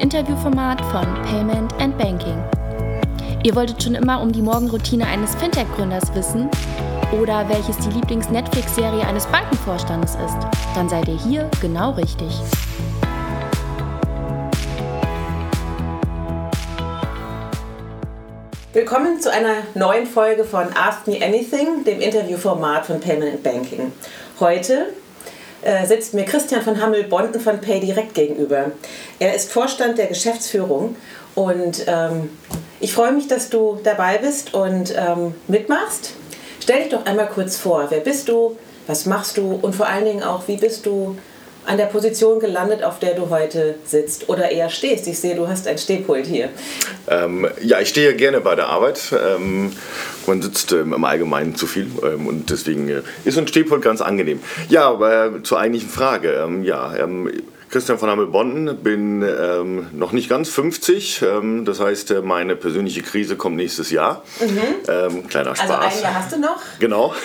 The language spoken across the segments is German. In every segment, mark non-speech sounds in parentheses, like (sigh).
Interviewformat von Payment and Banking. Ihr wolltet schon immer um die Morgenroutine eines Fintech-Gründers wissen oder welches die Lieblings-Netflix-Serie eines Bankenvorstandes ist? Dann seid ihr hier genau richtig. Willkommen zu einer neuen Folge von Ask Me Anything, dem Interviewformat von Payment and Banking. Heute äh, sitzt mir Christian von Hammel-Bonten von PayDirect gegenüber. Er ist Vorstand der Geschäftsführung und ähm, ich freue mich, dass du dabei bist und ähm, mitmachst. Stell dich doch einmal kurz vor, wer bist du, was machst du und vor allen Dingen auch, wie bist du an der Position gelandet, auf der du heute sitzt oder eher stehst. Ich sehe, du hast ein Stehpult hier. Ähm, ja, ich stehe gerne bei der Arbeit. Ähm, man sitzt ähm, im Allgemeinen zu viel ähm, und deswegen äh, ist ein Stehpult ganz angenehm. Ja, aber äh, zur eigentlichen Frage. Ähm, ja, ähm, Christian von Hammel-Bonn, bin ähm, noch nicht ganz 50. Ähm, das heißt, äh, meine persönliche Krise kommt nächstes Jahr. Mhm. Ähm, kleiner Spaß. Also ein Jahr hast du noch? Genau. (laughs)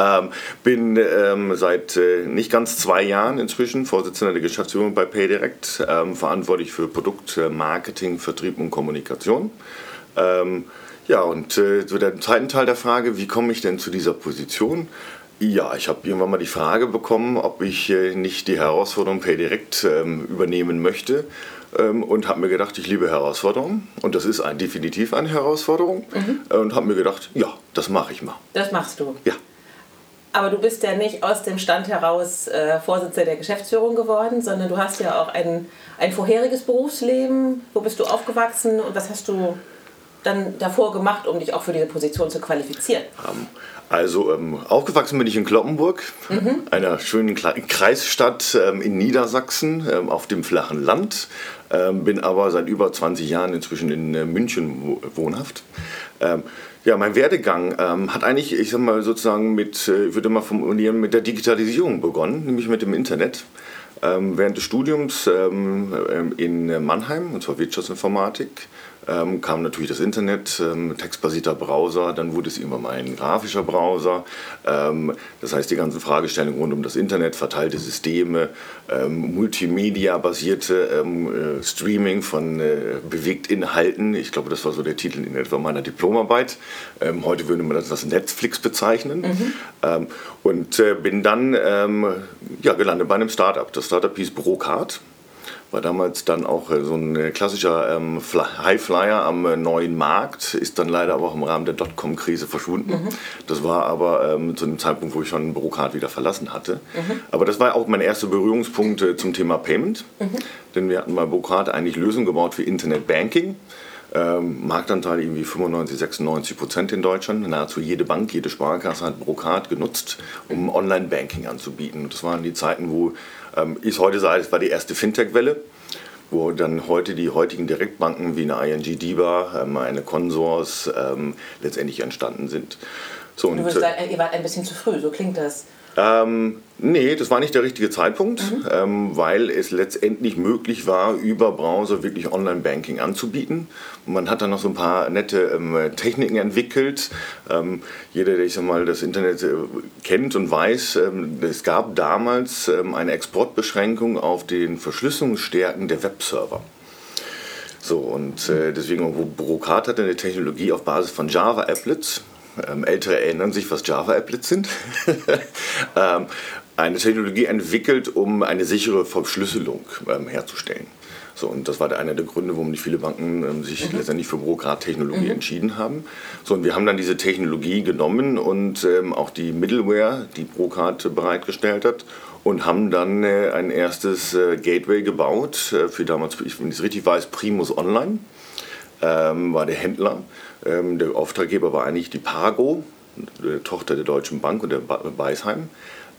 Ähm, bin ähm, seit äh, nicht ganz zwei Jahren inzwischen Vorsitzender der Geschäftsführung bei PayDirect, ähm, verantwortlich für Produktmarketing, Vertrieb und Kommunikation. ja, und äh, zu dem zweiten Teil der Frage, wie komme ich denn zu dieser Position? Ja, ich habe irgendwann mal die Frage bekommen, ob ich äh, nicht die Herausforderung PayDirect ähm, übernehmen möchte ähm, und habe mir gedacht, ich liebe Herausforderungen und das ist ein, definitiv eine Herausforderung mhm. Äh, und habe mir gedacht, ja, das mache ich mal. Das machst du? Ja. Aber du bist ja nicht aus dem Stand heraus äh, Vorsitzender der Geschäftsführung geworden, sondern du hast ja auch ein, ein vorheriges Berufsleben. Wo bist du aufgewachsen und was hast du dann davor gemacht, um dich auch für diese Position zu qualifizieren? Um, ähm, also ähm, aufgewachsen bin ich in Kloppenburg, mhm. einer schönen Kreisstadt ähm, in Niedersachsen ähm, auf dem flachen Land. Ähm, bin aber seit über 20 Jahren inzwischen in äh, München wohnhaft. Ähm, ja, mein Werdegang ähm, hat eigentlich, ich sag mal sozusagen mit, äh, ich würde mal formulieren, mit der Digitalisierung begonnen, nämlich mit dem Internet. während des Studiums in Mannheim, und zwar Wirtschaftsinformatik, ähm, kam natürlich das Internet, ähm, textbasierter Browser, dann wurde es irgendwann mal ein grafischer Browser. Ähm, das heißt, die ganzen Fragestellungen rund um das Internet, verteilte Systeme, ähm, Multimedia-basierte ähm, äh, Streaming von äh, Bewegtinhalten. Ich glaube, das war so der Titel in etwa meiner Diplomarbeit. Ähm, heute würde man das als Netflix bezeichnen. Mhm. und äh, bin dann ja, gelandet bei einem Startup. Das Startup hieß Brocard war damals dann auch äh, so ein äh, klassischer ähm, Highflyer am äh, neuen Markt, ist dann leider aber auch im Rahmen der Dotcom-Krise verschwunden. Mhm. Das war aber ähm, zu dem Zeitpunkt, wo ich schon Brocard wieder verlassen hatte. Mhm. Aber das war auch mein erster Berührungspunkt äh, zum Thema Payment, mhm. denn wir hatten bei Brocard eigentlich Lösungen gebaut für Internet Banking. Ähm, Marktanteil irgendwie 95, 96 Prozent in Deutschland. Nahezu jede Bank, jede Sparkasse hat Brocard genutzt, um Online-Banking anzubieten. Das waren die Zeiten, wo ähm, ich heute sage, es war die erste Fintech-Welle wo dann heute die heutigen Direktbanken wie eine ING DIBA, ähm, eine Consors ähm, letztendlich entstanden sind. So, du würdest sagen, ihr wart ein bisschen zu früh, so klingt das. Ähm, nee, das war nicht der richtige Zeitpunkt, mhm. ähm, weil es letztendlich möglich war, über Browser wirklich Online-Banking anzubieten. Man hat dann noch so ein paar nette ähm, Techniken entwickelt. Ähm, jeder, der ich sag mal, das Internet äh, kennt und weiß, ähm, es gab damals ähm, eine Exportbeschränkung auf den Verschlüsselungsstärken der Webserver. So, und äh, deswegen, Brocard hatte eine Technologie auf Basis von Java-Applets, ähm, Ältere erinnern sich, was Java-Applets sind. (laughs) ähm, eine Technologie entwickelt, um eine sichere Verschlüsselung ähm, herzustellen. So, und das war einer der Gründe, warum die viele Banken ähm, sich mhm. letztendlich für Bürokrat-Technologie mhm. entschieden haben. So, und wir haben dann diese Technologie genommen und ähm, auch die Middleware, die Brocard bereitgestellt hat, und haben dann äh, ein erstes äh, Gateway gebaut äh, für damals, wenn ich es richtig weiß, Primus Online ähm, war der Händler. Ähm, der Auftraggeber war eigentlich die Pago, die Tochter der Deutschen Bank und der Beisheim.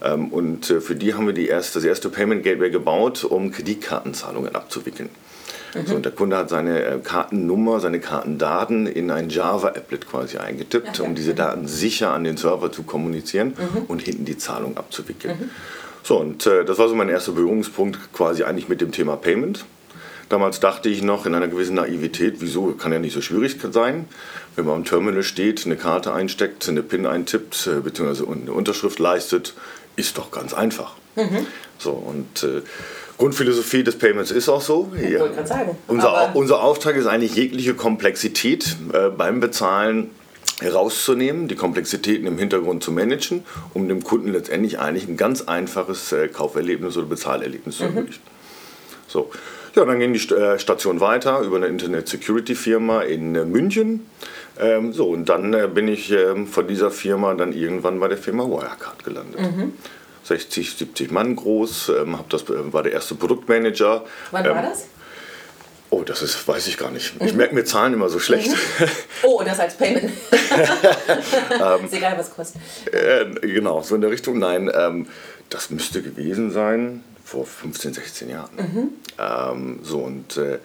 Ähm, und äh, für die haben wir die erste, das erste Payment Gateway gebaut, um Kreditkartenzahlungen abzuwickeln. Mhm. So, und der Kunde hat seine äh, Kartennummer, seine Kartendaten in ein Java-Applet quasi eingetippt, okay. um diese Daten sicher an den Server zu kommunizieren mhm. und hinten die Zahlung abzuwickeln. Mhm. So, und äh, das war so mein erster Berührungspunkt quasi eigentlich mit dem Thema Payment. Damals dachte ich noch in einer gewissen Naivität, wieso kann ja nicht so schwierig sein, wenn man am Terminal steht, eine Karte einsteckt, eine PIN eintippt, äh, beziehungsweise eine Unterschrift leistet, ist doch ganz einfach. Mhm. So, und äh, Grundphilosophie des Payments ist auch so. Sagen. Unser, unser Auftrag ist eigentlich jegliche Komplexität äh, beim Bezahlen herauszunehmen, die Komplexitäten im Hintergrund zu managen, um dem Kunden letztendlich eigentlich ein ganz einfaches äh, Kauferlebnis oder Bezahlerlebnis zu ermöglichen. So. Ja, dann ging die äh, Station weiter über eine Internet-Security-Firma in äh, München. Ähm, so, und dann äh, bin ich ähm, von dieser Firma dann irgendwann bei der Firma Wirecard gelandet. Mhm. 60, 70 Mann groß, ähm, das, war der erste Produktmanager. Wann war das? Oh, das ist, weiß ich gar nicht. Ich merke mir Zahlen immer so schlecht. (laughs) Oh, das als Payment. (laughs) (laughs) ist egal, was kostet. Äh, genau, so in der Richtung. Nein, ähm, das müsste gewesen sein vor 15, 16 Jahren. Ähm, so und äh,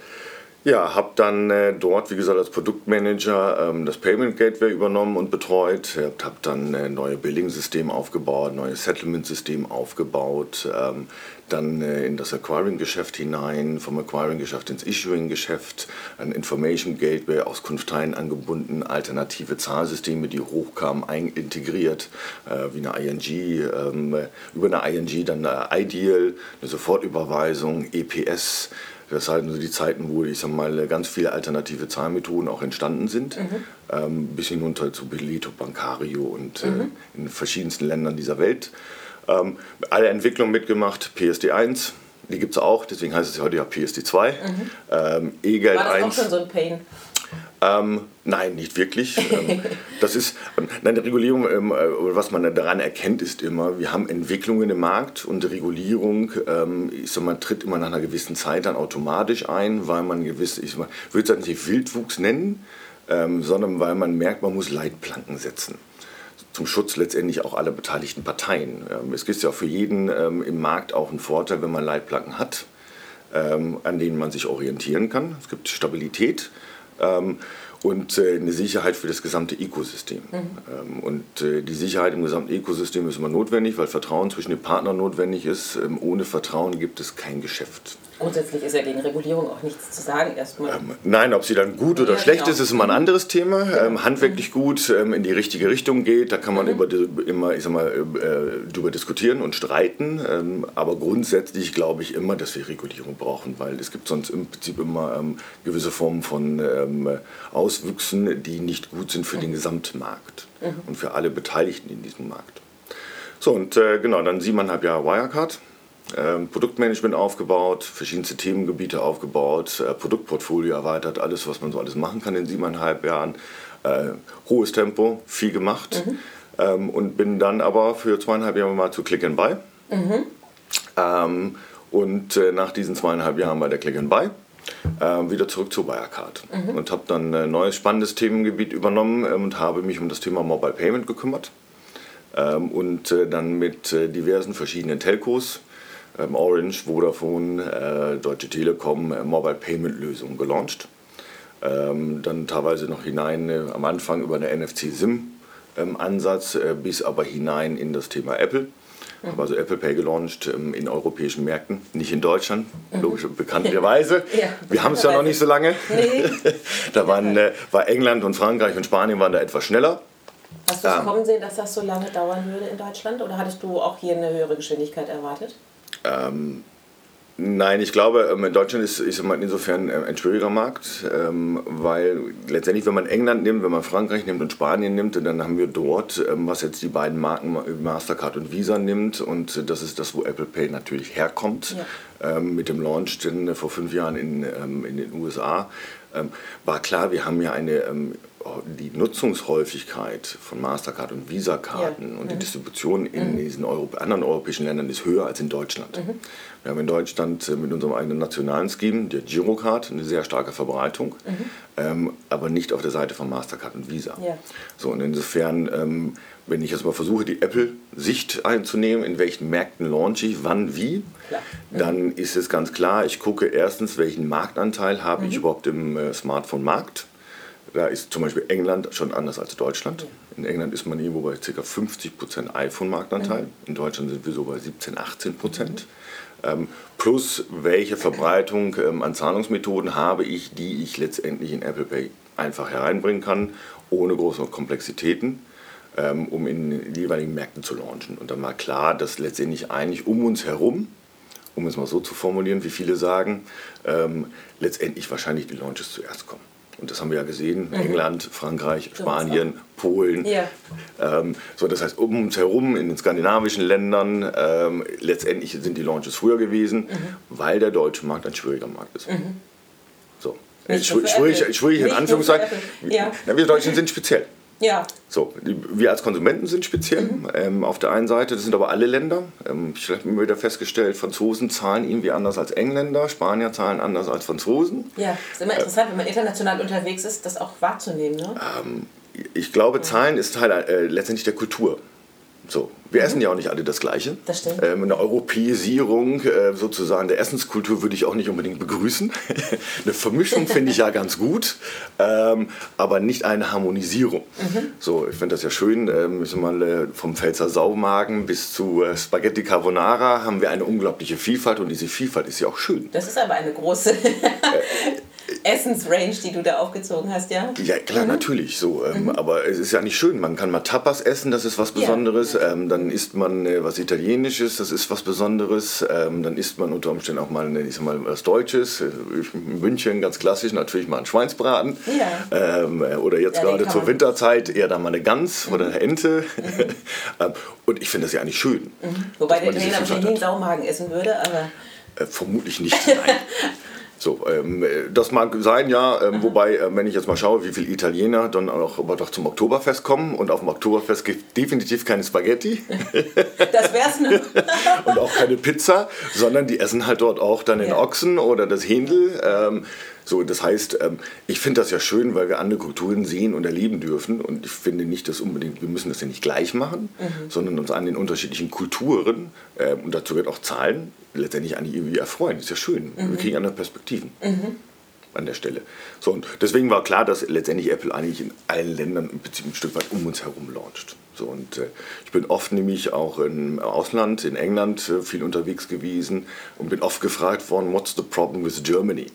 ja, habe dann äh, dort, wie gesagt, als Produktmanager ähm, das Payment Gateway übernommen und betreut. Habe dann äh, neue Billing-System aufgebaut, neues Settlement-System aufgebaut, ähm, dann äh, in das Acquiring-Geschäft hinein, vom Acquiring-Geschäft ins Issuing-Geschäft, ein Information Gateway, Auskunftsteilen angebunden, alternative Zahlsysteme, die hochkamen, integriert, äh, wie eine ING, ähm, über eine ING dann eine Ideal, eine Sofortüberweisung, EPS. Das sind so die Zeiten, wo ich sag mal, ganz viele alternative Zahlmethoden auch entstanden sind, ähm, bis hinunter zu Beleto, Bancario und äh, in verschiedensten Ländern dieser Welt. Ähm, alle Entwicklungen mitgemacht, PSD1, die gibt es auch, deswegen heißt es heute ja PSD2. Ähm, E-Geld War das auch 1. schon so ein Pain? Ähm, nein, nicht wirklich. ähm, (laughs) das ist, ähm, nein, die Regulierung, ähm, äh, was man daran erkennt, ist immer, wir haben Entwicklungen im Markt und die Regulierung, ich sag mal, tritt immer nach einer gewissen Zeit dann automatisch ein, weil man gewiss, ich sag mal, würde es nicht Wildwuchs nennen, sondern weil man merkt, man muss Leitplanken setzen zum Schutz letztendlich auch aller beteiligten Parteien. Es gibt ja auch für jeden im Markt auch einen Vorteil, wenn man Leitplanken hat, an denen man sich orientieren kann. Es gibt Stabilität ähm, und äh, eine Sicherheit für das gesamte Ökosystem. Ähm, Und äh, die Sicherheit im gesamten Ökosystem ist immer notwendig, weil Vertrauen zwischen den Partnern notwendig ist. Ähm, Ohne Vertrauen gibt es kein Geschäft. Grundsätzlich ist ja gegen Regulierung auch nichts zu sagen erstmal. Ähm, Nein, ob sie dann gut oder Ja, schlecht genau. ist, ist immer ein anderes Thema. Ähm, handwerklich gut, ähm, in die richtige Richtung geht, da kann man über die, immer, ich sag mal, äh, drüber diskutieren und streiten. Ähm, aber grundsätzlich glaube ich immer, dass wir Regulierung brauchen, weil es gibt sonst im Prinzip immer ähm, gewisse Formen von ähm, Auswüchsen, die nicht gut sind für den Gesamtmarkt und für alle Beteiligten in diesem Markt. So, und äh, genau, dann siebeneinhalb Jahre Wirecard. Ähm, Produktmanagement aufgebaut, verschiedenste Themengebiete aufgebaut, äh, Produktportfolio erweitert, alles, was man so alles machen kann in siebeneinhalb Jahren. Äh, hohes Tempo, viel gemacht. Ähm, und bin dann aber für zweieinhalb Jahre mal zu Click and Buy. Ähm, und äh, nach diesen zweieinhalb Jahren bei der Click and Buy äh, wieder zurück zu Wirecard. Und habe dann ein neues spannendes Themengebiet übernommen ähm, und habe mich um das Thema Mobile Payment gekümmert ähm, und äh, dann mit äh, diversen verschiedenen Telcos, Orange, Vodafone, äh, Deutsche Telekom, äh, Mobile Payment Lösungen gelauncht. Ähm, dann teilweise noch hinein äh, am Anfang über eine NFC-SIM-Ansatz, äh, bis aber hinein in das Thema Apple. Habe also Apple Pay gelauncht ähm, in europäischen Märkten, nicht in Deutschland, logisch (laughs) bekanntlicherweise. Ja, Wir haben es ja noch nicht so lange. Nee. (laughs) da waren, war England und Frankreich und Spanien waren da etwas schneller. Hast du es kommen sehen, dass das so lange dauern würde in Deutschland? Oder hattest du auch hier eine höhere Geschwindigkeit erwartet? Nein, ich glaube, ähm, in Deutschland ist, man insofern äh, ein schwieriger Markt, ähm, weil letztendlich, wenn man England nimmt, wenn man Frankreich nimmt und Spanien nimmt, dann haben wir dort, ähm, was jetzt die beiden Marken Mastercard und Visa nimmt, und das ist das, wo Apple Pay natürlich herkommt, ähm, mit dem Launch denn, äh, vor fünf Jahren in, ähm, in den USA, ähm, war klar, wir haben ja eine ähm, die Nutzungshäufigkeit von Mastercard und Visa-Karten Ja. und die Distribution in diesen Euro anderen europäischen Ländern ist höher als in Deutschland. Wir haben in Deutschland äh, mit unserem eigenen nationalen Scheme, der Girocard, eine sehr starke Verbreitung, ähm, aber nicht auf der Seite von Mastercard und Visa. Ja. So, und insofern, ähm, wenn ich jetzt mal versuche, die Apple-Sicht einzunehmen, in welchen Märkten launche ich, wann, wie, Klar. dann ist es ganz klar, ich gucke erstens, welchen Marktanteil habe ich überhaupt im äh, Smartphone-Markt. Da ist zum Beispiel England schon anders als Deutschland. In England ist man irgendwo bei ca. 50% iPhone-Marktanteil. In Deutschland sind wir so bei 17, 18 Prozent. Ähm, plus welche Verbreitung ähm, an Zahlungsmethoden habe ich, die ich letztendlich in Apple Pay einfach hereinbringen kann, ohne große Komplexitäten, ähm, um in den jeweiligen Märkten zu launchen. Und dann war klar, dass letztendlich eigentlich um uns herum um es mal so zu formulieren, wie viele sagen, ähm, letztendlich wahrscheinlich die Launches zuerst kommen. Und das haben wir ja gesehen, mhm. England, Frankreich, Spanien, Polen. Ja. Ähm, so, das heißt, um uns herum in den skandinavischen Ländern, ähm, letztendlich sind die Launches früher gewesen, mhm. weil der deutsche Markt ein schwieriger Markt ist. Mhm. So. Schwierig, schwierig in Anführungszeichen. Ja. Na, wir Deutschen sind speziell. Ja. So, wir als Konsumenten sind speziell. Mhm. Ähm, auf der einen Seite, das sind aber alle Länder. Ähm, ich habe immer wieder festgestellt, Franzosen zahlen irgendwie anders als Engländer, Spanier zahlen anders als Franzosen. Ja, ist immer interessant, äh, wenn man international unterwegs ist, das auch wahrzunehmen. Ne? Ähm, ich glaube, Zahlen ist Teil äh, letztendlich der Kultur. So, wir mhm. essen ja auch nicht alle das Gleiche. Das stimmt. Ähm, eine Europäisierung äh, sozusagen der Essenskultur würde ich auch nicht unbedingt begrüßen. (laughs) eine Vermischung finde ich ja (laughs) ganz gut, ähm, aber nicht eine Harmonisierung. Mhm. So, ich finde das ja schön. Ähm, ich mal, äh, vom Pfälzer Saumagen bis zu äh, Spaghetti Carbonara haben wir eine unglaubliche Vielfalt und diese Vielfalt ist ja auch schön. Das ist aber eine große. (laughs) Essensrange, die du da aufgezogen hast, ja? Ja, klar, mhm. natürlich so. Ähm, mhm. Aber es ist ja nicht schön. Man kann mal Tapas essen, das ist was Besonderes. Ja. Ähm, dann isst man äh, was Italienisches, das ist was Besonderes. Ähm, dann isst man unter Umständen auch mal, ich sag mal was Deutsches. Äh, in München ganz klassisch, natürlich mal ein Schweinsbraten. Ja. Ähm, äh, oder jetzt ja, gerade zur Winterzeit eher dann mal eine Gans mhm. oder eine Ente. Mhm. (laughs) Ähm, und ich finde das ja eigentlich schön. Mhm. Wobei der Italiener wahrscheinlich nie einen Saumagen essen würde, aber... Äh, vermutlich nicht, (laughs) nein. So, ähm, das mag sein, ja, ähm, wobei, äh, wenn ich jetzt mal schaue, wie viele Italiener dann auch aber doch zum Oktoberfest kommen und auf dem Oktoberfest gibt es definitiv keine Spaghetti. (laughs) Das wär's nur. und auch keine Pizza, sondern die essen halt dort auch dann den. Ochsen oder das Händel. Ähm, so, das heißt, ähm, ich finde das ja schön, weil wir andere Kulturen sehen und erleben dürfen. Und ich finde nicht, dass unbedingt, wir müssen das ja nicht gleich machen, mhm. sondern uns an den unterschiedlichen Kulturen, äh, und dazu wird auch Zahlen, letztendlich eigentlich irgendwie erfreuen. Das ist ja schön. Mhm. Wir kriegen andere Perspektiven. Mhm. An der Stelle. So, und deswegen war klar, dass letztendlich Apple eigentlich in allen Ländern im Prinzip ein Stück weit um uns herum launcht. So, und äh, ich bin oft nämlich auch im Ausland, in England, äh, viel unterwegs gewesen und bin oft gefragt worden, what's the problem with Germany?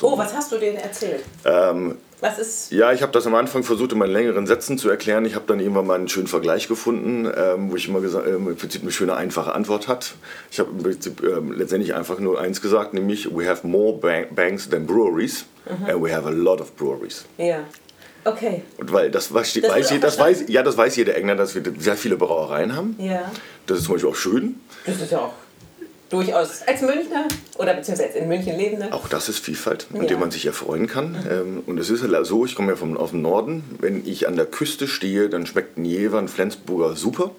So, oh, was hast du denen erzählt? Ähm, was ist? Ja, ich habe das am Anfang versucht, in meinen längeren Sätzen zu erklären. Ich habe dann irgendwann mal einen schönen Vergleich gefunden, ähm, wo ich immer gesagt, ähm, im Prinzip eine schöne, einfache Antwort hat. Ich habe im Prinzip ähm, letztendlich einfach nur eins gesagt, nämlich we have more banks than breweries mhm. and we have a lot of breweries. Ja. Okay. Und weil das, weiß, das, weiß, das weiß, ja, das weiß jeder Engländer, dass wir sehr viele Brauereien haben. Ja. Das ist zum Beispiel auch schön. Das ist ja auch durchaus als Münchner oder beziehungsweise in München lebende. Auch das ist Vielfalt, an ja. der man sich erfreuen kann. Mhm. Und es ist halt so, ich komme ja vom, aus dem Norden, wenn ich an der Küste stehe, dann schmeckt ein Jever, ein Flensburger super.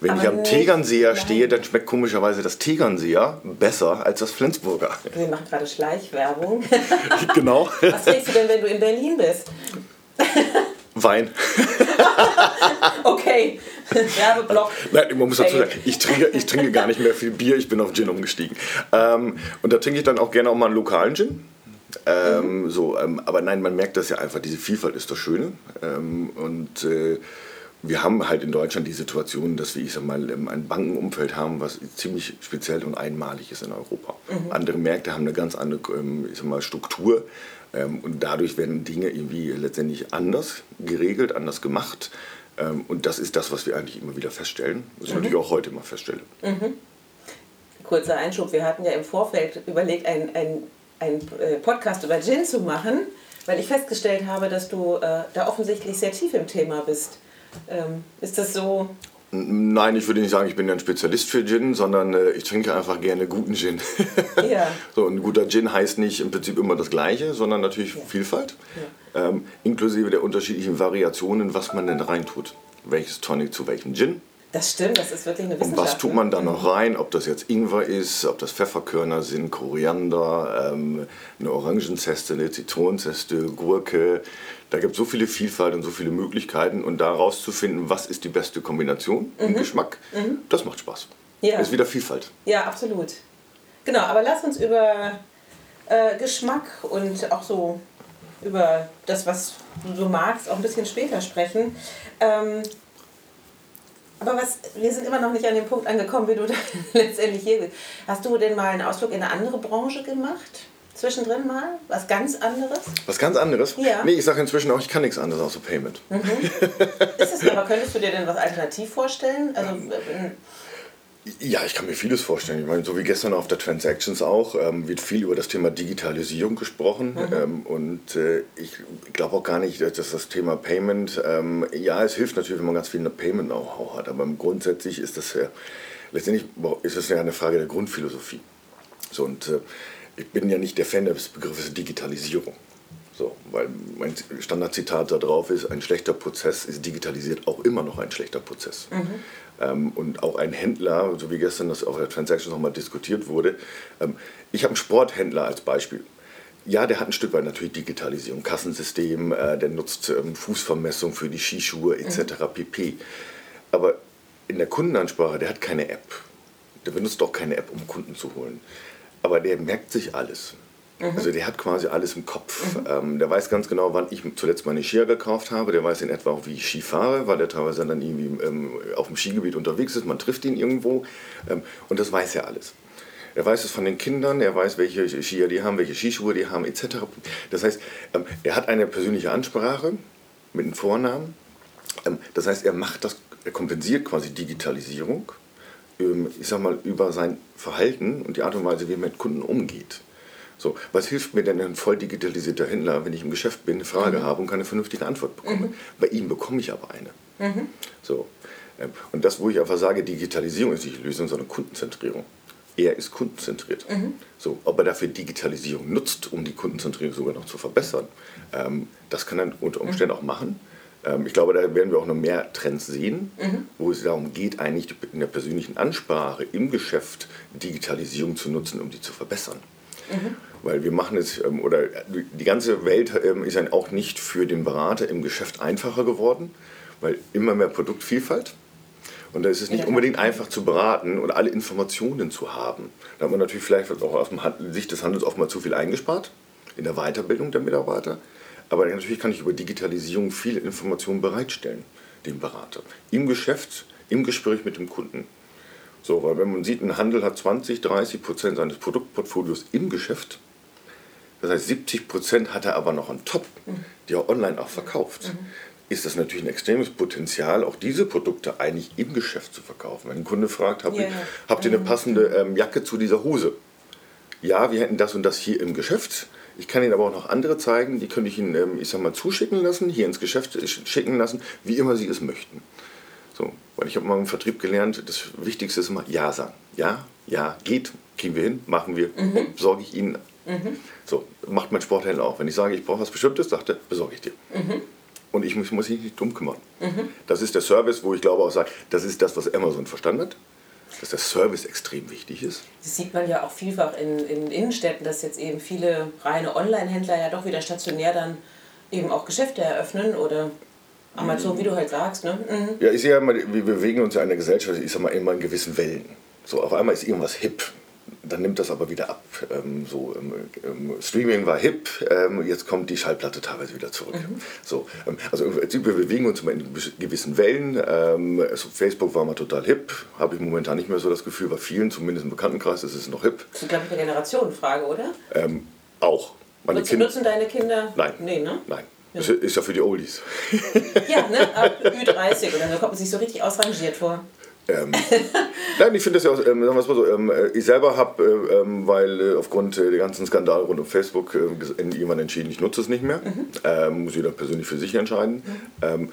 Wenn Aber ich am Tegernseer stehe, dann schmeckt komischerweise das Tegernseer besser als das Flensburger. Wir machen gerade Schleichwerbung. (laughs) genau. Was trinkst du denn, wenn du in Berlin bist? Wein. (laughs) okay, (laughs) Werbeblock. Nein, man muss dazu sagen, ich trinke, ich trinke gar nicht mehr viel Bier, ich bin auf Gin umgestiegen. Ähm, und da trinke ich dann auch gerne auch mal einen lokalen Gin. Ähm, mhm. so, ähm, aber nein, man merkt das ja einfach, diese Vielfalt ist das Schöne. Ähm, und äh, wir haben halt in Deutschland die Situation, dass wir ich sag mal, ähm, ein Bankenumfeld haben, was ziemlich speziell und einmalig ist in Europa. Mhm. Andere Märkte haben eine ganz andere ähm, ich sag mal, Struktur. Und dadurch werden Dinge irgendwie letztendlich anders geregelt, anders gemacht. Ähm, und das ist das, was wir eigentlich immer wieder feststellen. Was ich mhm. natürlich auch heute immer feststelle. Mhm. Kurzer Einschub. Wir hatten ja im Vorfeld überlegt, einen ein äh, Podcast über Gin zu machen, weil ich festgestellt habe, dass du äh, da offensichtlich sehr tief im Thema bist. Ähm, ist das so? Nein, ich würde nicht sagen, ich bin ein Spezialist für Gin, sondern äh, ich trinke einfach gerne guten Gin. (laughs) Ja. so, ein guter Gin heißt nicht im Prinzip immer das Gleiche, sondern natürlich ja. Vielfalt, ja. Ähm, inklusive der unterschiedlichen Variationen, was man denn reintut. Welches Tonic zu welchem Gin. Das stimmt, das ist wirklich eine Wissenschaft. Und was tut man da noch rein? Ob das jetzt Ingwer ist, ob das Pfefferkörner sind, Koriander, ähm, eine Orangenzeste, eine Zitronenzeste, Gurke, da gibt es so viele Vielfalt und so viele Möglichkeiten und da rauszufinden, was ist die beste Kombination mhm. im Geschmack, mhm. das macht Spaß. Ja. Das ist wieder Vielfalt. Ja, absolut. Genau, aber lass uns über äh, Geschmack und auch so über das, was du so magst, auch ein bisschen später sprechen. Ähm, aber was, wir sind immer noch nicht an dem Punkt angekommen, wie du (laughs) da letztendlich hier bist. Hast du denn mal einen Ausflug in eine andere Branche gemacht? zwischendrin mal? Was ganz anderes? Was ganz anderes? Ja. Nee, ich sage inzwischen auch, ich kann nichts anderes außer Payment. Mhm. (laughs) Ist es, aber könntest du dir denn was alternativ vorstellen? Also, Ja, ich kann mir vieles vorstellen. Ich meine, so wie gestern auf der Transactions auch, ähm, wird viel über das Thema Digitalisierung gesprochen. Mhm. Ähm, und äh, ich glaube auch gar nicht, dass das Thema Payment, ähm, ja, es hilft natürlich, wenn man ganz viel Payment-Know-how hat, aber grundsätzlich ist das ja, letztendlich ist es ja eine Frage der Grundphilosophie. So, und äh, ich bin ja nicht der Fan des Begriffes Digitalisierung. So, weil mein Standardzitat da drauf ist, ein schlechter Prozess ist digitalisiert auch immer noch ein schlechter Prozess. Mhm. Ähm, und auch ein Händler, so wie gestern das auf der Transaction nochmal diskutiert wurde, ähm, ich habe einen Sporthändler als Beispiel. Ja, der hat ein Stück weit natürlich Digitalisierung, Kassensystem, äh, der nutzt ähm, Fußvermessung für die Skischuhe etc. Pp. Aber in der Kundenansprache, der hat keine App. Der benutzt auch keine App, um Kunden zu holen. Aber der merkt sich alles. Mhm. Also der hat quasi alles im Kopf. Mhm. Ähm, der weiß ganz genau, wann ich zuletzt meine Skier gekauft habe. Der weiß in etwa auch, wie ich Ski fahre, weil der teilweise dann irgendwie ähm, auf dem Skigebiet unterwegs ist. Man trifft ihn irgendwo ähm, und das weiß er alles. Er weiß es von den Kindern, er weiß, welche Skier die haben, welche Skischuhe die haben, etc. Das heißt, ähm, er hat eine persönliche Ansprache mit einem Vornamen. Ähm, das heißt, er macht das, er kompensiert quasi Digitalisierung, ähm, ich sag mal, über sein Verhalten und die Art und Weise, wie er mit Kunden umgeht. So, was hilft mir denn ein voll digitalisierter Händler, wenn ich im Geschäft bin, eine Frage mhm. habe und keine vernünftige Antwort bekomme? Mhm. Bei ihm bekomme ich aber eine. Mhm. So, ähm, und das, wo ich einfach sage, Digitalisierung ist nicht die Lösung, sondern Kundenzentrierung. Er ist kundenzentriert. Mhm. So, ob er dafür Digitalisierung nutzt, um die Kundenzentrierung sogar noch zu verbessern, ähm, das kann er unter Umständen mhm. auch machen. Ähm, ich glaube, da werden wir auch noch mehr Trends sehen, mhm. wo es darum geht, eigentlich in der persönlichen Ansprache im Geschäft Digitalisierung zu nutzen, um die zu verbessern. Mhm. Weil wir machen es, ähm, oder die ganze Welt ähm, ist dann auch nicht für den Berater im Geschäft einfacher geworden, weil immer mehr Produktvielfalt. Und da ist es nicht unbedingt einfach zu beraten und alle Informationen zu haben. Da hat man natürlich vielleicht auch aus Sicht des Handels oftmals zu viel eingespart in der Weiterbildung der Mitarbeiter. Aber natürlich kann ich über Digitalisierung viele Informationen bereitstellen, dem Berater. Im Geschäft, im Gespräch mit dem Kunden. So, weil wenn man sieht, ein Handel hat 20, 30 Prozent seines Produktportfolios im Geschäft. Das heißt, 70 Prozent hat er aber noch on top, die er online auch verkauft. Mhm. Ist das natürlich ein extremes Potenzial, auch diese Produkte eigentlich im Geschäft zu verkaufen. Wenn ein Kunde fragt, habt, yeah. ihr, habt ihr eine mhm. passende ähm, Jacke zu dieser Hose? Ja, wir hätten das und das hier im Geschäft. Ich kann Ihnen aber auch noch andere zeigen, die könnte ich Ihnen, ähm, ich sag mal, zuschicken lassen, hier ins Geschäft schicken lassen, wie immer Sie es möchten. So, weil ich habe mal im Vertrieb gelernt, das Wichtigste ist immer Ja sagen. Ja, ja, geht, kriegen wir hin, machen wir, mhm. besorge ich Ihnen. Mhm. So, macht mein Sporthändler auch. Wenn ich sage, ich brauche was Bestimmtes, sagt er, besorge ich dir. Mhm. Und ich muss, muss mich nicht drum kümmern. Mhm. Das ist der Service, wo ich glaube auch sage, das ist das, was Amazon verstanden hat dass der Service extrem wichtig ist. Das sieht man ja auch vielfach in, in Innenstädten, dass jetzt eben viele reine Online-Händler ja doch wieder stationär dann eben auch Geschäfte eröffnen oder Amazon, wie du halt sagst, ne? Mhm. Ja, ich sehe ja immer, wir bewegen uns ja in einer Gesellschaft, ich sag mal, immer in gewissen Wellen. So, auf einmal ist irgendwas hip, dann nimmt das aber wieder ab. Ähm, so, ähm, ähm, Streaming war hip, ähm, jetzt kommt die Schallplatte teilweise wieder zurück. Mhm. So, ähm, also wir bewegen uns immer in gewissen Wellen. Also Facebook war mal total hip, habe ich momentan nicht mehr so das Gefühl, bei vielen, zumindest im Bekanntenkreis, ist es noch hip. Das ist, glaube ich, eine Generationenfrage, oder? auch. Meine nutzen, nutzen deine Kinder? Nein. Nee, ne? Nein. Ja. Ist, ja für die Oldies. (laughs) ja, ne? Ab Ü30 oder so kommt man sich so richtig ausrangiert vor. Ähm, nein, ich finde das ja auch, ähm, sagen wir mal so, ähm, äh, ich selber habe, äh, ähm, weil äh, aufgrund äh, der ganzen Skandale rund um Facebook äh, jemand entschieden, ich nutze es nicht mehr. Mhm. Ähm, muss jeder persönlich für sich entscheiden. Mhm. Ähm,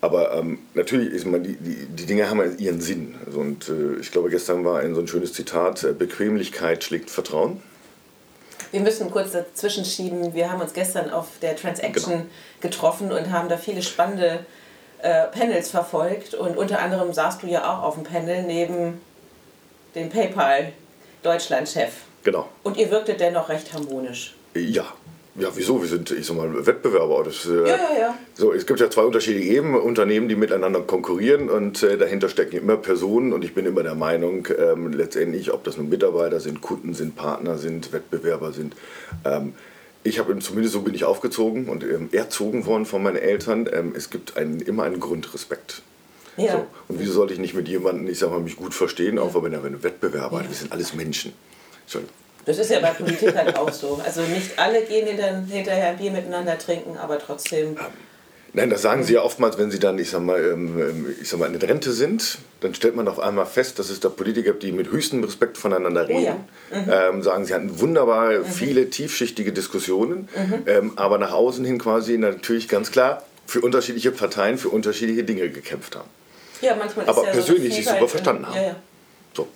aber ähm, natürlich ist man, die, die, die Dinge haben ihren Sinn. Also, und äh, ich glaube, gestern war ein so ein schönes Zitat: Bequemlichkeit schlägt Vertrauen. Wir müssen kurz dazwischen schieben. Wir haben uns gestern auf der Transaction genau. getroffen und haben da viele spannende äh, Panels verfolgt. Und unter anderem saßt du ja auch auf dem Panel neben dem PayPal Deutschland-Chef. Genau. Und ihr wirktet dennoch recht harmonisch. Ja, ja, wieso? Wir sind, ich sag mal, Wettbewerber. Das, äh, ja, ja, ja. So, es gibt ja zwei unterschiedliche Ebenen, Unternehmen, die miteinander konkurrieren und äh, dahinter stecken immer Personen und ich bin immer der Meinung, ähm, letztendlich, ob das nun Mitarbeiter sind, Kunden sind, Partner sind, Wettbewerber sind, ähm, ich habe zumindest so bin ich aufgezogen und ähm, erzogen worden von meinen Eltern. Ähm, es gibt einen, immer einen Grundrespekt. Ja. So. Und wieso sollte ich nicht mit jemandem, ich sag mal, mich gut verstehen, auch wenn er ein Wettbewerber ja. Wir sind alles Menschen. Das ist ja bei Politik halt auch so. Also nicht alle gehen hinter, hinterher ein Bier miteinander trinken, aber trotzdem. Ähm, Nein, das sagen sie ja oftmals, wenn sie dann, ich sag mal, ähm, ähm, ich sag mal, in Rente sind, dann stellt man auf einmal fest, dass es da Politiker gibt, die mit höchstem Respekt voneinander reden. Oh ja. mhm. ähm, sagen, sie hatten wunderbar mhm. viele tiefschichtige Diskussionen, mhm. ähm, aber nach außen hin quasi natürlich ganz klar für unterschiedliche Parteien, für unterschiedliche Dinge gekämpft haben. Ja, manchmal aber ist ja persönlich so sich super verstanden haben. Ja, ja. So.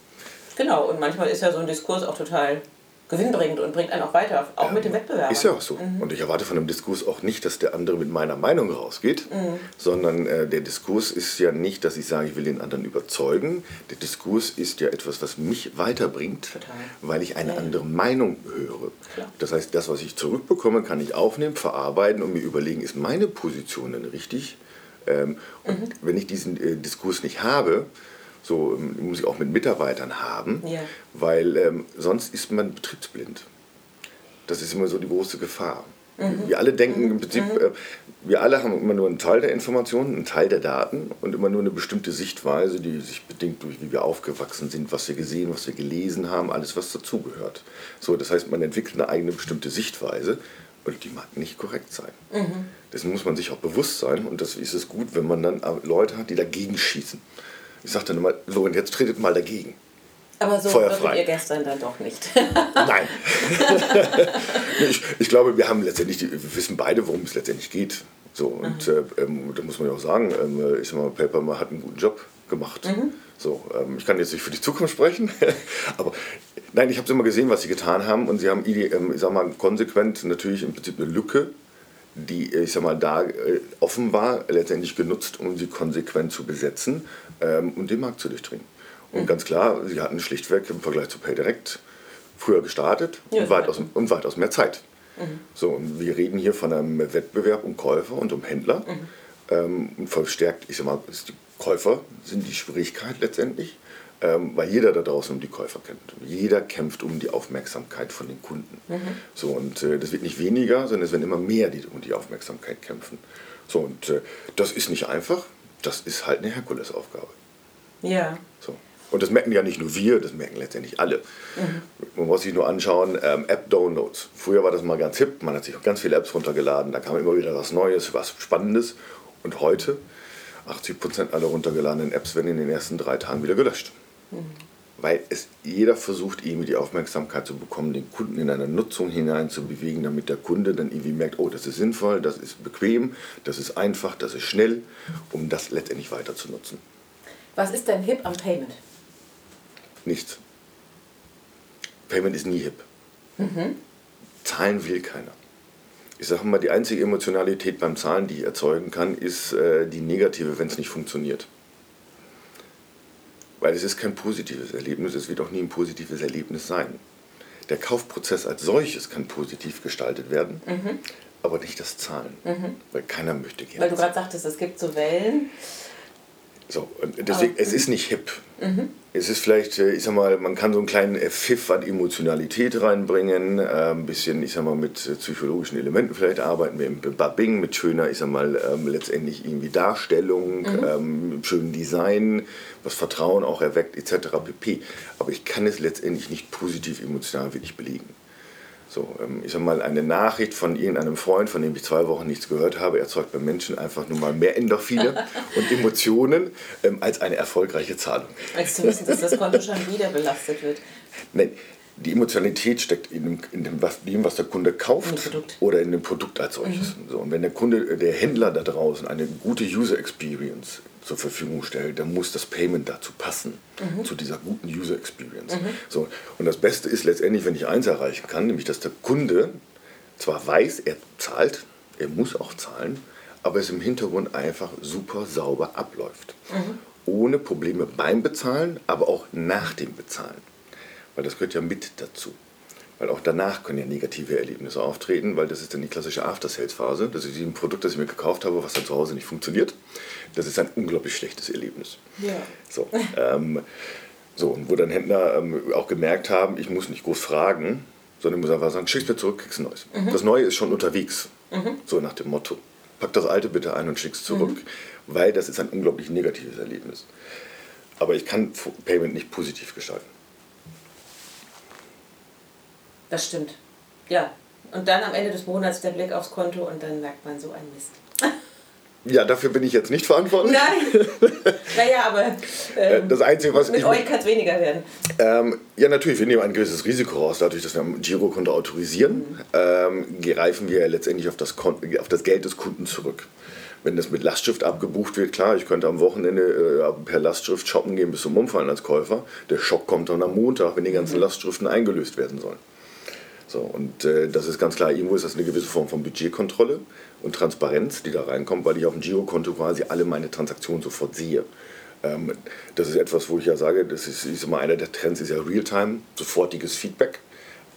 Genau, und manchmal ist ja so ein Diskurs auch total gewinnbringend und bringt einen auch weiter, auch ja, mit dem Wettbewerb. Ist ja auch so. Mhm. Und ich erwarte von einem Diskurs auch nicht, dass der andere mit meiner Meinung rausgeht, mhm. sondern äh, der Diskurs ist ja nicht, dass ich sage, ich will den anderen überzeugen. Der Diskurs ist ja etwas, was mich weiterbringt, Total. weil ich eine ja, andere Meinung höre. Klar. Das heißt, das, was ich zurückbekomme, kann ich aufnehmen, verarbeiten und mir überlegen, ist meine Position denn richtig? Ähm, und mhm. wenn ich diesen äh, Diskurs nicht habe, so ähm, muss ich auch mit Mitarbeitern haben, ja. weil ähm, sonst ist man betriebsblind. Das ist immer so die große Gefahr. Mhm. Wir alle denken im Prinzip, mhm. äh, wir alle haben immer nur einen Teil der Informationen, einen Teil der Daten und immer nur eine bestimmte Sichtweise, die sich bedingt durch, wie wir aufgewachsen sind, was wir gesehen, was wir gelesen haben, alles, was dazugehört. So, das heißt, man entwickelt eine eigene bestimmte Sichtweise und die mag nicht korrekt sein. Mhm. Dessen muss man sich auch bewusst sein und das ist es gut, wenn man dann Leute hat, die dagegen schießen. Ich sagte dann immer, so und jetzt tretet mal dagegen. Aber so würdet ihr gestern dann doch nicht. (laughs) Nein. (laughs) ich, ich, glaube, wir haben letztendlich, wir wissen beide, worum es letztendlich geht. So, und äh, ähm, da muss man ja auch sagen, ähm, ich sag mal, Paper hat einen guten Job gemacht. Mhm. So, ähm, ich kann jetzt nicht für die Zukunft sprechen, (laughs) aber nein, ich habe immer gesehen, was sie getan haben und sie haben, ähm, ich sag mal, konsequent natürlich im Prinzip eine Lücke die, ich sag mal, da äh, offen war, letztendlich genutzt, um sie konsequent zu besetzen ähm, und den Markt zu durchdringen. Und mhm. ganz klar, sie hatten schlichtweg im Vergleich zu PayDirect früher gestartet ja, und, weitaus, und weitaus mehr Zeit. Mhm. So, und wir reden hier von einem Wettbewerb um Käufer und um Händler. Mhm. Ähm, und verstärkt, ich sag mal, die Käufer sind die Schwierigkeit letztendlich ähm, weil jeder da draußen um die Käufer kämpft. Jeder kämpft um die Aufmerksamkeit von den Kunden. Mhm. So, und äh, das wird nicht weniger, sondern es werden immer mehr, die um die Aufmerksamkeit kämpfen. So, und äh, das ist nicht einfach, das ist halt eine Herkulesaufgabe. Ja. So. Und das merken ja nicht nur wir, das merken letztendlich alle. Mhm. Man muss sich nur anschauen, ähm, App-Downloads. Früher war das mal ganz hip, man hat sich auch ganz viele Apps runtergeladen, da kam immer wieder was Neues, was Spannendes. Und heute, 80% aller runtergeladenen Apps werden in den ersten drei Tagen wieder gelöscht. Mhm. Weil es jeder versucht, irgendwie die Aufmerksamkeit zu bekommen, den Kunden in eine Nutzung hinein zu bewegen, damit der Kunde dann irgendwie merkt, oh, das ist sinnvoll, das ist bequem, das ist einfach, das ist schnell, um das letztendlich weiter zu nutzen. Was ist denn hip am Payment? Nichts. Payment ist nie hip. Mhm. Zahlen will keiner. Ich sage mal, die einzige Emotionalität beim Zahlen, die ich erzeugen kann, ist äh, die negative, wenn es nicht funktioniert. Weil es ist kein positives Erlebnis, es wird auch nie ein positives Erlebnis sein. Der Kaufprozess als solches kann positiv gestaltet werden, mhm. aber nicht das Zahlen, mhm. weil keiner möchte gerne. Weil du gerade sagtest, es gibt so Wellen. So, und deswegen, aber, es ist nicht hip. Mhm. Es ist vielleicht, äh, ich sag mal, man kann so einen kleinen Pfiff an Emotionalität reinbringen, äh, ein bisschen, ich sag mal, mit äh, psychologischen Elementen vielleicht arbeiten wir im Babbing, mit schöner, ich sag mal, ähm, letztendlich irgendwie Darstellung, mhm. ähm, schönem Design, was Vertrauen auch erweckt, etc. pp. Aber ich kann es letztendlich nicht positiv emotional wirklich belegen. So, ähm, ich sag mal, eine Nachricht von irgendeinem Freund, von dem ich zwei Wochen nichts gehört habe, erzeugt bei Menschen einfach nur mal mehr Endorphine (laughs) und Emotionen ähm, als eine erfolgreiche Zahlung. Als zu wissen, dass das Konto schon wieder belastet wird. Nein, die Emotionalität steckt in dem, in dem, was, dem, was der Kunde kauft oder in dem Produkt als solches. Mhm. So, und wenn der Kunde, der Händler da draußen eine gute User Experience zur Verfügung stellt, dann muss das Payment dazu passen, mhm. zu dieser guten User Experience. Mhm. So, und das Beste ist letztendlich, wenn ich eins erreichen kann, nämlich dass der Kunde zwar weiß, er zahlt, er muss auch zahlen, aber es im Hintergrund einfach super sauber abläuft. Mhm. Ohne Probleme beim Bezahlen, aber auch nach dem Bezahlen weil das gehört ja mit dazu. Weil auch danach können ja negative Erlebnisse auftreten, weil das ist dann die klassische After-Sales-Phase. Das ist ein Produkt, das ich mir gekauft habe, was dann zu Hause nicht funktioniert. Das ist ein unglaublich schlechtes Erlebnis. Ja. So, ähm, so und wo dann Händler ähm, auch gemerkt haben, ich muss nicht groß fragen, sondern muss einfach sagen, schick's mir zurück, kriegst ein neues. Mhm. Das Neue ist schon unterwegs. Mhm. So nach dem Motto. Pack das Alte bitte ein und schick's zurück. Mhm. Weil das ist ein unglaublich negatives Erlebnis. Aber ich kann Payment nicht positiv gestalten. Das stimmt. Ja. Und dann am Ende des Monats der Blick aufs Konto und dann merkt man so ein Mist. (laughs) Ja, dafür bin ich jetzt nicht verantwortlich. Nein. (laughs) naja, aber ähm, das Einzige, was mit ich euch kann es weniger werden. Ähm, ja, natürlich, wir nehmen ein gewisses Risiko raus, dadurch, dass wir ein Girokonto autorisieren, mhm. ähm, greifen wir letztendlich auf das, auf das Geld des Kunden zurück. Wenn das mit Lastschrift abgebucht wird, klar, ich könnte am Wochenende äh, per Lastschrift shoppen gehen bis zum Umfallen als Käufer. Der Schock kommt dann am Montag, wenn die ganzen mhm. Lastschriften eingelöst werden sollen. So, und äh, das ist ganz klar, irgendwo ist das eine gewisse Form von Budgetkontrolle und Transparenz, die da reinkommt, weil ich auf dem Girokonto quasi alle meine Transaktionen sofort sehe. Ähm, das ist etwas, wo ich ja sage, das ist, ist immer einer der Trends, ist ja Realtime, sofortiges Feedback.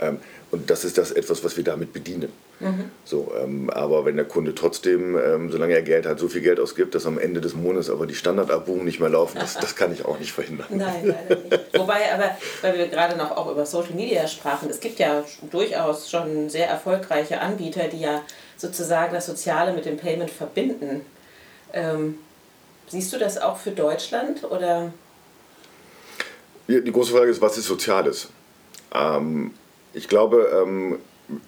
Ähm, und das ist das etwas, was wir damit bedienen. Mhm. So, ähm, aber wenn der Kunde trotzdem, ähm, solange er Geld hat, so viel Geld ausgibt, dass am Ende des Monats aber die Standardabbuchungen nicht mehr laufen, das, das kann ich auch nicht verhindern. Nein, leider nicht. Wobei aber, weil wir gerade noch auch über Social Media sprachen, es gibt ja durchaus schon sehr erfolgreiche Anbieter, die ja sozusagen das Soziale mit dem Payment verbinden. Ähm, siehst du das auch für Deutschland oder? Die große Frage ist, was ist Soziales? Ähm, ich glaube, ähm,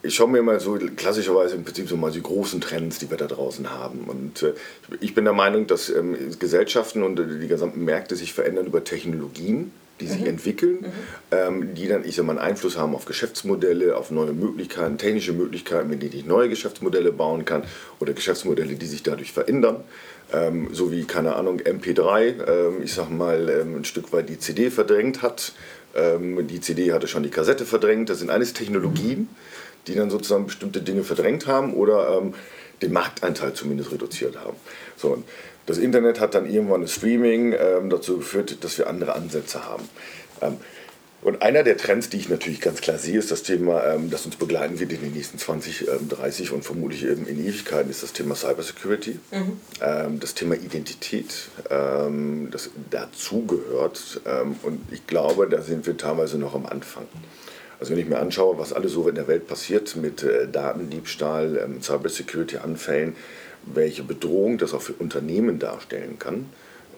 ich schaue mir mal so klassischerweise im Prinzip so mal die großen Trends, die wir da draußen haben. Und äh, ich bin der Meinung, dass ähm, Gesellschaften und die gesamten Märkte sich verändern über Technologien, die sich mhm. entwickeln, mhm. Ähm, die dann, ich sag mal, einen Einfluss haben auf Geschäftsmodelle, auf neue Möglichkeiten, technische Möglichkeiten, mit denen ich neue Geschäftsmodelle bauen kann oder Geschäftsmodelle, die sich dadurch verändern. Ähm, so wie, keine Ahnung, MP3, ähm, ich sag mal, ähm, ein Stück weit die CD verdrängt hat ähm, die CD hatte schon die Kassette verdrängt. Das sind alles Technologien, die dann sozusagen bestimmte Dinge verdrängt haben oder ähm, den Marktanteil zumindest reduziert haben. So, das Internet hat dann irgendwann das Streaming ähm, dazu geführt, dass wir andere Ansätze haben. Ähm, und einer der Trends, die ich natürlich ganz klar sehe, ist das Thema, ähm, das uns begleiten wird in den nächsten 20, ähm, 30 und vermutlich eben in Ewigkeiten, ist das Thema Cybersecurity, mhm. ähm, das Thema Identität, ähm, das dazugehört. Ähm, und ich glaube, da sind wir teilweise noch am Anfang. Also wenn ich mir anschaue, was alles so in der Welt passiert mit äh, Datendiebstahl, ähm, Cybersecurity-Anfällen, welche Bedrohung das auch für Unternehmen darstellen kann,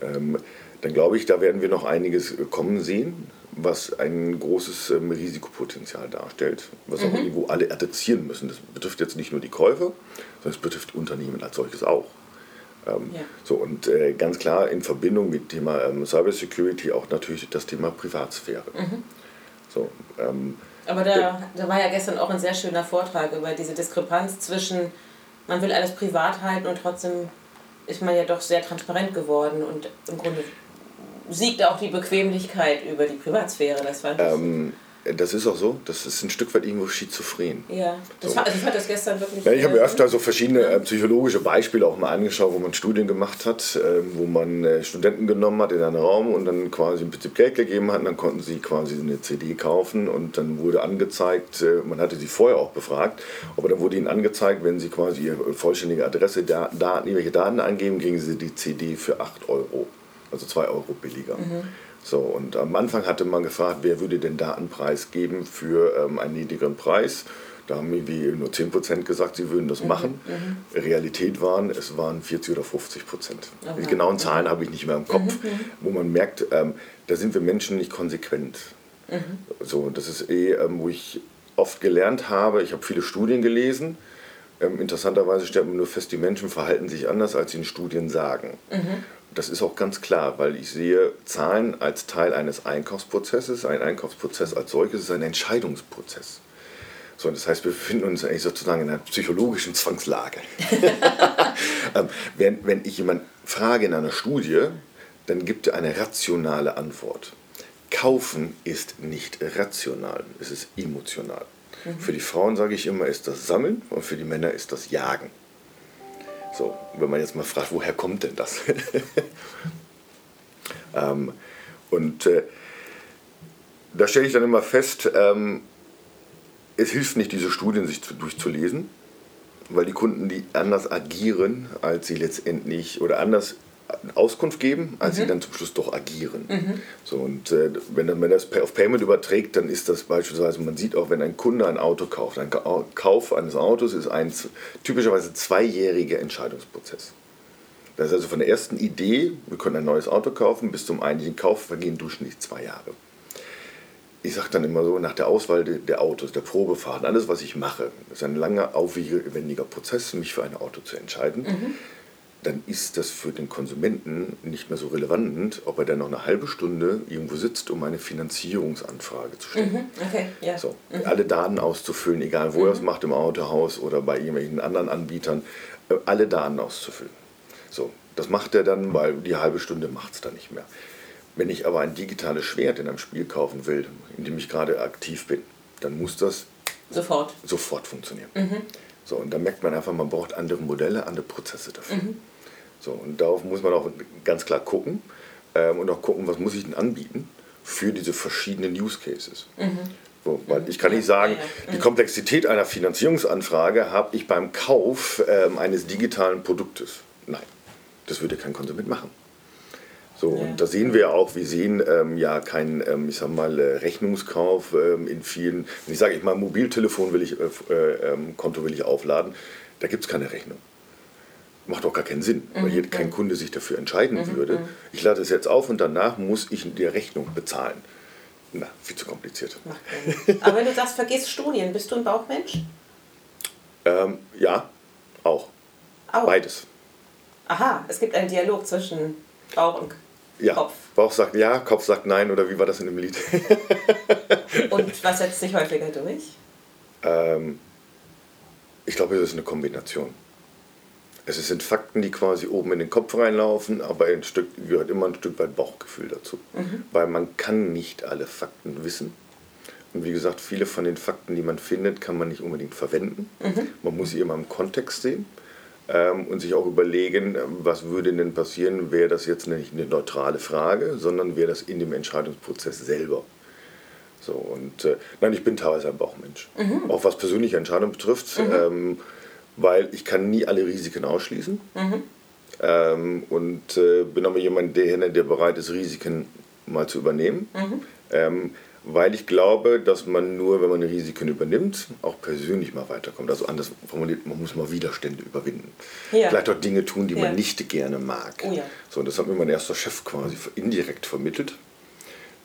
ähm, dann glaube ich, da werden wir noch einiges kommen sehen was ein großes ähm, Risikopotenzial darstellt, was mhm. auch irgendwo alle adressieren müssen. Das betrifft jetzt nicht nur die Käufer, sondern es betrifft Unternehmen als solches auch. Ähm, ja. So, und äh, ganz klar in Verbindung mit dem Thema ähm, Cybersecurity auch natürlich das Thema Privatsphäre. Mhm. So, ähm, Aber da, da war ja gestern auch ein sehr schöner Vortrag über diese Diskrepanz zwischen, man will alles privat halten und trotzdem ist man ja doch sehr transparent geworden und im Grunde siegt auch die Bequemlichkeit über die Privatsphäre. Das fand ähm, das ist auch so, das ist ein Stück weit irgendwo schizophren. Ja, das so. also ich fand das gestern wirklich. Ja, ich habe mir öfter so verschiedene äh, psychologische Beispiele auch mal angeschaut, wo man Studien gemacht hat, äh, wo man äh, Studenten genommen hat in einen Raum und dann quasi im Prinzip Geld gegeben hat und dann konnten sie quasi eine CD kaufen und dann wurde angezeigt, äh, man hatte sie vorher auch befragt, aber dann wurde ihnen angezeigt, wenn sie quasi ihre vollständige Adresse, Daten, irgendwelche Daten angeben, kriegen sie die CD für 8 Euro also 2 Euro billiger. Mhm. So, und am Anfang hatte man gefragt, wer würde den Datenpreis geben für ähm, einen niedrigeren Preis. Da haben irgendwie nur 10% gesagt, sie würden das mhm. machen. Mhm. Realität waren, es waren 40 oder 50 Prozent. Die genauen Zahlen habe ich nicht mehr im Kopf, mhm. mhm. wo man merkt, ähm, da sind wir Menschen nicht konsequent. Mhm. So, das ist eh, ähm, wo ich oft gelernt habe, ich habe viele Studien gelesen. Ähm, interessanterweise stellt man nur fest, die Menschen verhalten sich anders, als sie in Studien sagen. Mhm. Das ist auch ganz klar, weil ich sehe Zahlen als Teil eines Einkaufsprozesses. Ein Einkaufsprozess als solches ist ein Entscheidungsprozess. So, das heißt, wir befinden uns eigentlich sozusagen in einer psychologischen Zwangslage. (laughs) Ähm, wenn, wenn ich jemanden frage in einer Studie, dann gibt er eine rationale Antwort. Kaufen ist nicht rational, es ist emotional. Mhm. Für die Frauen sage ich immer, ist das Sammeln und für die Männer ist das Jagen. So, wenn man jetzt mal fragt, woher kommt denn das? (laughs) ähm, und äh, da stelle ich dann immer fest, ähm, es hilft nicht, diese Studien sich zu, durchzulesen, weil die Kunden, die anders agieren, als sie letztendlich oder anders Auskunft geben, als mhm. sie dann zum Schluss doch agieren. Mhm. So, und äh, wenn man das auf Payment überträgt, dann ist das beispielsweise, man sieht auch, wenn ein Kunde ein Auto kauft, ein Kauf eines Autos ist ein typischerweise zweijähriger Entscheidungsprozess. Das ist also von der ersten Idee, wir können ein neues Auto kaufen, bis zum eigentlichen Kauf vergehen durchschnittlich zwei Jahre. Ich sage dann immer so, nach der Auswahl der Autos, der Probefahrt, alles, was ich mache, ist ein langer, aufwendiger Prozess, mich für ein Auto zu entscheiden. Mhm dann ist das für den Konsumenten nicht mehr so relevant, ob er dann noch eine halbe Stunde irgendwo sitzt, um eine Finanzierungsanfrage zu stellen. Mhm, okay, ja. So, Alle Daten auszufüllen, egal wo er es macht, im Autohaus oder bei irgendwelchen anderen Anbietern, äh, alle Daten auszufüllen. So, das macht er dann, weil die halbe Stunde macht es dann nicht mehr. Wenn ich aber ein digitales Schwert in einem Spiel kaufen will, in dem ich gerade aktiv bin, dann muss das Sofort. sofort funktionieren. So, und da merkt man einfach, man braucht andere Modelle, andere Prozesse dafür. So, und darauf muss man auch ganz klar gucken ähm, und auch gucken, was muss ich denn anbieten für diese verschiedenen Use Cases. So, weil ich kann nicht sagen, die Komplexität einer Finanzierungsanfrage habe ich beim Kauf ähm, eines digitalen Produktes. Nein, das würde kein Konsument machen. So, und da sehen wir auch, wir sehen ähm, ja keinen, ähm, ich sag mal, äh, Rechnungskauf ähm, in vielen, wenn ich sage, ich mal Mobiltelefon will ich, äh, äh, ähm, Konto will ich aufladen, da gibt es keine Rechnung. Macht auch gar keinen Sinn, weil hier kein Kunde sich dafür entscheiden würde. Ich lade es jetzt auf und danach muss ich die Rechnung bezahlen. Na, viel zu kompliziert. Aber wenn du sagst, vergiss Studien, bist du ein Bauchmensch? Ähm, ja, auch. Auch. Beides. Aha, es gibt einen Dialog zwischen Bauch und Ja. Kopf. Bauch sagt ja, Kopf sagt nein oder wie war das in dem Lied? (laughs) Und was setzt sich häufiger durch? ähm, ich glaube, das ist eine Kombination. Es sind Fakten, die quasi oben in den Kopf reinlaufen, aber ein Stück gehört immer ein Stück weit Bauchgefühl dazu. Weil man kann nicht alle Fakten wissen. Und wie gesagt, viele von den Fakten, die man findet, kann man nicht unbedingt verwenden. Man muss sie immer im Kontext sehen ähm, und sich auch überlegen, ähm, was würde denn passieren, wäre das jetzt nicht eine neutrale Frage, sondern wäre das in dem Entscheidungsprozess selber. So, und äh, nein, ich bin teilweise ein Bauchmensch. Auch was persönliche Entscheidungen betrifft, ähm, weil ich kann nie alle Risiken ausschließen. Ähm, und äh, bin aber jemand, der, der bereit ist, Risiken mal zu übernehmen. Ähm, weil ich glaube, dass man nur, wenn man Risiken übernimmt, auch persönlich mal weiterkommt. Also anders formuliert, man muss mal Widerstände überwinden. Ja. Vielleicht auch Dinge tun, die Ja. man nicht gerne mag. Oh ja. So, und das hat mir mein erster Chef quasi indirekt vermittelt.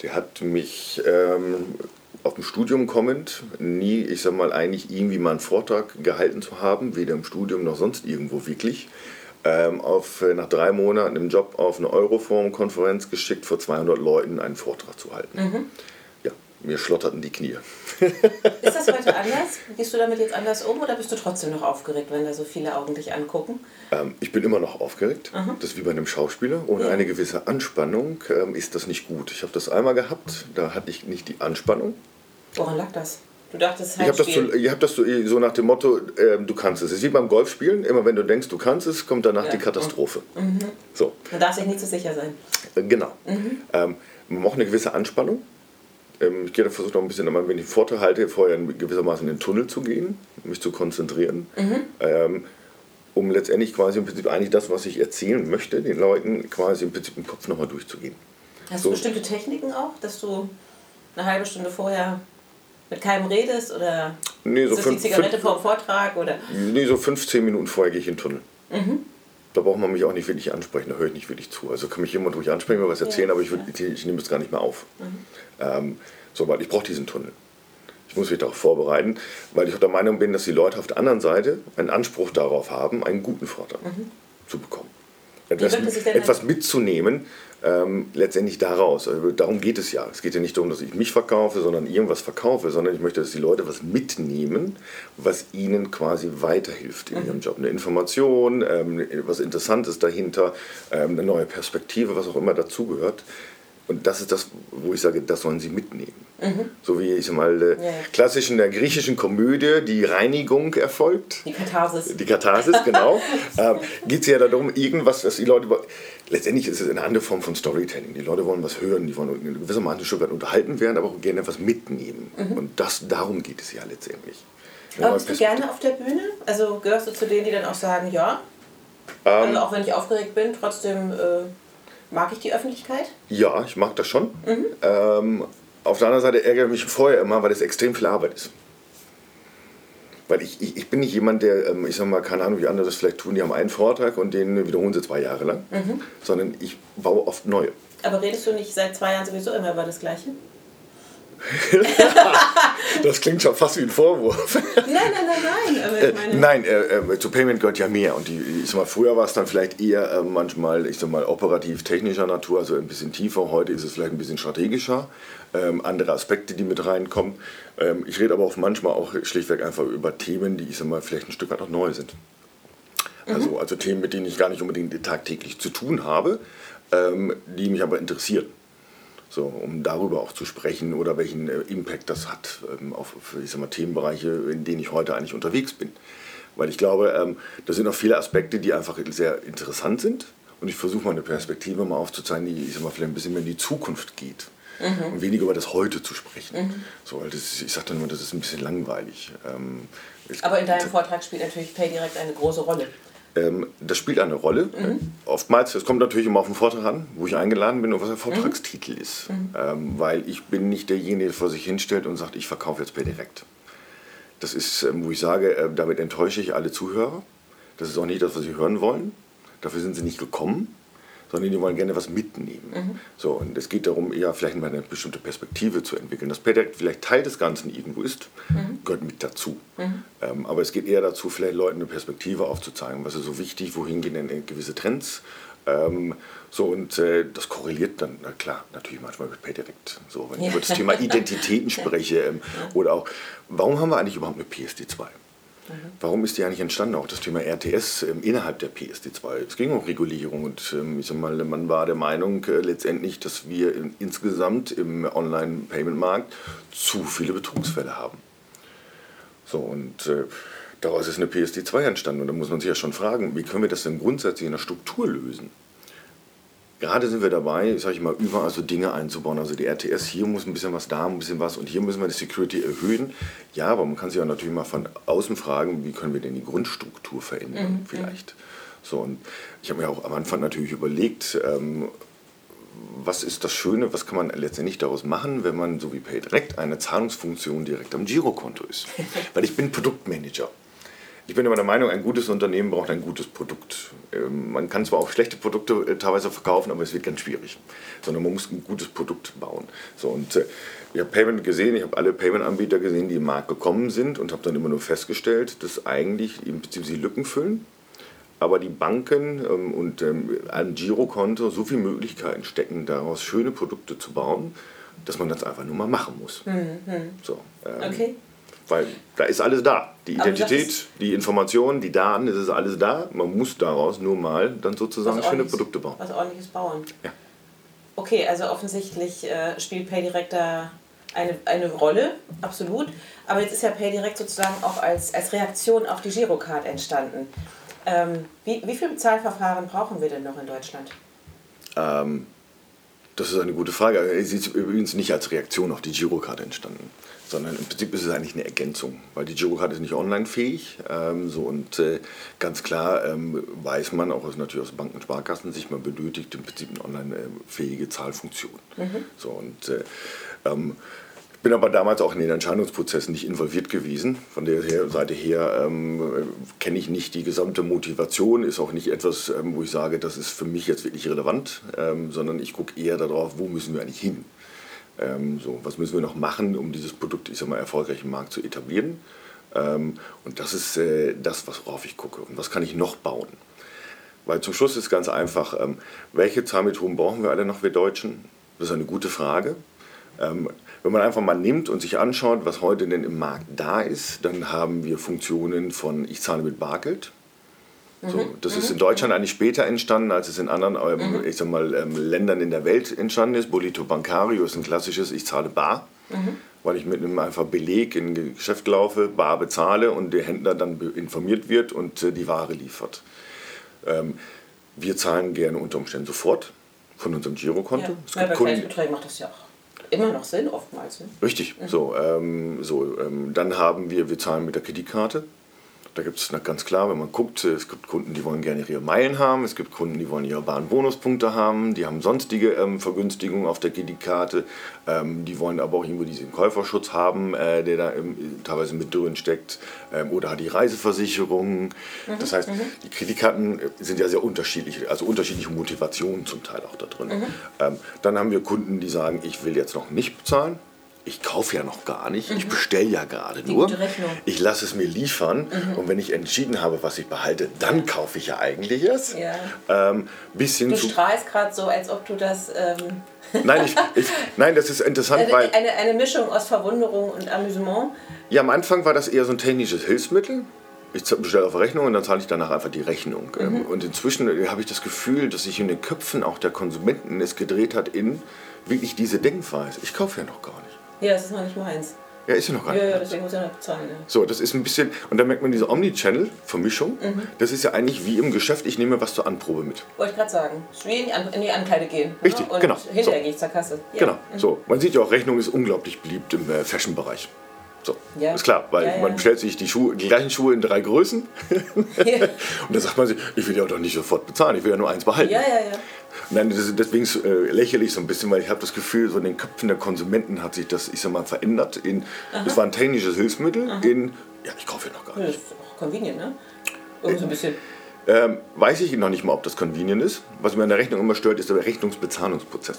Der hat mich ähm, auf dem Studium kommend nie, ich sag mal, eigentlich irgendwie mal einen Vortrag gehalten zu haben, weder im Studium noch sonst irgendwo wirklich. Ähm, auf, äh, nach drei Monaten im Job auf eine Euroforum-Konferenz geschickt, vor 200 Leuten einen Vortrag zu halten. Mhm. Mir schlotterten die Knie. Ist das heute anders? Gehst du damit jetzt anders um oder bist du trotzdem noch aufgeregt, wenn da so viele Augen dich angucken? Ähm, ich bin immer noch aufgeregt. Das ist wie bei einem Schauspieler. Ohne Ja. eine gewisse Anspannung ähm, ist das nicht gut. Ich habe das einmal gehabt, da hatte ich nicht die Anspannung. Woran lag das? Du dachtest Ich habe das, so, ich hab das so, so nach dem Motto, ähm, du kannst es. Es ist wie beim Golfspielen, immer wenn du denkst, du kannst es, kommt danach Ja. die Katastrophe. So, Man darf sich nicht zu sicher sein. äh, genau. Ähm, man braucht eine gewisse Anspannung. Ähm, ich gehe da versuche noch ein bisschen, wenn ich Vortrag halte, vorher in gewissermaßen in den Tunnel zu gehen, mich zu konzentrieren. Ähm, um letztendlich quasi im Prinzip eigentlich das, was ich erzählen möchte, den Leuten quasi im Prinzip im Kopf nochmal durchzugehen. Hast So. du bestimmte Techniken auch, dass du eine halbe Stunde vorher mit keinem redest oder Nee, so ist das die fünf- Zigarette fünf- vor dem Vortrag oder Nee, so 15 Minuten vorher gehe ich in den Tunnel. Da braucht man mich auch nicht wirklich ansprechen, da höre ich nicht wirklich zu. Also kann mich jemand ruhig ansprechen, mir was erzählen, Ja, aber ich, würd, ich, ich nehme es gar nicht mehr auf. Ähm, so, weil ich brauche diesen Tunnel. Ich muss mich darauf vorbereiten, weil ich auch der Meinung bin, dass die Leute auf der anderen Seite einen Anspruch darauf haben, einen guten Vortrag zu bekommen. Etwas, etwas mitzunehmen, ähm, letztendlich daraus. Also darum geht es ja. Es geht ja nicht darum, dass ich mich verkaufe, sondern irgendwas verkaufe, sondern ich möchte, dass die Leute was mitnehmen, was ihnen quasi weiterhilft in ihrem Job. Eine Information, ähm, was Interessantes dahinter, ähm, eine neue Perspektive, was auch immer dazugehört. Und das ist das, wo ich sage, das sollen sie mitnehmen. So wie ich mal, äh, Ja, klassisch in der griechischen Komödie die Reinigung erfolgt. die Katharsis? Die Katharsis, genau. (laughs) ähm, Geht es ja darum, irgendwas, was die Leute. Letztendlich ist es eine andere Form von Storytelling. Die Leute wollen was hören, die wollen in gewissermaßen ein Stück weit unterhalten werden, aber auch gerne etwas mitnehmen. Und das, darum geht es ja letztendlich. Aber bist du gerne auf der Bühne? Also gehörst du zu denen, die dann auch sagen, ja, Ähm, also auch wenn ich aufgeregt bin, trotzdem äh, mag ich die Öffentlichkeit? Ja, ich mag das schon. Ähm, auf der anderen Seite ärgere ich mich vorher immer, weil es extrem viel Arbeit ist. Weil ich, ich, ich bin nicht jemand, der, ähm, ich sag mal, keine Ahnung, wie andere das vielleicht tun, die haben einen Vortrag und den wiederholen sie zwei Jahre lang, sondern ich baue oft neue. Aber redest du nicht seit zwei Jahren sowieso immer über das Gleiche? (laughs) das klingt schon fast wie ein Vorwurf. Nein, nein, nein, nein. Meine, Nein, äh, äh, zu Payment gehört ja mehr. Und die, ich sag mal, früher war es dann vielleicht eher äh, manchmal, ich sag mal, operativ technischer Natur, also ein bisschen tiefer. Heute ist es vielleicht ein bisschen strategischer. Ähm, andere Aspekte, die mit reinkommen. Ähm, ich rede aber auch manchmal auch schlichtweg einfach über Themen, die, ich sag mal, vielleicht ein Stück weit auch neu sind. Also, also Themen, mit denen ich gar nicht unbedingt tagtäglich zu tun habe, ähm, die mich aber interessieren. So, um darüber auch zu sprechen oder welchen äh, Impact das hat ähm, auf ich sag mal, Themenbereiche, in denen ich heute eigentlich unterwegs bin. Weil ich glaube, ähm, da sind noch viele Aspekte, die einfach sehr interessant sind. Und ich versuche mal eine Perspektive mal aufzuzeigen, die ich sag mal, vielleicht ein bisschen mehr in die Zukunft geht. Und weniger über das Heute zu sprechen. So, weil das, ist- ich sage dann immer, das ist ein bisschen langweilig. Ähm, aber in deinem Vortrag spielt natürlich PayDirect eine große Rolle. Ähm, das spielt eine Rolle. Äh, Oftmals, es kommt natürlich immer auf den Vortrag an, wo ich eingeladen bin und was der Vortragstitel ist. Ähm, weil ich bin nicht derjenige, der vor sich hinstellt und sagt, ich verkaufe jetzt per direkt. Das ist, ähm, wo ich sage, äh, damit enttäusche ich alle Zuhörer. Das ist auch nicht das, was sie hören wollen. Dafür sind sie nicht gekommen, sondern die wollen gerne was mitnehmen. So, und es geht darum, eher vielleicht mal eine bestimmte Perspektive zu entwickeln. Das PayDirect vielleicht Teil des Ganzen irgendwo ist, gehört mit dazu. Ähm, aber es geht eher dazu, vielleicht Leuten eine Perspektive aufzuzeigen. Was ist so wichtig, wohin gehen denn gewisse Trends? Ähm, so, und äh, das korreliert dann, na klar, natürlich manchmal mit PayDirect. So, wenn ich über das Thema (laughs) Identitäten spreche ähm, oder auch, warum haben wir eigentlich überhaupt eine PSD2? Warum ist die eigentlich entstanden? Auch das Thema RTS ähm, innerhalb der PSD2. Es ging um Regulierung und ähm, ich sag mal, man war der Meinung äh, letztendlich, dass wir in, insgesamt im Online-Payment-Markt zu viele Betrugsfälle haben. So, und äh, daraus ist eine PSD2 entstanden. Und da muss man sich ja schon fragen, wie können wir das denn grundsätzlich in der Struktur lösen? Gerade sind wir dabei, sage ich mal, überall so Dinge einzubauen. Also die RTS, hier muss ein bisschen was, da ein bisschen was und hier müssen wir die Security erhöhen. Ja, aber man kann sich auch natürlich mal von außen fragen, wie können wir denn die Grundstruktur verändern vielleicht. So, und ich habe mir auch am Anfang natürlich überlegt, ähm, was ist das Schöne, was kann man letztendlich daraus machen, wenn man so wie PayDirect eine Zahlungsfunktion direkt am Girokonto ist. (laughs) Weil ich bin Produktmanager. Ich bin immer der Meinung, ein gutes Unternehmen braucht ein gutes Produkt. Ähm, Man kann zwar auch schlechte Produkte äh, teilweise verkaufen, aber es wird ganz schwierig. Sondern man muss ein gutes Produkt bauen. So, und äh, ich habe Payment gesehen, ich habe alle Payment-Anbieter gesehen, die im Markt gekommen sind und habe dann immer nur festgestellt, dass eigentlich im Prinzip sie Lücken füllen aber die Banken ähm, und ähm, ein Girokonto so viele Möglichkeiten stecken, daraus schöne Produkte zu bauen, dass man das einfach nur mal machen muss. So, ähm, Okay. Weil da ist alles da. Die Identität, die Informationen, die Daten, es ist alles da. Man muss daraus nur mal dann sozusagen schöne Produkte bauen. Was ordentliches bauen. Ja. Okay, also offensichtlich äh, spielt PayDirect da eine, eine Rolle, absolut. Aber jetzt ist ja PayDirect sozusagen auch als, als Reaktion auf die Girocard entstanden. Ähm, wie, wie viele Zahlverfahren brauchen wir denn noch in Deutschland? Ähm, das ist eine gute Frage. Sie ist übrigens nicht als Reaktion auf die Girocard entstanden, sondern im Prinzip ist es eigentlich eine Ergänzung, weil die Girocard ist nicht online-fähig. Ähm, so, und äh, ganz klar ähm, weiß man, auch aus, natürlich aus Banken und Sparkassen, sich man benötigt im Prinzip eine online-fähige Zahlfunktion. So, und, äh, ähm, ich bin aber damals auch in den Entscheidungsprozessen nicht involviert gewesen. Von der Seite her ähm, äh, kenne ich nicht die gesamte Motivation, ist auch nicht etwas, ähm, wo ich sage, das ist für mich jetzt wirklich relevant, ähm, sondern ich gucke eher darauf, wo müssen wir eigentlich hin. Ähm, so, was müssen wir noch machen, um dieses Produkt, ich sag mal, erfolgreich im Markt zu etablieren? Ähm, und das ist äh, das, worauf ich gucke. Und was kann ich noch bauen? Weil zum Schluss ist ganz einfach, ähm, welche Zahlmethoden brauchen wir alle noch, wir Deutschen? Das ist eine gute Frage. Ähm, wenn man einfach mal nimmt und sich anschaut, was heute denn im Markt da ist, dann haben wir Funktionen von ich zahle mit Bargeld. So, das ist in Deutschland eigentlich später entstanden, als es in anderen ähm, ich sag mal, ähm, Ländern in der Welt entstanden ist. Bolito Bancario ist ein klassisches Ich zahle bar, weil ich mit einem einfach Beleg in ein Geschäft laufe, bar bezahle und der Händler dann informiert wird und äh, die Ware liefert. Ähm, wir zahlen gerne unter Umständen sofort von unserem Girokonto. Ja. Es Ja, gibt bei Kunden, macht das ja auch immer noch Sinn, oftmals. Ne? Richtig, so, ähm, so ähm, dann haben wir, wir zahlen mit der Kreditkarte. Da gibt es ganz klar, wenn man guckt, es gibt Kunden, die wollen gerne ihre Meilen haben, es gibt Kunden, die wollen ihre Bahnbonuspunkte haben, die haben sonstige ähm, Vergünstigungen auf der Kreditkarte, ähm, die wollen aber auch irgendwo diesen Käuferschutz haben, äh, der da ähm, teilweise mit drin steckt, ähm, oder hat die Reiseversicherung. Das heißt, die Kreditkarten äh, sind ja sehr unterschiedlich, also unterschiedliche Motivationen zum Teil auch da drin. Ähm, dann haben wir Kunden, die sagen, ich will jetzt noch nicht bezahlen, ich kaufe ja noch gar nicht, ich bestelle ja gerade nur. Ich lasse es mir liefern und wenn ich entschieden habe, was ich behalte, dann kaufe ich ja eigentlich erst. Ja. Ähm, bis hin Du strahlst gerade so, als ob du das. Ähm, Nein, ich, ich, (laughs) nein, das ist interessant, eine, weil eine, eine Mischung aus Verwunderung und Amüsement. ja, am Anfang war das eher so ein technisches Hilfsmittel. Ich bestelle auf Rechnung und dann zahle ich danach einfach die Rechnung. Mhm. Ähm, Und inzwischen äh, habe ich das Gefühl, dass sich in den Köpfen auch der Konsumenten es gedreht hat in wirklich diese Denkweise. Ich kaufe ja noch gar nicht. Ja, das ist noch nicht meins. Ja, ist ja noch gar Ja, nicht. ja, deswegen muss ich noch bezahlen. Ja. So, das ist ein bisschen, und da merkt man diese Omnichannel-Vermischung. Mhm. Das ist ja eigentlich wie im Geschäft, ich nehme was zur Anprobe mit. Wollte ich gerade sagen. Es ist wie in die, An in die Ankleide gehen. Richtig, ne? und genau. Hinterher So. gehe ich zur Kasse. Ja. Genau, so. Man sieht ja auch, Rechnung ist unglaublich beliebt im äh, Fashion-Bereich. So, Ja. ist klar, weil Ja, ja. man bestellt sich die, Schuhe, die gleichen Schuhe in drei Größen (laughs) Ja. (laughs) und dann sagt man sich, ich will ja doch nicht sofort bezahlen, ich will ja nur eins behalten. ja, ja, ja. Nein, das ist, deswegen äh, lächle ich so ein bisschen, weil ich habe das Gefühl, so in den Köpfen der Konsumenten hat sich das, ich sag mal, verändert. In, das war ein technisches Hilfsmittel in, ja, ich kaufe ja noch gar Das nicht. ist auch convenient, ne? Irgendwie so ein bisschen. Ähm, weiß ich noch nicht mal, ob das convenient ist. Was mir an der Rechnung immer stört, ist der Rechnungsbezahlungsprozess.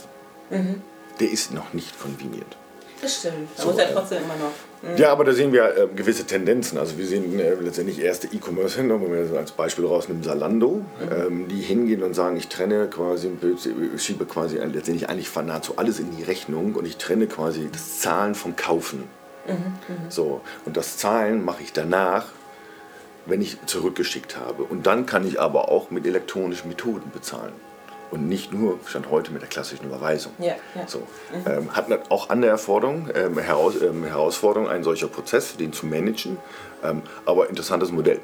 Mhm. Der ist noch nicht convenient. Das stimmt. Da So, muss er äh, trotzdem immer noch. Ja, aber da sehen wir äh, gewisse Tendenzen. Also wir sehen äh, letztendlich erste E-Commerce-Händler, wenn wir so als Beispiel rausnehmen, Salando, ähm, die hingehen und sagen, ich trenne quasi, ich schiebe quasi letztendlich eigentlich von nahezu alles in die Rechnung und ich trenne quasi das Zahlen vom Kaufen. So, und das Zahlen mache ich danach, wenn ich zurückgeschickt habe. Und dann kann ich aber auch mit elektronischen Methoden bezahlen. Und nicht nur, stand heute, mit der klassischen Überweisung. Ja, ja. So, ähm, hat auch andere Erforderungen, ähm, heraus, ähm, Herausforderungen, ein solcher Prozess, den zu managen, ähm, aber interessantes Modell.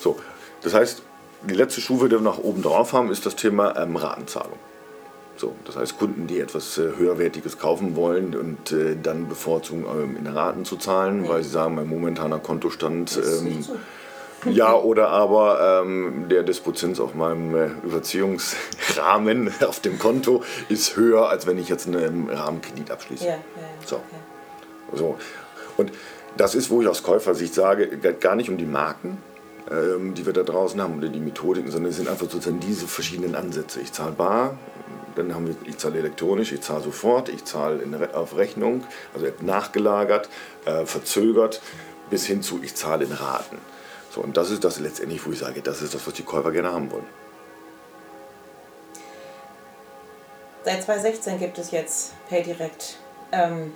So, das heißt, die letzte Stufe, die wir nach oben drauf haben, ist das Thema ähm, Ratenzahlung. So, das heißt, Kunden, die etwas äh, höherwertiges kaufen wollen und äh, dann bevorzugen, ähm, in Raten zu zahlen, weil sie sagen, mein momentaner Kontostand Das ist nicht so. (laughs) ja, oder aber ähm, der Dispozenz auf meinem äh, Überziehungsrahmen (laughs) auf dem Konto ist höher, als wenn ich jetzt einen Rahmenkredit abschließe. Ja, ja, ja. So. Okay. So. Und das ist, wo ich aus Käufersicht sage, geht gar nicht um die Marken, ähm, die wir da draußen haben oder die Methodiken, sondern es sind einfach sozusagen diese verschiedenen Ansätze. Ich zahle bar, dann haben wir, ich zahle elektronisch, ich zahle sofort, ich zahle in, auf Rechnung, also nachgelagert, äh, verzögert, bis hin zu ich zahle in Raten. So, und das ist das letztendlich, wo ich sage, das ist das, was die Käufer gerne haben wollen. Seit 2016 gibt es jetzt PayDirect. Ähm,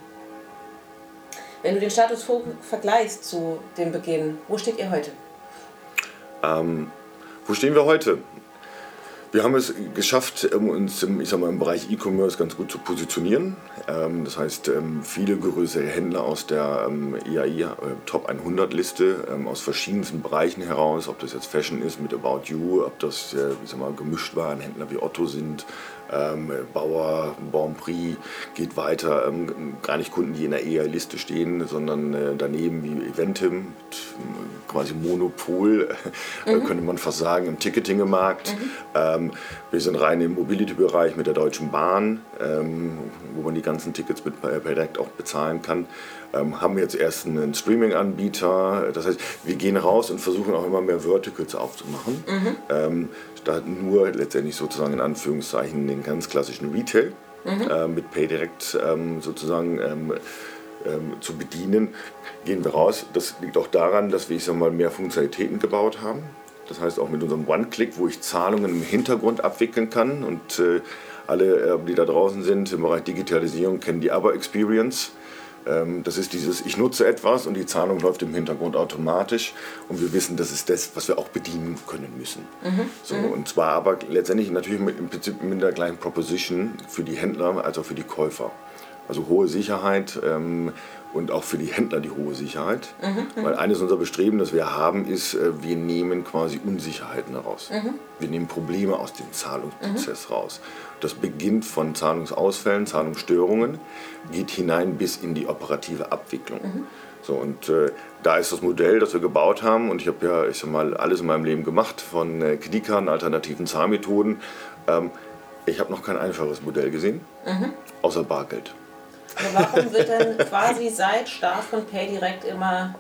wenn du den Status quo vergleichst zu dem Beginn, wo steht ihr heute? Wo stehen wir heute? Wir haben es geschafft, uns im, ich sag mal, im Bereich E-Commerce ganz gut zu positionieren. Ähm, Das heißt, ähm, viele größere Händler aus der ähm, EAI äh, Top 100 Liste aus verschiedensten Bereichen heraus, ob das jetzt Fashion ist mit About You, ob das äh, ich sag mal, gemischt waren, Händler wie Otto sind, ähm, Bauer, Bonprix geht weiter, ähm, gar nicht Kunden, die in der EAI-Liste stehen, sondern äh, daneben wie Eventim, äh, quasi Monopol, äh, könnte man fast sagen, im Ticketing-Markt. Ähm, wir sind rein im Mobility-Bereich mit der Deutschen Bahn, ähm, wo man die ganzen Tickets mit per direkt auch bezahlen kann. Ähm, haben jetzt erst einen Streaming-Anbieter. Das heißt, wir gehen raus und versuchen auch immer mehr Verticals aufzumachen. Ähm, statt nur letztendlich sozusagen in Anführungszeichen den ganz klassischen Retail äh, mit PayDirect ähm, sozusagen ähm, ähm, zu bedienen, gehen wir raus. Das liegt auch daran, dass wir ich sag mal, mehr Funktionalitäten gebaut haben. Das heißt auch mit unserem One-Click, wo ich Zahlungen im Hintergrund abwickeln kann. Und äh, alle, äh, die da draußen sind im Bereich Digitalisierung, kennen die Aber-Experience. Das ist dieses, ich nutze etwas und die Zahlung läuft im Hintergrund automatisch und wir wissen, das ist das, was wir auch bedienen können müssen. So, Und zwar aber letztendlich natürlich mit, im Prinzip mit der gleichen Proposition für die Händler als auch für die Käufer. Also hohe Sicherheit ähm, und auch für die Händler die hohe Sicherheit. Weil eines unserer Bestreben, das wir haben, ist, äh, wir nehmen quasi Unsicherheiten heraus. Wir nehmen Probleme aus dem Zahlungsprozess raus. Das beginnt von Zahlungsausfällen, Zahlungsstörungen, geht hinein bis in die operative Abwicklung. So, und äh, da ist das Modell, das wir gebaut haben, und ich habe ja ich sag mal, alles in meinem Leben gemacht, von äh, Kreditkarten, alternativen Zahlmethoden. Ähm, ich habe noch kein einfaches Modell gesehen, außer Bargeld. Warum wird dann quasi seit Start von PayDirect immer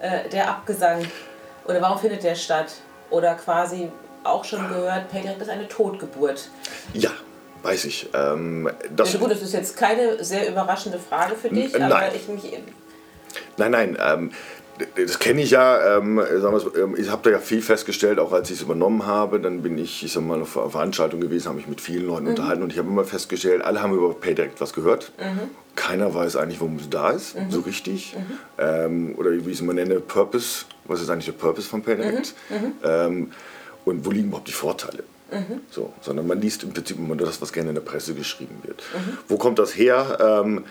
äh, der Abgesang? Oder warum findet der statt? Oder quasi auch schon gehört, PayDirect ist eine Totgeburt. Ja, Weiß ich. Ähm, das ja, gut, das ist jetzt keine sehr überraschende Frage für dich, aber nein. ich mich. Nein, nein. Ähm, das kenne ich ja. Ähm, ähm ich habe da ja viel festgestellt, auch als ich es übernommen habe. Dann bin ich, ich sag mal, auf einer Veranstaltung gewesen, habe mich mit vielen Leuten mhm. unterhalten und ich habe immer festgestellt, alle haben über PayDirect was gehört. Mhm. Keiner weiß eigentlich, warum es da ist, mhm. so richtig. Mhm. Ähm, oder wie ich es immer nenne, Purpose. Was ist eigentlich der Purpose von PayDirect? Mhm. Mhm. Ähm, und wo liegen überhaupt die Vorteile? So, sondern man liest im Prinzip immer das, was gerne in der Presse geschrieben wird. Wo kommt das her? Ähm,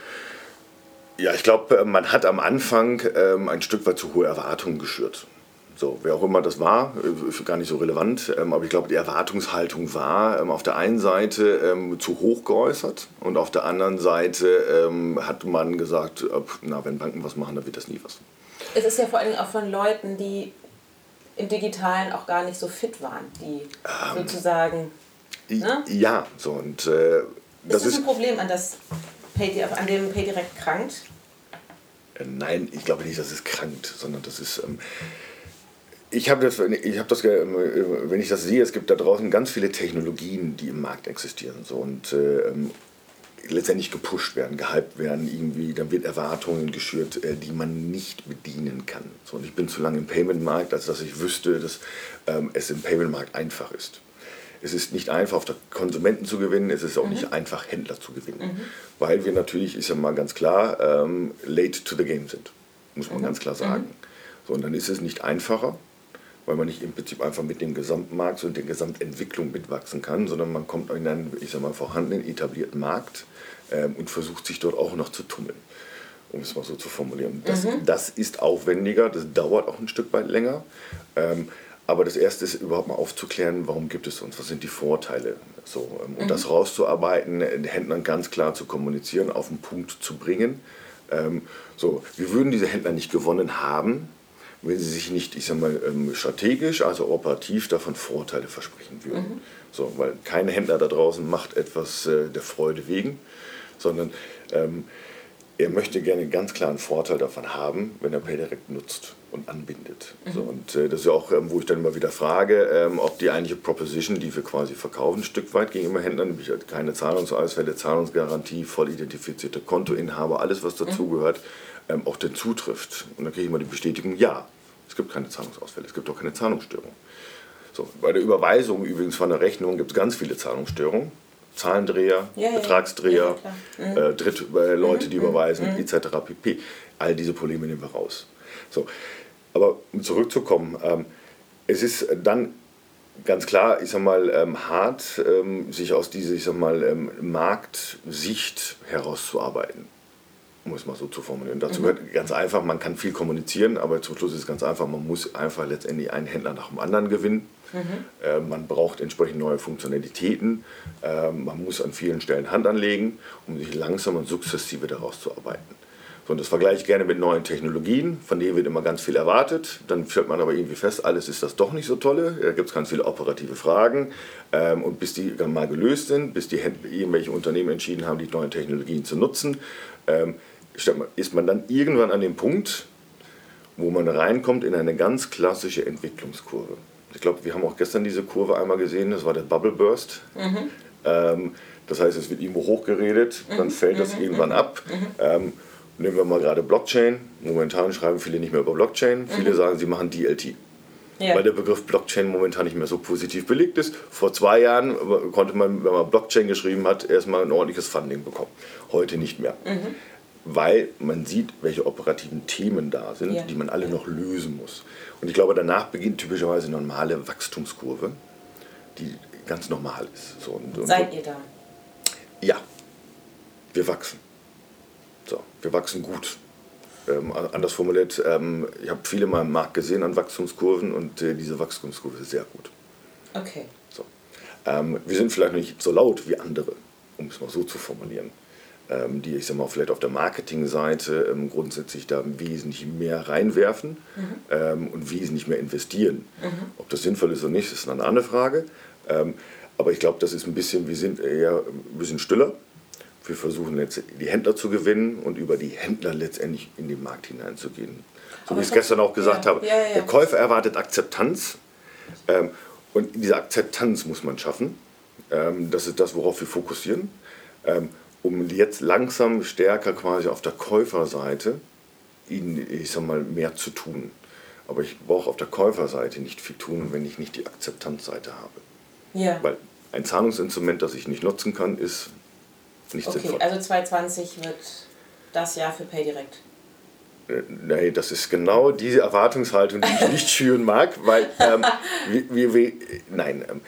ja, ich glaube, äh, man hat am Anfang ähm, ein Stück weit zu hohe Erwartungen geschürt. So, wer auch immer das war, äh, gar nicht so relevant, ähm, aber ich glaube, die Erwartungshaltung war ähm, auf der einen Seite ähm, zu hoch geäußert und auf der anderen Seite ähm, hat man gesagt, äh, na, wenn Banken was machen, dann wird das nie was. Es ist ja vor allem auch von Leuten, die im Digitalen auch gar nicht so fit waren, die ähm, sozusagen. Ne? Ja, so und äh, das ist das ein Problem, an, das Pay, an dem PayDirect krankt? Äh, nein, ich glaube nicht, dass es krankt, sondern das ist. Ähm, ich habe das, ich hab das, ähm, wenn ich das sehe, es gibt da draußen ganz viele Technologien, die im Markt existieren. So, und äh, ähm, letztendlich gepusht werden, gehypt werden, irgendwie, dann wird Erwartungen geschürt, äh, die man nicht bedienen kann. So, und ich bin zu lange im Payment-Markt, als dass ich wüsste, dass ähm, es im Payment-Markt einfach ist. Es ist nicht einfach, auf der Konsumenten zu gewinnen, es ist auch mhm. nicht einfach, Händler zu gewinnen. Mhm. Weil wir natürlich, ist ja mal ganz klar, ähm, late to the game sind. Muss man mhm. ganz klar sagen. Mhm. So, und dann ist es nicht einfacher, weil man nicht im Prinzip einfach mit dem Gesamtmarkt und der Gesamtentwicklung mitwachsen kann, sondern man kommt in einen, ich sag mal, vorhandenen, etablierten Markt ähm, und versucht sich dort auch noch zu tummeln um es mal so zu formulieren. Das, mhm. das ist aufwendiger, das dauert auch ein Stück weit länger. Ähm, aber das Erste ist überhaupt mal aufzuklären, warum gibt es uns, was sind die Vorteile. So, ähm, und mhm. das rauszuarbeiten, den Händlern ganz klar zu kommunizieren, auf den Punkt zu bringen. Ähm, so, wir würden diese Händler nicht gewonnen haben, wenn sie sich nicht, ich sag mal, ähm, strategisch, also operativ davon Vorteile versprechen würden. Mhm. So, weil kein Händler da draußen macht etwas äh, der Freude wegen, sondern ähm, er möchte gerne einen ganz klaren Vorteil davon haben, wenn er PayDirect nutzt und anbindet. Mhm. So, und äh, das ist ja auch, ähm, wo ich dann immer wieder frage, ähm, ob die eigentliche Proposition, die wir quasi verkaufen, ein Stück weit gegenüber Händlern, nämlich halt keine Zahlungsausfälle, Zahlungsgarantie, voll identifizierte Kontoinhaber, alles was dazugehört, mhm. ähm, auch denn zutrifft. Und dann kriege ich immer die Bestätigung, ja, es gibt keine Zahlungsausfälle, es gibt auch keine Zahlungsstörung. So, bei der Überweisung übrigens von der Rechnung gibt es ganz viele Zahlungsstörungen. Zahlendreher, ja, Betragsdreher, ja, mhm. äh, Dritt, äh, Leute, die mhm. überweisen, mhm. etc. pp. All diese Probleme nehmen wir raus. So. Aber um zurückzukommen, ähm, es ist dann ganz klar, ich sag mal, ähm, hart, ähm, sich aus dieser, ich sag mal, ähm, Marktsicht herauszuarbeiten. Um es mal so zu formulieren. Dazu mhm. gehört ganz einfach, man kann viel kommunizieren, aber zum Schluss ist es ganz einfach, man muss einfach letztendlich einen Händler nach dem anderen gewinnen. Mhm. Äh, man braucht entsprechend neue Funktionalitäten. Äh, man muss an vielen Stellen Hand anlegen, um sich langsam und sukzessive daraus zu arbeiten. So, und das vergleiche ich gerne mit neuen Technologien, von denen wird immer ganz viel erwartet. Dann stellt man aber irgendwie fest, alles ist das doch nicht so tolle. Da gibt es ganz viele operative Fragen. Ähm, und bis die dann mal gelöst sind, bis die irgendwelche Unternehmen entschieden haben, die neuen Technologien zu nutzen, ähm, ist man dann irgendwann an dem Punkt, wo man reinkommt in eine ganz klassische Entwicklungskurve. Ich glaube, wir haben auch gestern diese Kurve einmal gesehen, das war der Bubble Burst. Mhm. Ähm, das heißt, es wird irgendwo hochgeredet, dann mhm. fällt das mhm. irgendwann mhm. ab. Mhm. Ähm, nehmen wir mal gerade Blockchain. Momentan schreiben viele nicht mehr über Blockchain. Viele sagen, sie machen DLT. Ja. Weil der Begriff Blockchain momentan nicht mehr so positiv belegt ist. Vor zwei Jahren konnte man, wenn man Blockchain geschrieben hat, erstmal ein ordentliches Funding bekommen. Heute nicht mehr. Weil man sieht, welche operativen Themen da sind, ja. die man alle noch lösen muss. Und ich glaube, danach beginnt typischerweise eine normale Wachstumskurve, die ganz normal ist. So, und, und Seid so. ihr da? Ja, wir wachsen. So, wir wachsen gut. Ähm, anders formuliert, ähm, ich habe viele mal im Markt gesehen an Wachstumskurven und äh, diese Wachstumskurve ist sehr gut. Okay. So. Ähm, wir sind vielleicht nicht so laut wie andere, um es mal so zu formulieren. Ähm, die, ich sag mal, vielleicht auf der Marketingseite ähm, grundsätzlich da wesentlich mehr reinwerfen mhm. ähm, und wesentlich mehr investieren. Mhm. Ob das sinnvoll ist oder nicht, ist eine andere Frage. Aber ich glaube, das ist ein bisschen, wir sind eher ein bisschen stiller. Wir versuchen jetzt die Händler zu gewinnen und über die Händler letztendlich in den Markt hineinzugehen. So wie ich es gestern auch gesagt ja, habe. Ja, ja. Der Käufer erwartet Akzeptanz ähm, und diese Akzeptanz muss man schaffen Ähm, das ist das, worauf wir fokussieren. Ähm, um jetzt langsam stärker quasi auf der Käuferseite ihnen, ich sag mal, mehr zu tun. Aber ich brauche auf der Käuferseite nicht viel tun, wenn ich nicht die Akzeptanzseite habe. Ja. Weil ein Zahlungsinstrument, das ich nicht nutzen kann, ist nicht Okay, sinnvoll. also 2020 wird das Jahr für PayDirect. Äh, Nee, das ist genau diese Erwartungshaltung, die ich nicht (laughs) schüren mag, weil ähm, (laughs) wir, wir, wir, nein, ähm,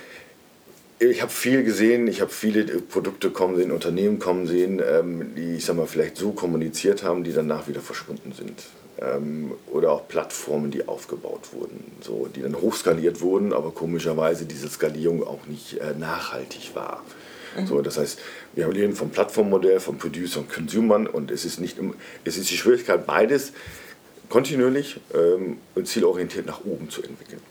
ich habe viel gesehen, ich habe viele äh, Produkte kommen sehen, Unternehmen kommen sehen, ähm, die, ich sag mal, vielleicht so kommuniziert haben, die danach wieder verschwunden sind. Ähm, oder auch Plattformen, die aufgebaut wurden, so, die dann hochskaliert wurden, aber komischerweise diese Skalierung auch nicht äh, nachhaltig war. So, das heißt, wir leben vom Plattformmodell, vom Producer und Consumern und es ist, nicht, es ist die Schwierigkeit, beides kontinuierlich ähm, und zielorientiert nach oben zu entwickeln.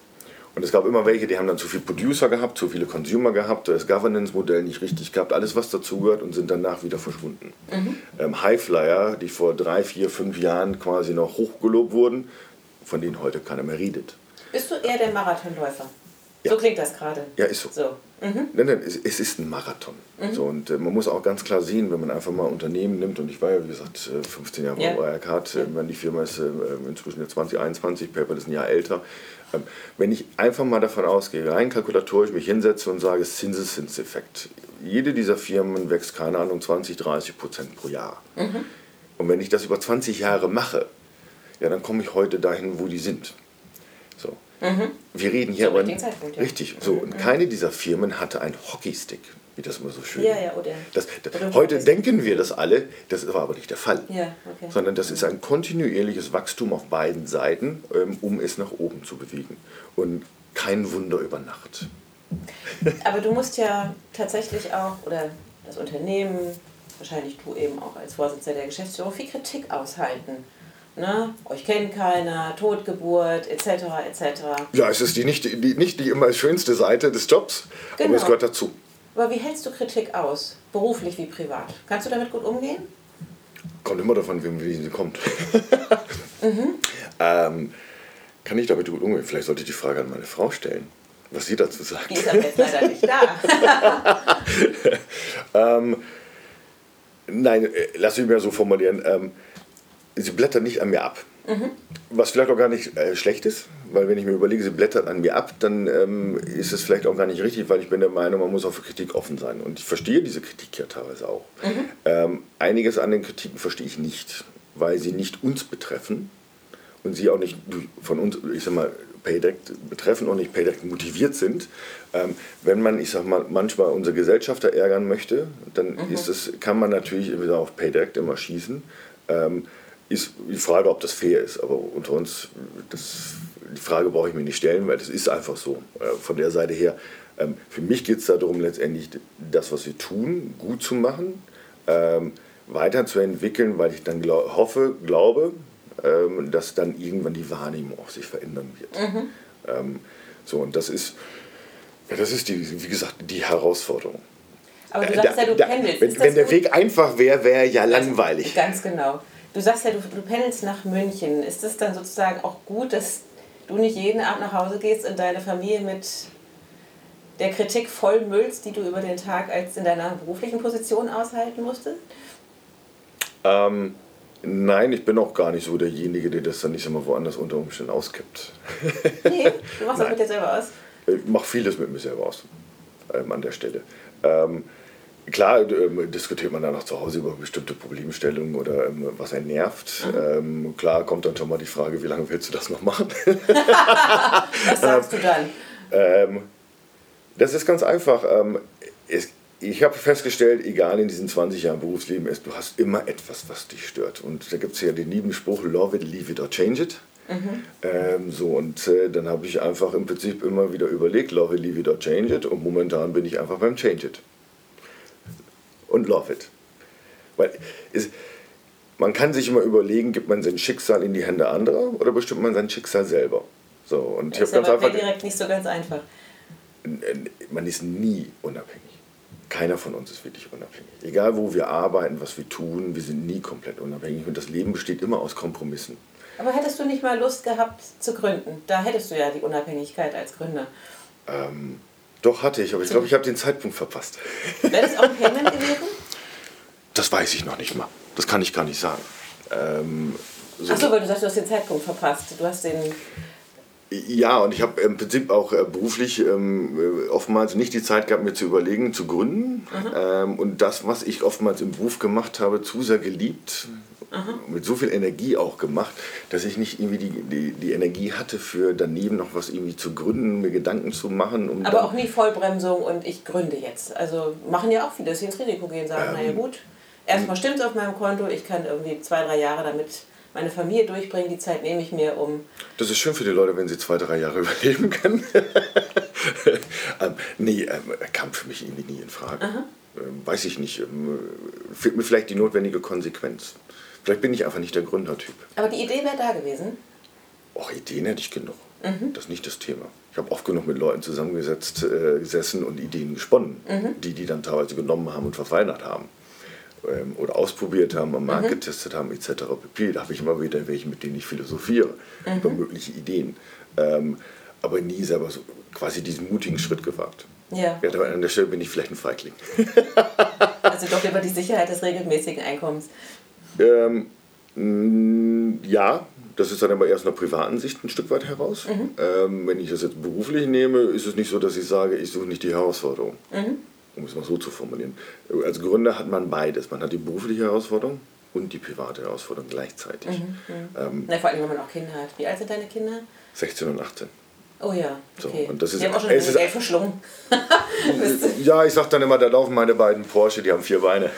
Und es gab immer welche, die haben dann zu viele Producer gehabt, zu viele Consumer gehabt, das Governance-Modell nicht richtig gehabt, alles was dazugehört und sind danach wieder verschwunden. Ähm, Highflyer, die vor drei, vier, fünf Jahren quasi noch hochgelobt wurden, von denen heute keiner mehr redet. Bist du eher der Marathonläufer? Ja. So klingt das gerade. Ja, ist so. So. Mhm. Nein, nein, es, es ist ein Marathon. So, und äh, man muss auch ganz klar sehen, wenn man einfach mal Unternehmen nimmt, und ich war ja, wie gesagt, äh, 15 Jahre Ja. bei Wirecard, äh, wenn die Firma ist äh, inzwischen jetzt 2021, PayPal ist ein Jahr älter. Ähm, wenn ich einfach mal davon ausgehe, rein kalkulatorisch mich hinsetze und sage, Zinseszinseffekt. Jede dieser Firmen wächst, keine Ahnung, 20, 30 Prozent pro Jahr. Mhm. Und wenn ich das über 20 Jahre mache, ja, dann komme ich heute dahin, wo die sind. So. Wir reden hier Zum aber Zeitpunkt, ja. richtig. So und keine dieser Firmen hatte einen Hockeystick, wie das immer so schön. Ja, ja, oder- Das, das, oder heute denken wir das alle, das war aber nicht der Fall. Ja, okay. Sondern das ist ein kontinuierliches Wachstum auf beiden Seiten, ähm, um es nach oben zu bewegen. Und kein Wunder über Nacht. (laughs) Aber du musst ja tatsächlich auch, oder das Unternehmen, wahrscheinlich du eben auch als Vorsitzender der Geschäftsführung, viel Kritik aushalten. Ne? Euch kennt keiner, Totgeburt, etc. etc. Ja, es ist die nicht, die, nicht die immer schönste Seite des Jobs, aber Genau. es gehört dazu. Aber wie hältst du Kritik aus? Beruflich wie privat? Kannst du damit gut umgehen? Kommt immer davon, wie, wie sie kommt. (laughs) ähm, kann ich damit gut umgehen? Vielleicht sollte ich die Frage an meine Frau stellen, was sie dazu sagt. Die ist aber jetzt leider nicht da. (laughs) Nein, äh, lass mich mal so formulieren. Ähm, sie blättert nicht an mir ab. Was vielleicht auch gar nicht äh, schlecht ist, weil wenn ich mir überlege, sie blättert an mir ab, dann ähm, ist es vielleicht auch gar nicht richtig, weil ich bin der Meinung, man muss auch für Kritik offen sein. Und ich verstehe diese Kritik ja teilweise auch. Ähm, einiges an den Kritiken verstehe ich nicht, weil sie nicht uns betreffen und sie auch nicht von uns, ich sag mal, Paydirect betreffen und nicht Paydirect motiviert sind. Ähm, wenn man, ich sag mal, manchmal unsere Gesellschafter ärgern möchte, dann ist es, kann man natürlich wieder auf Paydirect immer schießen. Ähm, ist die Frage, ob das fair ist, aber unter uns, das, die Frage brauche ich mir nicht stellen, weil das ist einfach so. Äh, von der Seite her, ähm, für mich geht es darum, letztendlich das, was wir tun, gut zu machen, ähm, weiterzuentwickeln, weil ich dann glau hoffe, glaube, ähm, dass dann irgendwann die Wahrnehmung auch sich verändern wird. Ähm, so, und das ist, das ist die, wie gesagt, die Herausforderung. Aber du Äh, sagst da- ja, du pendelst. Wenn, wenn der? Weg einfach wäre, wäre ja langweilig. Ganz genau. Du sagst ja, du, du pendelst nach München. Ist es dann sozusagen auch gut, dass du nicht jeden Abend nach Hause gehst und deine Familie mit der Kritik vollmüllst, die du über den Tag als in deiner beruflichen Position aushalten musstest? Ähm, nein, ich bin auch gar nicht so derjenige, der das dann nicht immer woanders unter Umständen auskippt. Nee, du machst das (laughs) mit dir selber aus. Ich mache vieles mit mir selber aus ähm, an der Stelle. Ähm, klar ähm, diskutiert man dann auch zu Hause über bestimmte Problemstellungen oder ähm, was einen nervt. Ähm, klar kommt dann schon mal die Frage, wie lange willst du das noch machen? (laughs) Was sagst du dann? Ähm, das ist ganz einfach. Ähm, es, ich habe festgestellt, egal in diesen 20 Jahren Berufsleben, ist, du hast immer etwas, was dich stört. Und da gibt es ja den lieben Spruch, love it, leave it or change it. Ähm, so, und äh, dann habe ich einfach im Prinzip immer wieder überlegt, love it, leave it or change it. Und momentan bin ich einfach beim change it. Und love it. Weil es, man kann sich immer überlegen, gibt man sein Schicksal in die Hände anderer oder bestimmt man sein Schicksal selber. So, und ich Das ist ja ganz bei einfach direkt nicht so ganz einfach. man ist nie unabhängig. Keiner von uns ist wirklich unabhängig. Egal wo wir arbeiten, was wir tun, wir sind nie komplett unabhängig und das Leben besteht immer aus Kompromissen. Aber hättest du nicht mal Lust gehabt zu gründen? Da hättest du ja die Unabhängigkeit als Gründer. Ähm, Doch, hatte ich, aber ich glaube, ich habe den Zeitpunkt verpasst. Wäre das auch ein Payment gewesen? Das weiß ich noch nicht mal. Das kann ich gar nicht sagen. Ähm, so Achso, weil du sagst, du hast den Zeitpunkt verpasst. Du hast den. Ja, und ich habe im Prinzip auch äh, beruflich ähm, äh, oftmals nicht die Zeit gehabt, mir zu überlegen, zu gründen. Ähm, und das, was ich oftmals im Beruf gemacht habe, zu sehr geliebt, mit so viel Energie auch gemacht, dass ich nicht irgendwie die, die, die Energie hatte, für daneben noch was irgendwie zu gründen, mir Gedanken zu machen. Um Aber auch nie Vollbremsung und ich gründe jetzt. Also machen ja auch viele, dass sie ins Risiko gehen, sagen, Ähm. naja gut, erstmal stimmt es auf meinem Konto, ich kann irgendwie zwei, drei Jahre damit meine Familie durchbringen, die Zeit nehme ich mir um. Das ist schön für die Leute, wenn sie zwei, drei Jahre (laughs) überleben können. (laughs) ähm, nee, ähm, kam für mich irgendwie nie in Frage. Ähm, weiß ich nicht. Ähm, fehlt mir vielleicht die notwendige Konsequenz. Vielleicht bin ich einfach nicht der Gründertyp. Aber die Idee wäre da gewesen. Och, Ideen hätte ich genug. Das ist nicht das Thema. Ich habe oft genug mit Leuten zusammengesetzt, äh, gesessen und Ideen gesponnen, die die dann teilweise genommen haben und verfeinert haben. Ähm, oder ausprobiert haben, am Markt getestet haben, etc. pp. Da habe ich immer wieder welche, mit denen ich philosophiere, über mögliche Ideen. Ähm, aber nie selber so quasi diesen mutigen Schritt gewagt. Ja. Ja, an der Stelle bin ich vielleicht ein Feigling. Also doch über die Sicherheit des regelmäßigen Einkommens. Ähm, ja, das ist dann aber erst einer privaten Sicht ein Stück weit heraus. Ähm, wenn ich das jetzt beruflich nehme, ist es nicht so, dass ich sage, ich suche nicht die Herausforderung. Um es mal so zu formulieren. Als Gründer hat man beides. Man hat die berufliche Herausforderung und die private Herausforderung gleichzeitig. Ähm, Na, vor allem, wenn man auch Kinder hat. Wie alt sind deine Kinder? 16 und 18. Oh ja, So, okay. und das ist- die haben auch schon es ein ist- Geld verschlungen. (laughs) Ja, ich sag dann immer, da laufen meine beiden Porsche, die haben vier Beine.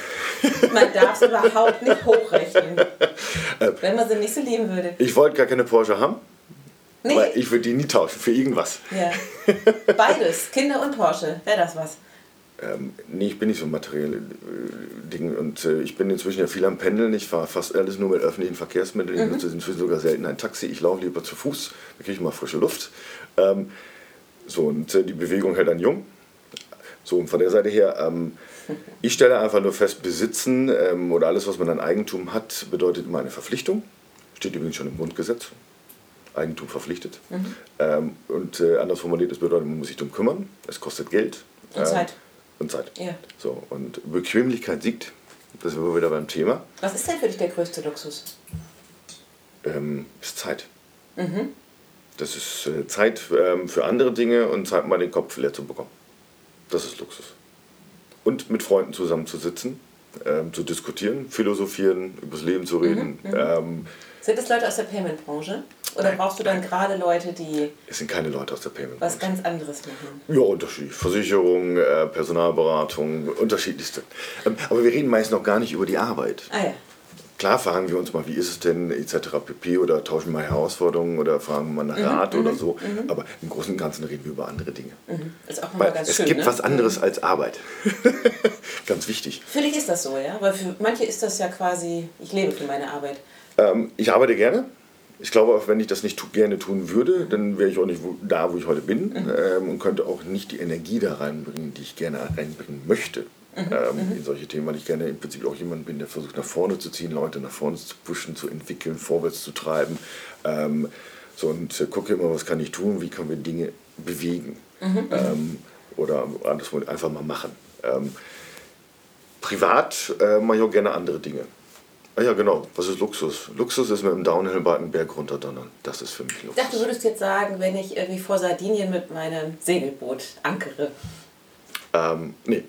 Man darf es überhaupt nicht hochrechnen. Äh. wenn man sie nicht so lieben würde. Ich wollte gar keine Porsche haben, Nee, weil ich würde die nie tauschen für irgendwas. ja. (laughs) Beides, Kinder und Porsche. Wäre das was? Ähm, nee, ich bin nicht so materielle äh, Dinge und äh, ich bin inzwischen ja viel am Pendeln. Ich fahre fast alles nur mit öffentlichen Verkehrsmitteln. Ich nutze inzwischen sogar selten ein Taxi. Ich laufe lieber zu Fuß, da kriege ich mal frische Luft. Ähm, so, und äh, die Bewegung hält dann jung. So, und von der Seite her, ähm, ich stelle einfach nur fest, Besitzen ähm, oder alles, was man an Eigentum hat, bedeutet immer eine Verpflichtung. Steht übrigens schon im Grundgesetz. Eigentum verpflichtet. Ähm, und äh, anders formuliert, es bedeutet, man muss sich darum kümmern. Es kostet Geld. Und Ähm, Zeit. und Zeit. Ja. So, und Bequemlichkeit siegt. Da sind wir wieder beim Thema. Was ist denn für dich der größte Luxus? Ähm, ist Zeit. Das ist äh, Zeit ähm, für andere Dinge und Zeit, mal den Kopf leer zu bekommen. Das ist Luxus. Und mit Freunden zusammenzusitzen, ähm, zu diskutieren, philosophieren, übers Leben zu reden. Ähm, Sind es Leute aus der Payment-Branche? Oder brauchst du dann gerade Leute, die es sind keine Leute aus der Payment. was ganz anderes machen? Ja, Unterschied. Versicherung, äh, Personalberatung, unterschiedlichste. Ähm, aber wir reden meist noch gar nicht über die Arbeit. Ah ja. Klar fragen wir uns mal, wie ist es denn, etc. pp. oder tauschen mal Herausforderungen oder fragen mal nach Rat oder so. Aber im Großen und Ganzen reden wir über andere Dinge. Ist auch Weil ganz es schön. gibt ne? was anderes als Arbeit. (laughs) Ganz wichtig. Für dich ist das so, ja? Weil für manche ist das ja quasi, ich lebe für meine Arbeit. Ähm, ich arbeite gerne. Ich glaube, auch wenn ich das nicht tu gerne tun würde, dann wäre ich auch nicht wo, da, wo ich heute bin ähm, und könnte auch nicht die Energie da reinbringen, die ich gerne reinbringen möchte. Ähm, in solche Themen, weil ich gerne im Prinzip auch jemand bin, der versucht nach vorne zu ziehen, Leute nach vorne zu pushen, zu entwickeln, vorwärts zu treiben. Ähm, so und äh, gucke immer, was kann ich tun, wie können wir Dinge bewegen ähm, oder anderswo einfach mal machen. Ähm, privat äh, mache ich auch gerne andere Dinge. Ah ja, genau. Was ist Luxus? Luxus ist mit dem Downhill-Bike einen Berg runterdonnern. Das ist für mich Ich Luxus. dachte, du würdest jetzt sagen, wenn ich irgendwie vor Sardinien mit meinem Segelboot ankere. Ähm, nee,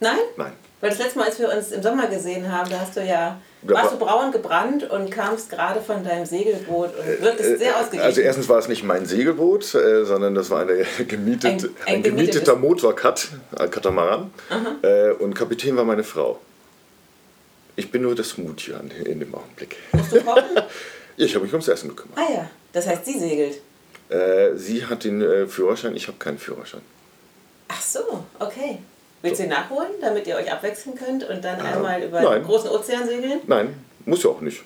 Nein? nein. Weil das letzte Mal, als wir uns im Sommer gesehen haben, da hast du ja, warst du braun gebrannt und kamst gerade von deinem Segelboot und wirktest sehr ausgeglichen. Also erstens war es nicht mein Segelboot, äh, sondern das war eine (laughs) gemietet, Ein- ein, ein gemieteter gemietetes- Motorkat, ein Katamaran. Äh, und Kapitän war meine Frau. Ich bin nur das Smoothie in dem Augenblick. Musst du kochen? Ja, (laughs) ich habe mich ums Essen gekümmert. ah ja, das heißt, sie segelt. Äh, sie hat den äh, Führerschein, ich habe keinen Führerschein. Ach so, okay. Willst du ihn nachholen, damit ihr euch abwechseln könnt und dann einmal über nein. den großen Ozean segeln? Nein, muss ja auch nicht.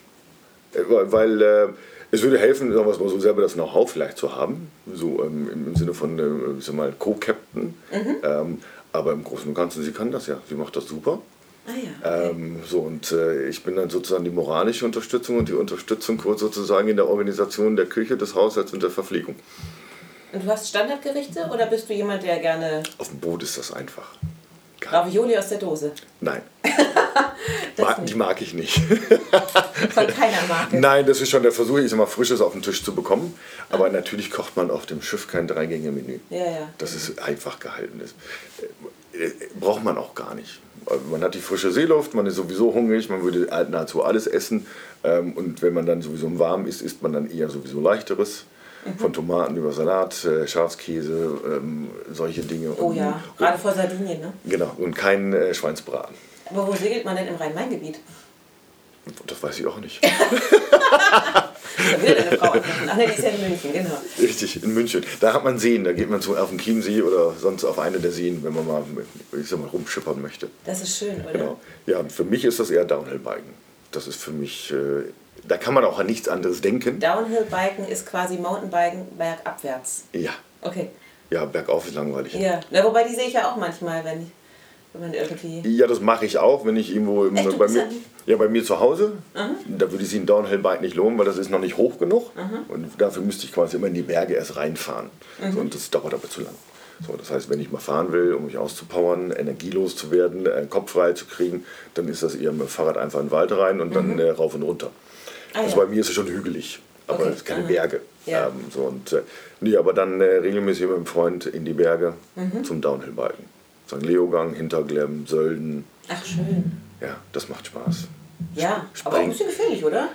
Äh, Weil, weil äh, es würde helfen, sagen wir mal so, selber das Know-how vielleicht zu haben. So ähm, im, Sinne von, äh, mal, Co-Captain. Ähm, aber im Großen und Ganzen, sie kann das ja. Sie macht das super. Ah ja. Okay. Ähm, so, und äh, ich bin dann sozusagen die moralische Unterstützung und die Unterstützung kurz sozusagen in der Organisation der Küche, des Haushalts und der Verpflegung. Und du hast Standardgerichte oder bist du jemand, der gerne Auf dem Boot ist das einfach. Ravioli aus der Dose? Nein. (laughs) die mag ich nicht. Von keiner Marke. Nein, das ist schon der Versuch, ich sag mal, Frisches auf den Tisch zu bekommen. Aber natürlich kocht man auf dem Schiff kein Dreigänge-Menü. Ja, ja. Das ist einfach gehalten. Das äh, braucht man auch gar nicht. Man hat die frische Seeluft, man ist sowieso hungrig, man würde nahezu alles essen. Ähm, Und wenn man dann sowieso Warm ist, isst man dann eher sowieso leichteres. Mhm. Von Tomaten über Salat, äh, Schafskäse, ähm, solche Dinge. Oh Und- ja, gerade vor Sardinien, ne? Genau, und kein äh, Schweinsbraten. Aber wo segelt man denn im Rhein-Main-Gebiet? Das weiß ich auch nicht. (laughs) Da will deine Frau. Ach ne, die ist ja in München, genau. Richtig, in München. Da hat man Seen, da geht man so auf den Chiemsee oder sonst auf eine der Seen, wenn man mal, ich sag mal rumschippern möchte. Das ist schön, oder? Genau. Ja, für mich ist das eher Downhill-Biken. Das ist für mich, äh, da kann man auch an nichts anderes denken. Downhill-Biken ist quasi Mountainbiken bergabwärts. Ja, Okay. ja, bergauf ist langweilig. Ja, Na, wobei die sehe ich ja auch manchmal, wenn, ich, wenn man irgendwie... Ja, das mache ich auch, wenn ich irgendwo im, Echt, bei, mir, an- ja, bei mir zu Hause, da würde ich sie ein Downhill-Bike nicht lohnen, weil das ist noch nicht hoch genug. Und dafür müsste ich quasi immer in die Berge erst reinfahren. So, und das dauert aber zu lang. So, das heißt, wenn ich mal fahren will, um mich auszupowern, energielos zu werden, äh, Kopf frei zu kriegen, dann ist das eher mit dem Fahrrad einfach in den Wald rein und dann äh, rauf und runter. Ah, also ja. bei mir ist es schon hügelig, aber Okay, es ist keine aha. Berge. Ja. Ähm, so, und, äh, nee, aber dann äh, regelmäßig mit einem Freund in die Berge Mhm. zum Downhill-Biken. St. Leogang, Hinterglemm, Sölden. Ach, schön. Ja, das macht Spaß. Ja, aber auch ein bisschen gefährlich, oder?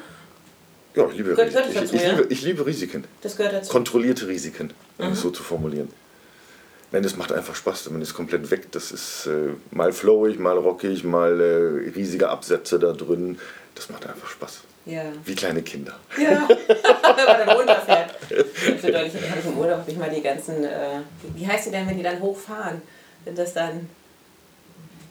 Ja, ich liebe, Risiken. Ich, ich, liebe, ich liebe Risiken. Das gehört dazu. Kontrollierte Risiken, um es so zu formulieren. Nein, das macht einfach Spaß, man ist komplett weg. Das ist äh, mal flowig, mal rockig, mal äh, riesige Absätze da drin. Das macht einfach Spaß. Ja. Wie kleine Kinder. Ja, wenn man dann runterfährt. Das bedeutet, ich habe im Urlaub ich mal die ganzen, äh, wie heißt die denn, wenn die dann hochfahren? Wenn das dann,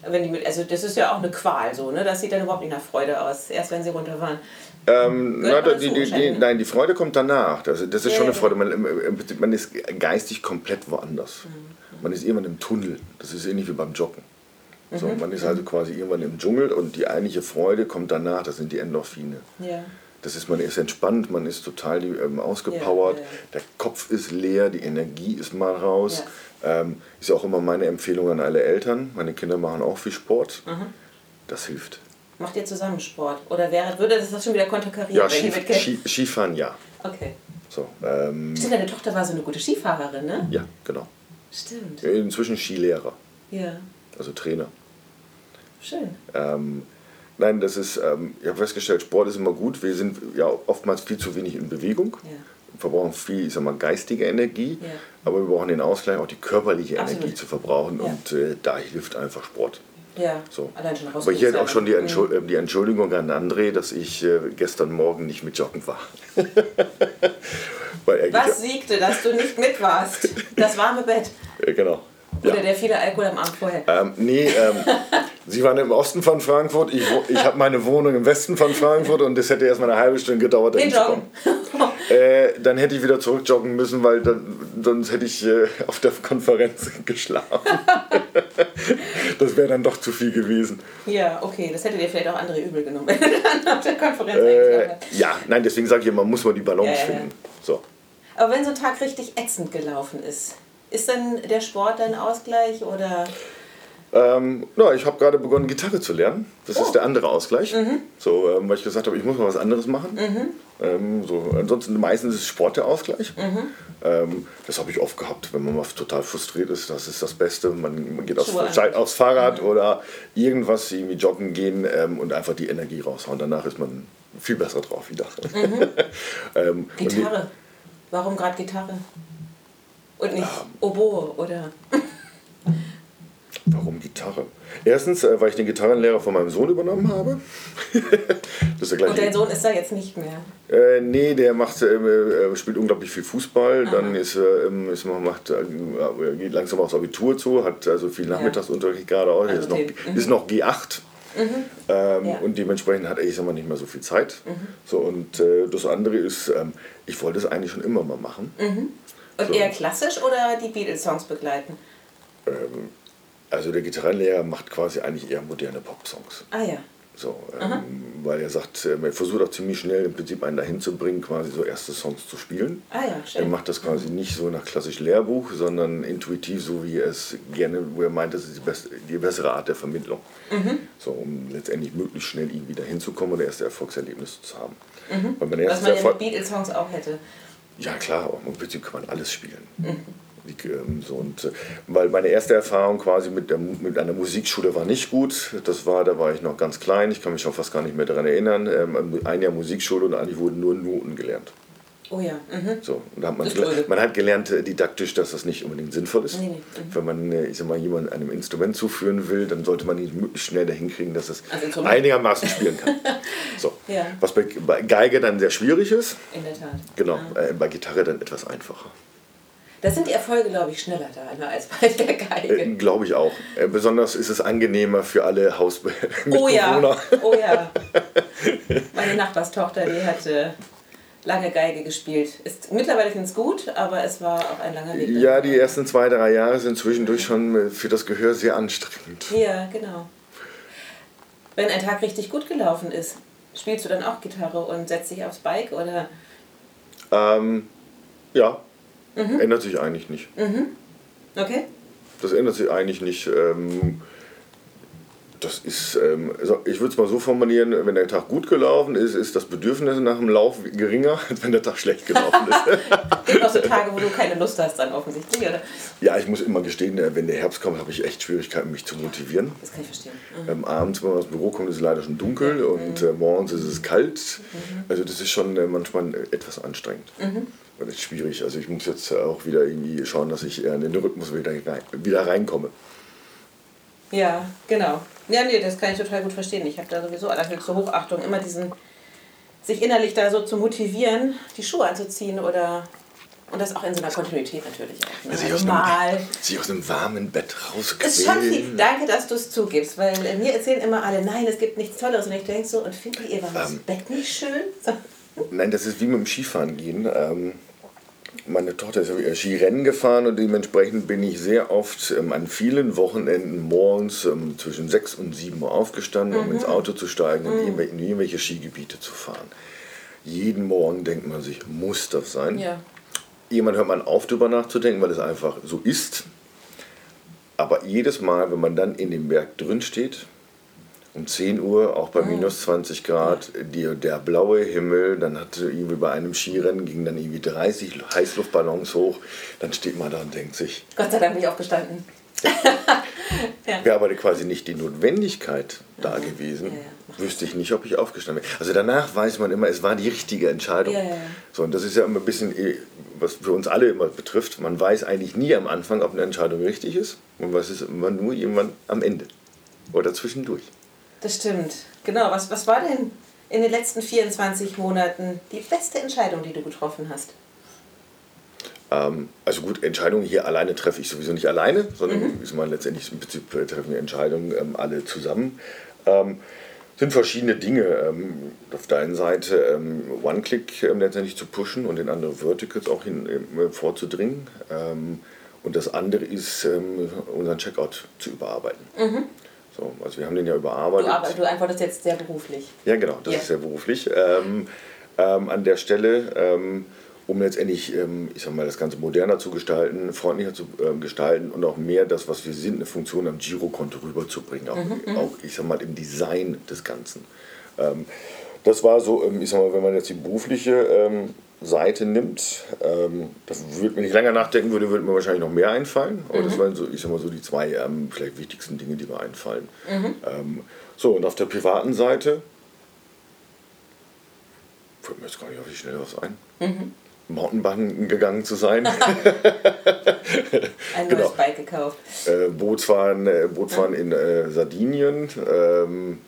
wenn die mit, also das ist ja auch eine Qual so, ne? Das sieht dann überhaupt nicht nach Freude aus, erst wenn sie runterfahren. Ähm, na, die, die, die, wahrscheinlich. nein, die Freude kommt danach. Das, das ist Ja, schon eine Freude. Man, man ist geistig komplett woanders. Mhm. Man ist irgendwann im Tunnel. Das ist ähnlich wie beim Joggen. So, Mhm. man ist also quasi irgendwann im Dschungel und die eigentliche Freude kommt danach. Das sind die Endorphine. Ja. Das ist, man ist entspannt, man ist total ähm, ausgepowert, Ja, ja, der Kopf ist leer, die Energie ist mal raus. Ähm, ist ja auch immer meine Empfehlung an alle Eltern. Meine Kinder machen auch viel Sport. Mhm. Das hilft. Macht ihr zusammen Sport? Oder wäre, würde das das schon wieder konterkarieren, Ja, Skif? Ski Skifahren ja. Okay. So, ähm, Stimmt, deine Tochter war so eine gute Skifahrerin, ne? ja, genau. Stimmt. Inzwischen Skilehrer, Ja. Also Trainer. Schön. Ähm, nein, das ist, ähm, ich habe festgestellt, Sport ist immer gut. Wir sind ja oftmals viel zu wenig in Bewegung. Ja. verbrauchen viel, ich sag mal, geistige Energie, Ja. aber wir brauchen den Ausgleich, auch die körperliche Absolut. Energie zu verbrauchen Ja. und äh, da hilft einfach Sport. Ja. So. Allein schon Aber hier auch schon die, rausgezogen. Entschuld äh, die Entschuldigung an André, dass ich äh, gestern Morgen nicht mit Joggen war. (laughs) Was siegte, dass du nicht mit warst? Das warme Bett. genau. Oder Ja. der viele Alkohol am Abend vorher. Ähm, nee, ähm, (laughs) Sie waren im Osten von Frankfurt, ich, ich habe meine Wohnung im Westen von Frankfurt und das hätte erstmal eine halbe Stunde gedauert, dahin zu kommen. (laughs) Äh, dann hätte ich wieder zurückjoggen müssen, weil dann, sonst hätte ich äh, auf der Konferenz (laughs) geschlafen. das wäre dann doch zu viel gewesen. Ja, okay, das hätte dir vielleicht auch andere übel genommen, wenn du dann auf der Konferenz Äh, ja, nein, deswegen sage ich immer, man muss mal die Balance ja, ja. finden. So. Aber wenn so ein Tag richtig ätzend gelaufen ist, ist dann der Sport dein Ausgleich oder Ähm, na, ich habe gerade begonnen, Gitarre zu lernen. Das Oh. ist der andere Ausgleich. Mhm. So, ähm, weil ich gesagt habe, ich muss mal was anderes machen. Ähm, so, ansonsten meistens ist Sport der Ausgleich. Mhm. Ähm, das habe ich oft gehabt, wenn man mal total frustriert ist. Das ist das Beste. Man, man geht aufs. Mhm. aufs Fahrrad oder irgendwas, irgendwie joggen gehen ähm, und einfach die Energie raushauen. Danach ist man viel besser drauf wieder. (laughs) ähm, Mhm. Gitarre? Warum gerade Gitarre? Und nicht Oboe oder. (laughs) Warum Gitarre? Erstens, äh, weil ich den Gitarrenlehrer von meinem Sohn übernommen habe. (laughs) das ist der gleiche. Und dein Sohn ist da jetzt nicht mehr. Äh, nee, der macht, ähm, äh, spielt unglaublich viel Fußball. Dann ist er, ähm, ist, macht, äh, geht langsam aufs Abitur zu, hat also viel Nachmittagsunterricht gerade auch. Also ist, noch, mhm. ist noch G8. Ähm, Ja. Mhm. Und dementsprechend hat er, ich sag mal, nicht mehr so viel Zeit. So, und äh, das andere ist, ähm, ich wollte es eigentlich schon immer mal machen. Und So. eher klassisch oder die Beatles-Songs begleiten? Also der Gitarrenlehrer macht quasi eigentlich eher moderne Popsongs. Ah ja. So, ähm, weil er sagt, ähm, er versucht auch ziemlich schnell im Prinzip einen dahin zu bringen, quasi so erste Songs zu spielen. Ah ja, Er schön. macht das quasi nicht so nach klassisch Lehrbuch, sondern intuitiv, so wie er es gerne, wo er meint, das ist die, beste, die bessere Art der Vermittlung. Mhm. So, um letztendlich möglichst schnell irgendwie dahin zu kommen oder erste Erfolgserlebnisse zu haben. Weil mein Mhm. Was man ja mit Beatles-Songs auch hätte. Ja klar, aber im Prinzip kann man alles spielen. Die, ähm, so, und, äh, weil meine erste Erfahrung quasi mit, der, mit einer Musikschule war nicht gut. Das war, da war ich noch ganz klein, ich kann mich schon fast gar nicht mehr daran erinnern. Ähm, ein Jahr Musikschule und eigentlich wurden nur Noten gelernt. Oh ja. Mhm. So, da hat man, man hat gelernt äh, didaktisch, dass das nicht unbedingt sinnvoll ist. Nee, nee. Mhm. Wenn man äh, ich sag mal, jemanden einem Instrument zuführen will, dann sollte man ihn möglichst schnell dahin kriegen, dass es Also einigermaßen spielen kann. (laughs) So. Ja. Was bei, bei Geige dann sehr schwierig ist, In der Tat. genau, Ja. äh, bei Gitarre dann etwas einfacher. Da sind die Erfolge, glaube ich, schneller da als bei der Geige. Äh, Glaube ich auch. Äh, besonders ist es angenehmer für alle Hausmitbewohner. (laughs) Oh ja, oh ja. (laughs) Meine Nachbarstochter, die hat äh, lange Geige gespielt. Ist, mittlerweile finde ich es gut, aber es war auch ein langer Weg. Ja, die ersten zwei, drei Jahre sind zwischendurch schon äh, für das Gehör sehr anstrengend. Ja, genau. Wenn ein Tag richtig gut gelaufen ist, spielst du dann auch Gitarre und setzt dich aufs Bike oder? Ähm, ja, Mhm. ändert sich eigentlich nicht. Okay. Das ändert sich eigentlich nicht. Ähm, das ist, ähm, ich würde es mal so formulieren, wenn der Tag gut gelaufen ist, ist das Bedürfnis nach dem Lauf geringer, (laughs) als wenn der Tag schlecht gelaufen ist. (laughs) Gibt auch so Tage, wo du keine Lust hast dann offensichtlich, oder? ja, ich muss immer gestehen, äh, wenn der Herbst kommt, habe ich echt Schwierigkeiten, mich zu motivieren. Das kann ich verstehen. Mhm. Ähm, abends, wenn man aus dem Büro kommt, ist es leider schon dunkel und äh, morgens ist es kalt. Also das ist schon äh, manchmal äh, etwas anstrengend. Das ist schwierig. Also ich muss jetzt auch wieder irgendwie schauen, dass ich äh, in den Rhythmus wieder reinkomme. Ja, genau. Ja, nee, das kann ich total gut verstehen. Ich habe da sowieso allerhöchste Hochachtung, immer diesen, sich innerlich da so zu motivieren, die Schuhe anzuziehen oder, und das auch in so einer Kontinuität natürlich auch. Ne? Ja, sich, aus mal. einem, sich aus einem warmen Bett Ist schon rausquälen. Danke, dass du es zugibst, weil äh, mir erzählen immer alle, nein, es gibt nichts Tolleres. Und ich denke so, und findet ihr warmes Ähm. Bett nicht schön? So. (laughs) Nein, das ist wie mit dem Skifahren gehen. Ähm, meine Tochter ist ja Skirennen gefahren und dementsprechend bin ich sehr oft ähm, an vielen Wochenenden morgens ähm, zwischen 6 und 7 Uhr aufgestanden, um ins Auto zu steigen und irgendwel- in irgendwelche Skigebiete zu fahren. Jeden Morgen denkt man sich, muss das sein? Ja. Irgendwann hört man auf, darüber nachzudenken, weil es einfach so ist. Aber jedes Mal, wenn man dann in dem Berg drin steht, um 10 Uhr, auch bei minus 20 Grad, die, der blaue Himmel, dann hatte irgendwie bei einem Skirennen gingen dann irgendwie 30 Heißluftballons hoch, dann steht man da und denkt sich, Gott sei Dank bin ich aufgestanden. (laughs) wäre aber quasi nicht die Notwendigkeit da gewesen, Ja, ja. wüsste ich nicht, ob ich aufgestanden wäre. Also danach weiß man immer, es war die richtige Entscheidung. Ja, ja, ja. So, und das ist ja immer ein bisschen, eh, was für uns alle immer betrifft, man weiß eigentlich nie am Anfang, ob eine Entscheidung richtig ist. Man weiß es immer nur irgendwann am Ende oder zwischendurch. Das stimmt. Genau. Was, was war denn in den letzten 24 Monaten die beste Entscheidung, die du getroffen hast? Ähm, also gut, Entscheidungen hier alleine treffe ich sowieso nicht alleine, sondern Mhm. ist man letztendlich im Prinzip äh, treffen wir Entscheidungen ähm, alle zusammen. Ähm, sind verschiedene Dinge. Ähm, auf der einen Seite ähm, One-Click ähm, letztendlich zu pushen und in andere Verticals auch hin, ähm, vorzudringen. Und das andere ist, unseren Checkout zu überarbeiten. So, also wir haben den ja Mhm. Du, überarbeitet. aber, du antwortest jetzt sehr beruflich. Ja, genau, das Ja. ist sehr beruflich. Ähm, ähm, an der Stelle, ähm, um letztendlich, ähm, ich sag mal, das Ganze moderner zu gestalten, freundlicher zu ähm, gestalten und auch mehr das, was wir sind, eine Funktion am Girokonto rüberzubringen, auch, Mhm, auch, ich sag mal, im Design des Ganzen. Ähm, das war so, ich sag mal, wenn man jetzt die berufliche Seite nimmt, ähm, das würde mir nicht länger nachdenken würde, würde mir wahrscheinlich noch mehr einfallen. Aber Mhm. das waren so, ich sag mal, so die zwei ähm, vielleicht wichtigsten Dinge, die mir einfallen. Mhm. Ähm, so, und auf der privaten Seite fällt mir jetzt gar nicht auf die Schnelle was ein. Mhm. Mountainbiken gegangen zu sein, (laughs) Ein Genau. neues Bike gekauft. äh, Bootsfahren, äh, Bootfahren in äh, Sardinien. Ähm,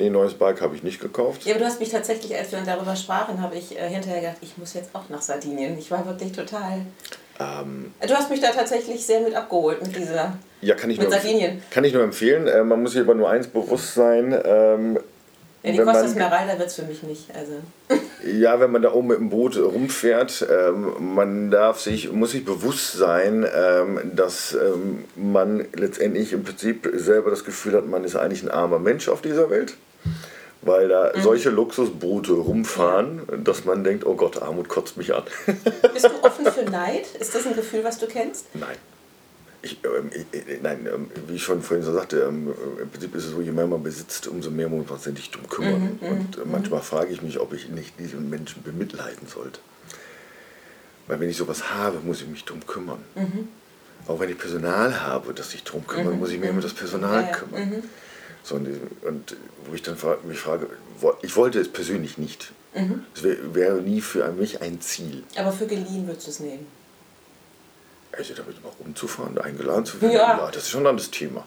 nee, neues Bike habe ich nicht gekauft. Ja, aber du hast mich tatsächlich, als wir darüber sprachen, habe ich äh, hinterher gedacht, ich muss jetzt auch nach Sardinien. Ich war wirklich total. Ähm, Du hast mich da tatsächlich sehr mit abgeholt mit dieser. ja, kann ich, Mit nur, Sardinien. kann ich nur empfehlen. Äh, man muss sich aber nur eins bewusst sein. Ähm, Ja, die Costa Smeralda wird es für mich nicht. Also. (laughs) Ja, wenn man da oben mit dem Boot rumfährt, ähm, man darf sich, muss sich bewusst sein, ähm, dass ähm, man letztendlich im Prinzip selber das Gefühl hat, man ist eigentlich ein armer Mensch auf dieser Welt. Weil da mhm. solche Luxusboote rumfahren, dass man denkt, oh Gott, Armut kotzt mich an. (laughs) Bist du offen für Neid? Ist das ein Gefühl, was du kennst? Nein. Ich, ähm, ich, nein, ähm, wie ich schon vorhin so sagte, ähm, im Prinzip ist es so, je mehr man besitzt, umso mehr muss man sich darum kümmern. Mhm, und äh, manchmal frage ich mich, ob ich nicht diesen Menschen bemitleiden sollte. Weil wenn ich sowas habe, muss ich mich darum kümmern. Mhm. Auch wenn ich Personal habe, das sich darum kümmert, mhm. muss ich mich um das Personal ja, kümmern. So, und, und, wo ich dann mich frage, ich wollte es persönlich nicht. Mhm. Es wäre wär nie für mich ein Ziel. Aber für geliehen würdest du es nehmen? Also damit mal rumzufahren, eingeladen zu werden, ja. ja das ist schon ein anderes Thema.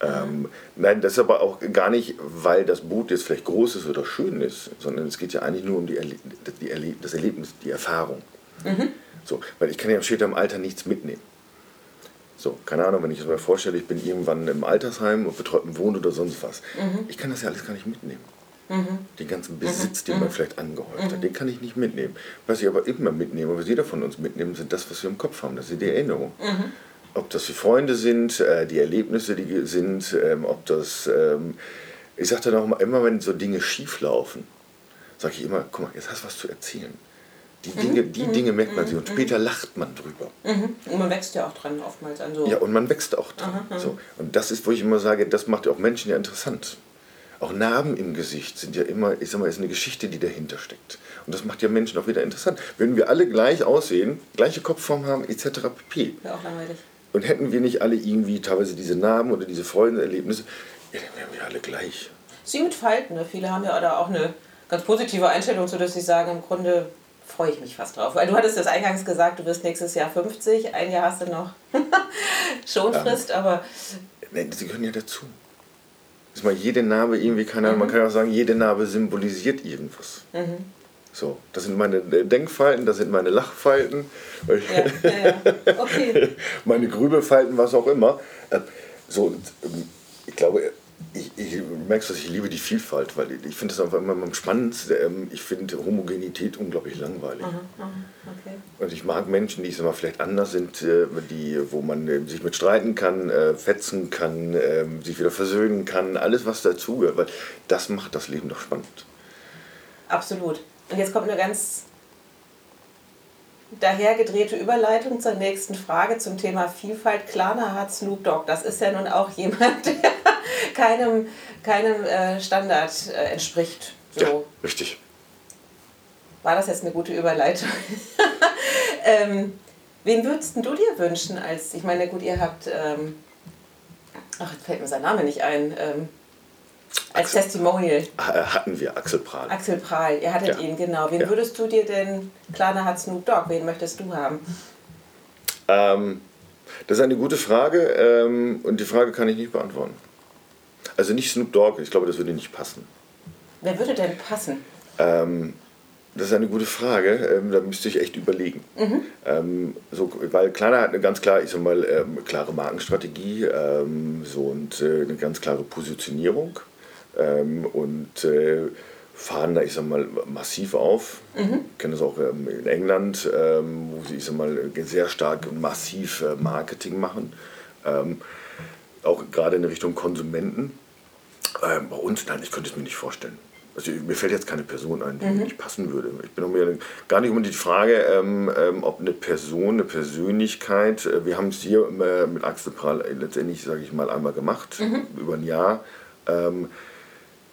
Ähm, nein, das ist aber auch gar nicht, weil das Boot jetzt vielleicht groß ist oder schön ist, sondern es geht ja eigentlich nur um die Erle die Erle das Erlebnis, die Erfahrung. Mhm. So, weil ich kann ja später im Alter nichts mitnehmen. So, keine Ahnung, wenn ich es mir vorstelle, ich bin irgendwann im Altersheim und betreuten Wohn oder sonst was. Mhm. Ich kann das ja alles gar nicht mitnehmen. Mhm. Den ganzen Besitz, den man mhm. vielleicht angehäuft hat, mhm. den kann ich nicht mitnehmen. Was ich aber immer mitnehme, was jeder von uns mitnimmt, sind das, was wir im Kopf haben. Das sind die Erinnerungen. Mhm. Ob das die Freunde sind, äh, die Erlebnisse, die sind, ähm, ob das, ähm, ich sage dann auch immer, wenn so Dinge schief laufen, sage ich immer, guck mal, jetzt hast du was zu erzählen. Die Dinge, die mhm. Dinge merkt man sich und später lacht man drüber. Mhm. Und man wächst ja auch dran oftmals an so. Ja, und man wächst auch dran. Aha, so. Und das ist, wo ich immer sage, das macht ja auch Menschen ja interessant. Auch Narben im Gesicht sind ja immer, ich sag mal, ist eine Geschichte, die dahinter steckt. Und das macht ja Menschen auch wieder interessant. Wenn wir alle gleich aussehen, gleiche Kopfform haben, etc. pp. Ja, auch langweilig. Und hätten wir nicht alle irgendwie teilweise diese Narben oder diese Freudenerlebnisse, ja, dann wären wir alle gleich. Sie mit Falten, ne? viele haben ja da auch eine ganz positive Einstellung, sodass sie sagen, im Grunde freue ich mich fast drauf. Weil du hattest das eingangs gesagt, du wirst nächstes Jahr 50, ein Jahr hast du noch (laughs) Schonfrist, ähm, aber... Nein, sie gehören ja dazu. Ist mal jede Narbe irgendwie, keine Ahnung, mhm. man kann auch sagen, jede Narbe symbolisiert irgendwas. Mhm. So, das sind meine Denkfalten, das sind meine Lachfalten, ja, ja, ja. Okay. (laughs) meine Grübelfalten, was auch immer. Ähm, so, ähm, ich glaube, ich, ich merkst, dass ich liebe die Vielfalt, weil ich, ich finde das einfach immer am spannendsten. Ähm, ich finde Homogenität unglaublich langweilig. Aha, aha, okay. Und ich mag Menschen, die mal vielleicht anders sind, äh, die, wo man äh, sich mit streiten kann, äh, fetzen kann, ähm, sich wieder versöhnen kann, alles was dazugehört, weil das macht das Leben doch spannend. Absolut. Und jetzt kommt eine ganz dahergedrehte Überleitung zur nächsten Frage zum Thema Vielfalt. Klarna hat Snoop Dogg. Das ist ja nun auch jemand, (laughs) der keinem, keinem äh, Standard äh, entspricht. So. Ja, richtig. War das jetzt eine gute Überleitung? (laughs) ähm, wen würdest du dir wünschen als, ich meine, gut, ihr habt, ähm, ach, jetzt fällt mir sein Name nicht ein, ähm, als Axel, Testimonial. Äh, hatten wir Axel Prahl. Axel Prahl, ihr hattet ja. ihn, genau. Wen ja. würdest du dir denn, Klarna hat Snoop Dogg, wen möchtest du haben? Ähm, das ist eine gute Frage ähm, und die Frage kann ich nicht beantworten. Also nicht Snoop Dogg, ich glaube, das würde nicht passen. Wer würde denn passen? Ähm, das ist eine gute Frage. Ähm, da müsste ich echt überlegen. Mhm. Ähm, so, weil Klarna hat eine ganz klar, ich sag mal, ähm, klare Markenstrategie ähm, so, und äh, eine ganz klare Positionierung ähm, und äh, fahren da, ich sag mal, massiv auf. Mhm. Ich kenne das auch ähm, in England, wo sie, ich sag mal, sehr stark und massiv äh, Marketing machen. auch gerade in Richtung Konsumenten. Bei uns, nein, ich könnte es mir nicht vorstellen. Also mir fällt jetzt keine Person ein, die mhm. nicht passen würde. Ich bin mir gar nicht um die Frage, ähm, ähm, ob eine Person, eine Persönlichkeit, äh, wir haben es hier äh, mit Axel Prahl letztendlich, sage ich mal, einmal gemacht, mhm. über ein Jahr. Ähm,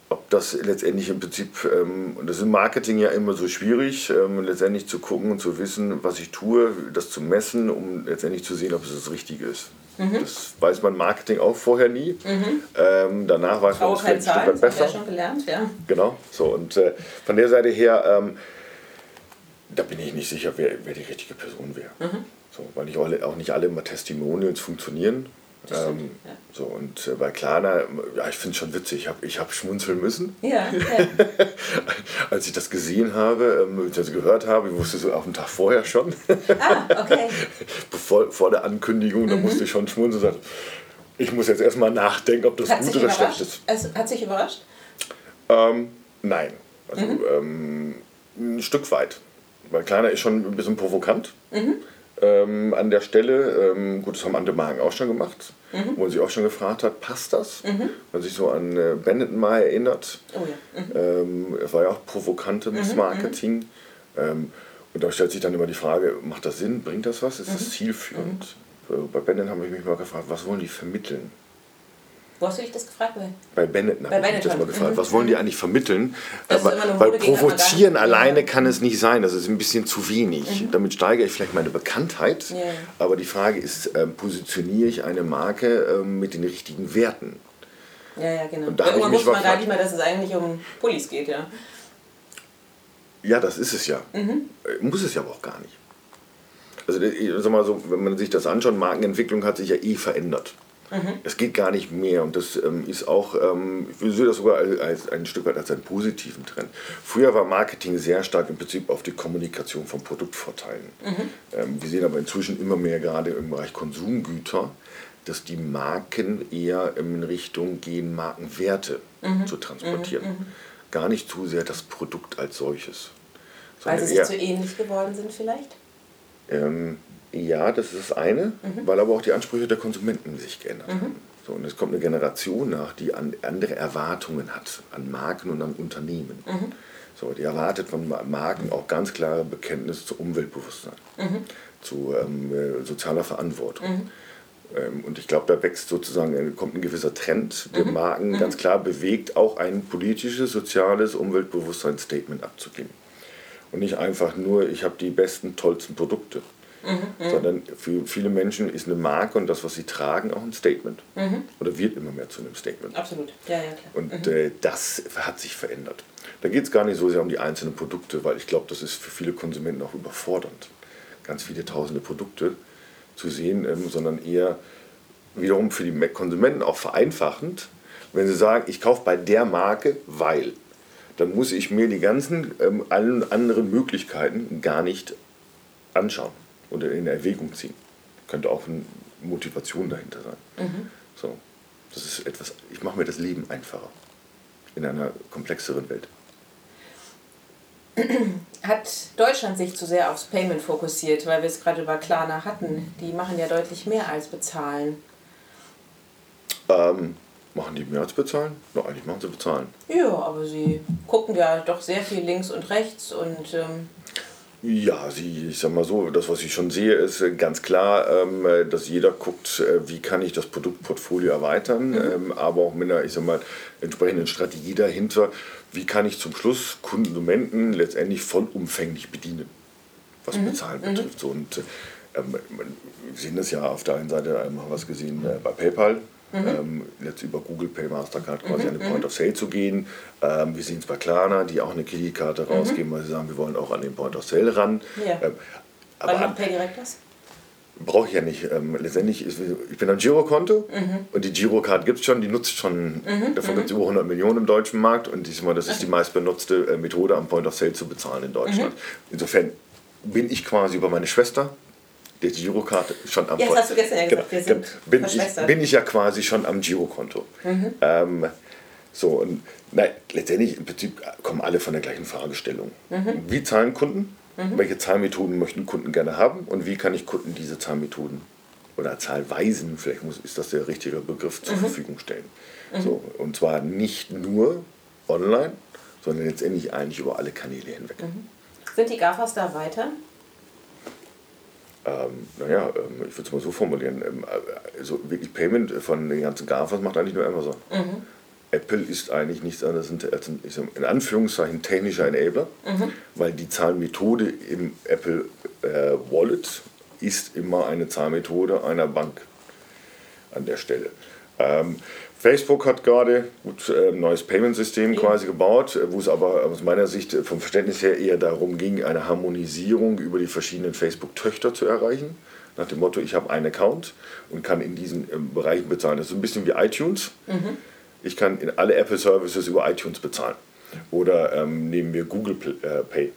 ob das letztendlich im Prinzip, ähm, und das ist im Marketing ja immer so schwierig, ähm, letztendlich zu gucken und zu wissen, was ich tue, das zu messen, um letztendlich zu sehen, ob es das Richtige ist. Mhm. Das weiß man Marketing auch vorher nie. Mhm. Ähm, danach weiß man es vielleicht ein Stück besser. Ja schon gelernt, ja. Genau, so und äh, von der Seite her, ähm, da bin ich nicht sicher, wer, wer die richtige Person wäre. Mhm. So, weil nicht alle, auch nicht alle immer Testimonials funktionieren. Ähm, ja. So, und äh, bei Klarna, ja, ich finde es schon witzig, ich habe ich hab schmunzeln müssen. Ja, ja. (laughs) Als ich das gesehen habe, ähm, das gehört habe, ich wusste so auf dem Tag vorher schon. Ah, okay. (laughs) Bevor, vor der Ankündigung, mhm. da musste ich schon schmunzeln und sagen, ich muss jetzt erstmal nachdenken, ob das hat gut oder schlecht ist. Es hat sich überrascht? Ähm, nein. Also mhm. ähm, ein Stück weit. Weil Kleiner ist schon ein bisschen provokant. Mhm. Ähm, an der Stelle. Ähm, gut, das haben andere Marken auch schon gemacht, mhm. wo man sich auch schon gefragt hat, passt das? Mhm. Man sich so an äh, Benetton mal erinnert. Oh ja. Mhm. Ähm, es war ja auch provokantes mhm. Marketing. Ähm, und da stellt sich dann immer die Frage, macht das Sinn, bringt das was, ist das mhm. zielführend? Mhm. Bei Benetton habe ich mich mal gefragt, was wollen die vermitteln? Wo hast du dich das gefragt? Bei, bei Bennett ich das mal gefragt. Mhm. Was wollen die eigentlich vermitteln? weil, provozieren alleine kann es nicht sein. Das ist ein bisschen zu wenig. Mhm. Damit steigere ich vielleicht meine Bekanntheit. Ja. Aber die Frage ist, äh, positioniere ich eine Marke äh, mit den richtigen Werten? Ja, ja, genau. Und da Irgendwann muss man gar nicht mehr, dass es eigentlich um Pullis geht, ja. Ja, das ist es ja. Mhm. Äh, muss es ja aber auch gar nicht. Also, sag mal so, wenn man sich das anschaut, Markenentwicklung hat sich ja eh verändert. Mhm. Es geht gar nicht mehr und das ähm, ist auch, ähm, ich sehe das sogar als, als, ein Stück weit als einen positiven Trend. Früher war Marketing sehr stark im Prinzip auf die Kommunikation von Produktvorteilen. Mhm. Ähm, wir sehen aber inzwischen immer mehr gerade im Bereich Konsumgüter, dass die Marken eher in Richtung gehen, Markenwerte mhm. zu transportieren. Mhm. Mhm. Gar nicht zu sehr das Produkt als solches. Weil sie sich zu ähnlich geworden sind vielleicht? Ähm, ja, das ist das eine, mhm. weil aber auch die Ansprüche der Konsumenten sich geändert mhm. haben. So, und es kommt eine Generation nach, die an, andere Erwartungen hat an Marken und an Unternehmen. Mhm. So, die erwartet von Marken auch ganz klare Bekenntnis zu Umweltbewusstsein, mhm. zu ähm, äh, sozialer Verantwortung. Mhm. Ähm, und ich glaube, da wächst sozusagen, äh, kommt ein gewisser Trend, der mhm. Marken ganz klar bewegt, auch ein politisches, soziales Umweltbewusstseinsstatement abzugeben. Und nicht einfach nur, ich habe die besten, tollsten Produkte. Mhm, sondern für viele Menschen ist eine Marke und das, was sie tragen, auch ein Statement. Mhm. Oder wird immer mehr zu einem Statement. Absolut, ja, ja, klar. Und mhm. äh, das hat sich verändert. Da geht es gar nicht so sehr um die einzelnen Produkte, weil ich glaube, das ist für viele Konsumenten auch überfordernd, ganz viele tausende Produkte zu sehen, ähm, sondern eher wiederum für die Konsumenten auch vereinfachend, wenn sie sagen, ich kaufe bei der Marke, weil dann muss ich mir die ganzen ähm, allen anderen Möglichkeiten gar nicht anschauen oder in Erwägung ziehen. Könnte auch eine Motivation dahinter sein. Mhm. So, das ist etwas, ich mache mir das Leben einfacher in einer komplexeren Welt. Hat Deutschland sich zu sehr aufs Payment fokussiert, weil wir es gerade über Klarna hatten? Die machen ja deutlich mehr als bezahlen. Ähm, machen die mehr als bezahlen? No, eigentlich machen sie bezahlen. Ja, aber sie gucken ja doch sehr viel links und rechts und ähm, ja, sie, ich sag mal so, das, was ich schon sehe, ist äh, ganz klar, ähm, dass jeder guckt, äh, wie kann ich das Produktportfolio erweitern, mhm. ähm, aber auch mit einer, ich sag mal, entsprechenden Strategie dahinter, wie kann ich zum Schluss Konsumenten letztendlich vollumfänglich bedienen, was mhm. Bezahlen mhm. betrifft. So, und ähm, wir sehen das ja auf der einen Seite, haben wir was gesehen äh, bei PayPal, Mhm. Ähm, jetzt über Google Pay, Mastercard quasi mhm. an den Point of Sale zu gehen. Ähm, wir sehen es bei Klarna, die auch eine Kreditkarte mhm. rausgeben, weil sie sagen, wir wollen auch an den Point of Sale ran. Ja. Ähm, aber Wann macht Pay direkt das? Brauche ich ja nicht. Ähm, letztendlich, ist, ich bin ein Girokonto mhm. und die Girocard gibt es schon, die nutzt schon, mhm. davon gibt es über 100 Millionen im deutschen Markt und diesmal, das ist die meistbenutzte äh, Methode, am Point of Sale zu bezahlen in Deutschland. Mhm. Insofern bin ich quasi über meine Schwester der Girokarte schon am Jetzt hast du gestern ja gesagt, genau, wir sind bin ich, bin ich ja quasi schon am Girokonto. Mhm. Ähm, so, und nein, letztendlich im Prinzip kommen alle von der gleichen Fragestellung. Mhm. Wie zahlen Kunden? Mhm. Welche Zahlmethoden möchten Kunden gerne haben? Und wie kann ich Kunden diese Zahlmethoden oder Zahlweisen, vielleicht muss, ist das der richtige Begriff, zur mhm. Verfügung stellen? Mhm. So, und zwar nicht nur online, sondern letztendlich eigentlich über alle Kanäle hinweg. Mhm. Sind die GAFAs da weiter? Ähm, naja, ähm, ich würde es mal so formulieren, ähm, also wirklich Payment von den ganzen GAFAs macht eigentlich nur Amazon. Mhm. Apple ist eigentlich nichts anderes als ein, in Anführungszeichen technischer Enabler, mhm. weil die Zahlmethode im Apple äh, Wallet ist immer eine Zahlmethode einer Bank an der Stelle. Ähm, Facebook hat gerade ein äh, neues Payment-System ja. quasi gebaut, äh, wo es aber aus meiner Sicht äh, vom Verständnis her eher darum ging, eine Harmonisierung über die verschiedenen Facebook-Töchter zu erreichen. Nach dem Motto, ich habe einen Account und kann in diesen Bereichen bezahlen. Das ist ein bisschen wie iTunes. Mhm. Ich kann in alle Apple-Services über iTunes bezahlen. Oder ähm, nehmen wir Google Pay.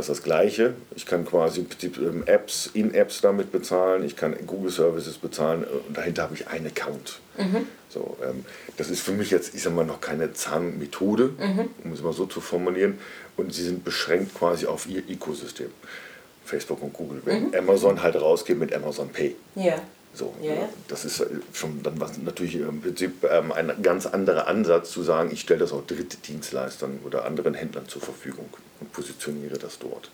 Das ist das Gleiche. Ich kann quasi ähm, Apps, in-Apps damit bezahlen, ich kann Google Services bezahlen und dahinter habe ich einen Account. Mhm. So, ähm, das ist für mich jetzt, ich sag mal, noch keine Zahnmethode, mhm. um es mal so zu formulieren. Und sie sind beschränkt quasi auf ihr Ökosystem. Facebook und Google, wenn mhm. Amazon halt rausgeht mit Amazon Pay. Ja. So, ja, ja. Das ist schon dann was natürlich im Prinzip ähm, ein ganz anderer Ansatz zu sagen, ich stelle das auch Drittdienstleistern oder anderen Händlern zur Verfügung und positioniere das dort.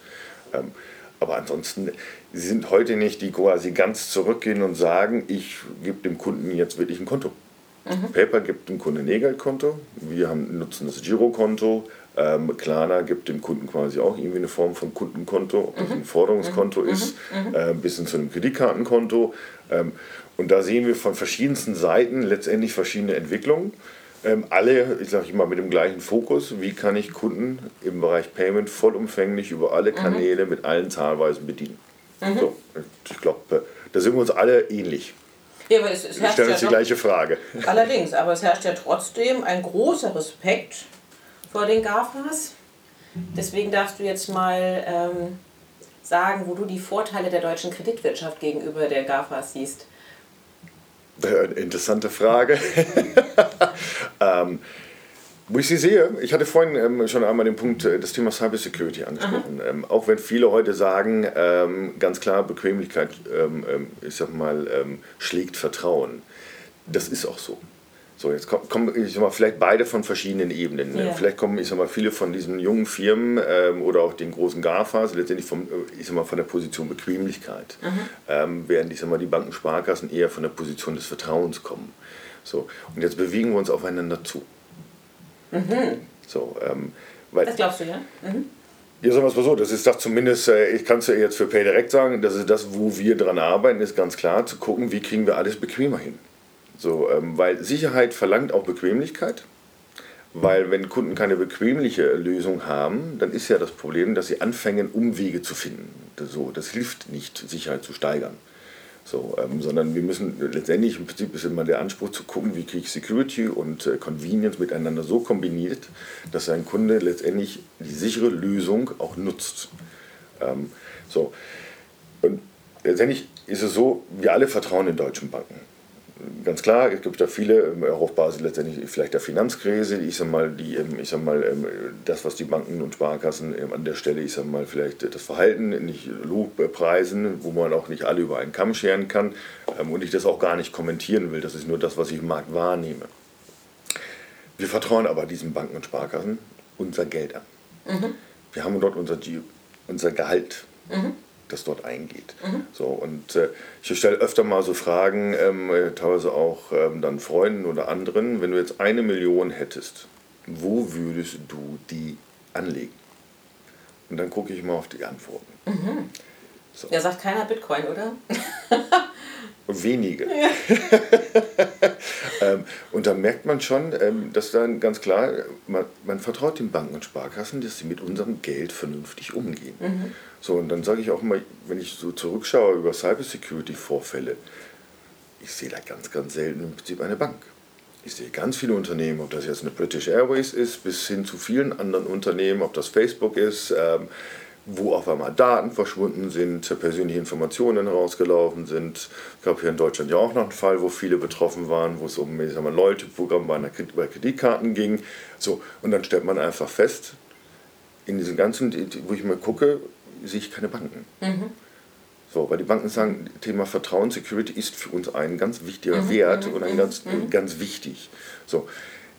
Ähm, aber ansonsten, sie sind heute nicht die quasi ganz zurückgehen und sagen, ich gebe dem Kunden jetzt wirklich ein Konto. Mhm. PayPal gibt dem Kunden ein E-Geldkonto, wir haben, nutzen das Girokonto, ähm, Klarna gibt dem Kunden quasi auch irgendwie eine Form von Kundenkonto, ob das mhm. ein Forderungskonto mhm. ist, mhm. äh, bis hin zu einem Kreditkartenkonto. Ähm, und da sehen wir von verschiedensten Seiten letztendlich verschiedene Entwicklungen. Ähm, alle, ich sage immer, mit dem gleichen Fokus. Wie kann ich Kunden im Bereich Payment vollumfänglich über alle. Kanäle mit allen Zahlweisen bedienen? So, ich glaube, da sind wir uns alle ähnlich. Ja, aber es, es Wir stellen uns ja die gleiche Frage. Allerdings, aber es herrscht ja trotzdem ein großer Respekt vor den GAFAs. Deswegen darfst du jetzt mal ähm, sagen, wo du die Vorteile der deutschen Kreditwirtschaft gegenüber der GAFAs siehst. Äh, interessante Frage. (laughs) ähm, wo ich sie sehe, ich hatte vorhin ähm, schon einmal den Punkt, äh, das Thema Cybersecurity angesprochen. Ähm, auch wenn viele heute sagen, ähm, ganz klar, Bequemlichkeit, ähm, ähm, ich sag mal, ähm, schlägt Vertrauen. Das ist auch so. So, jetzt kommen, ich sag mal, vielleicht beide von verschiedenen Ebenen. Ja. Vielleicht kommen, ich sag mal, viele von diesen jungen Firmen ähm, oder auch den großen GAFAs letztendlich vom, äh, ich sag mal, von der Position Bequemlichkeit, mhm. ähm, während ich sag mal, die Banken, Sparkassen eher von der Position des Vertrauens kommen. So, und jetzt bewegen wir uns aufeinander zu. Mhm. So, ähm, weil, das glaubst du, ja? Mhm. Ja, sagen wir es mal so, das ist doch zumindest, äh, ich kann es ja jetzt für PayDirect sagen, das ist das, wo wir dran arbeiten, ist ganz klar zu gucken, wie kriegen wir alles bequemer hin. So, ähm, weil Sicherheit verlangt auch Bequemlichkeit. Weil wenn Kunden keine bequemliche Lösung haben, dann ist ja das Problem, dass sie anfangen, Umwege zu finden. Das, so, das hilft nicht, Sicherheit zu steigern. So, ähm, sondern wir müssen letztendlich im Prinzip ist immer der Anspruch zu gucken, wie kriege ich Security und äh, Convenience miteinander so kombiniert, dass ein Kunde letztendlich die sichere Lösung auch nutzt. Ähm, so. Und letztendlich ist es so, wir alle vertrauen in deutschen Banken ganz klar, es gibt da viele, ähm, auch auf Basis letztendlich vielleicht der Finanzkrise, ich sag mal, die, ähm, ich sag mal, ähm, das, was die Banken und Sparkassen an der Stelle, ich sag mal, vielleicht das Verhalten nicht preisen, wo man auch nicht alle über einen Kamm scheren kann und ich das auch gar nicht kommentieren will, das ist nur das, was ich im Markt wahrnehme. Wir vertrauen aber diesen Banken und Sparkassen unser Geld an. Mhm. Wir haben dort unser, unser Gehalt. Mhm das dort eingeht. Mhm. So, und äh, ich stelle öfter mal so Fragen, ähm, äh, teilweise auch ähm, dann Freunden oder anderen, wenn du jetzt eine Million hättest, wo würdest du die anlegen? Und dann gucke ich mal auf die Antworten. Mhm. So. Da sagt keiner Bitcoin, oder? (laughs) Wenige. Ja. (laughs) ähm, und da merkt man schon, ähm, dass dann ganz klar, man, man, vertraut den Banken und Sparkassen, dass sie mit unserem Geld vernünftig umgehen. Mhm. So, und dann sage ich auch immer, wenn ich so zurückschaue über Cybersecurity-Vorfälle, ich sehe da ganz, ganz selten im Prinzip eine Bank. Ich sehe ganz viele Unternehmen, ob das jetzt eine British Airways ist, bis hin zu vielen anderen Unternehmen, ob das Facebook ist, ähm, wo auf einmal Daten verschwunden sind, persönliche Informationen herausgelaufen sind. Es gab hier in Deutschland ja auch noch einen Fall, wo viele betroffen waren, wo es um ich mal, Loyalty-Programm bei, bei Kreditkarten ging. So, und dann stellt man einfach fest, in diesen ganzen, wo ich mal gucke, sehe ich keine Banken. Mhm. So, weil die Banken sagen, Thema Vertrauen, Security ist für uns ein ganz wichtiger mhm. Wert mhm. und ein mhm, ganz, mhm. ganz wichtig. So,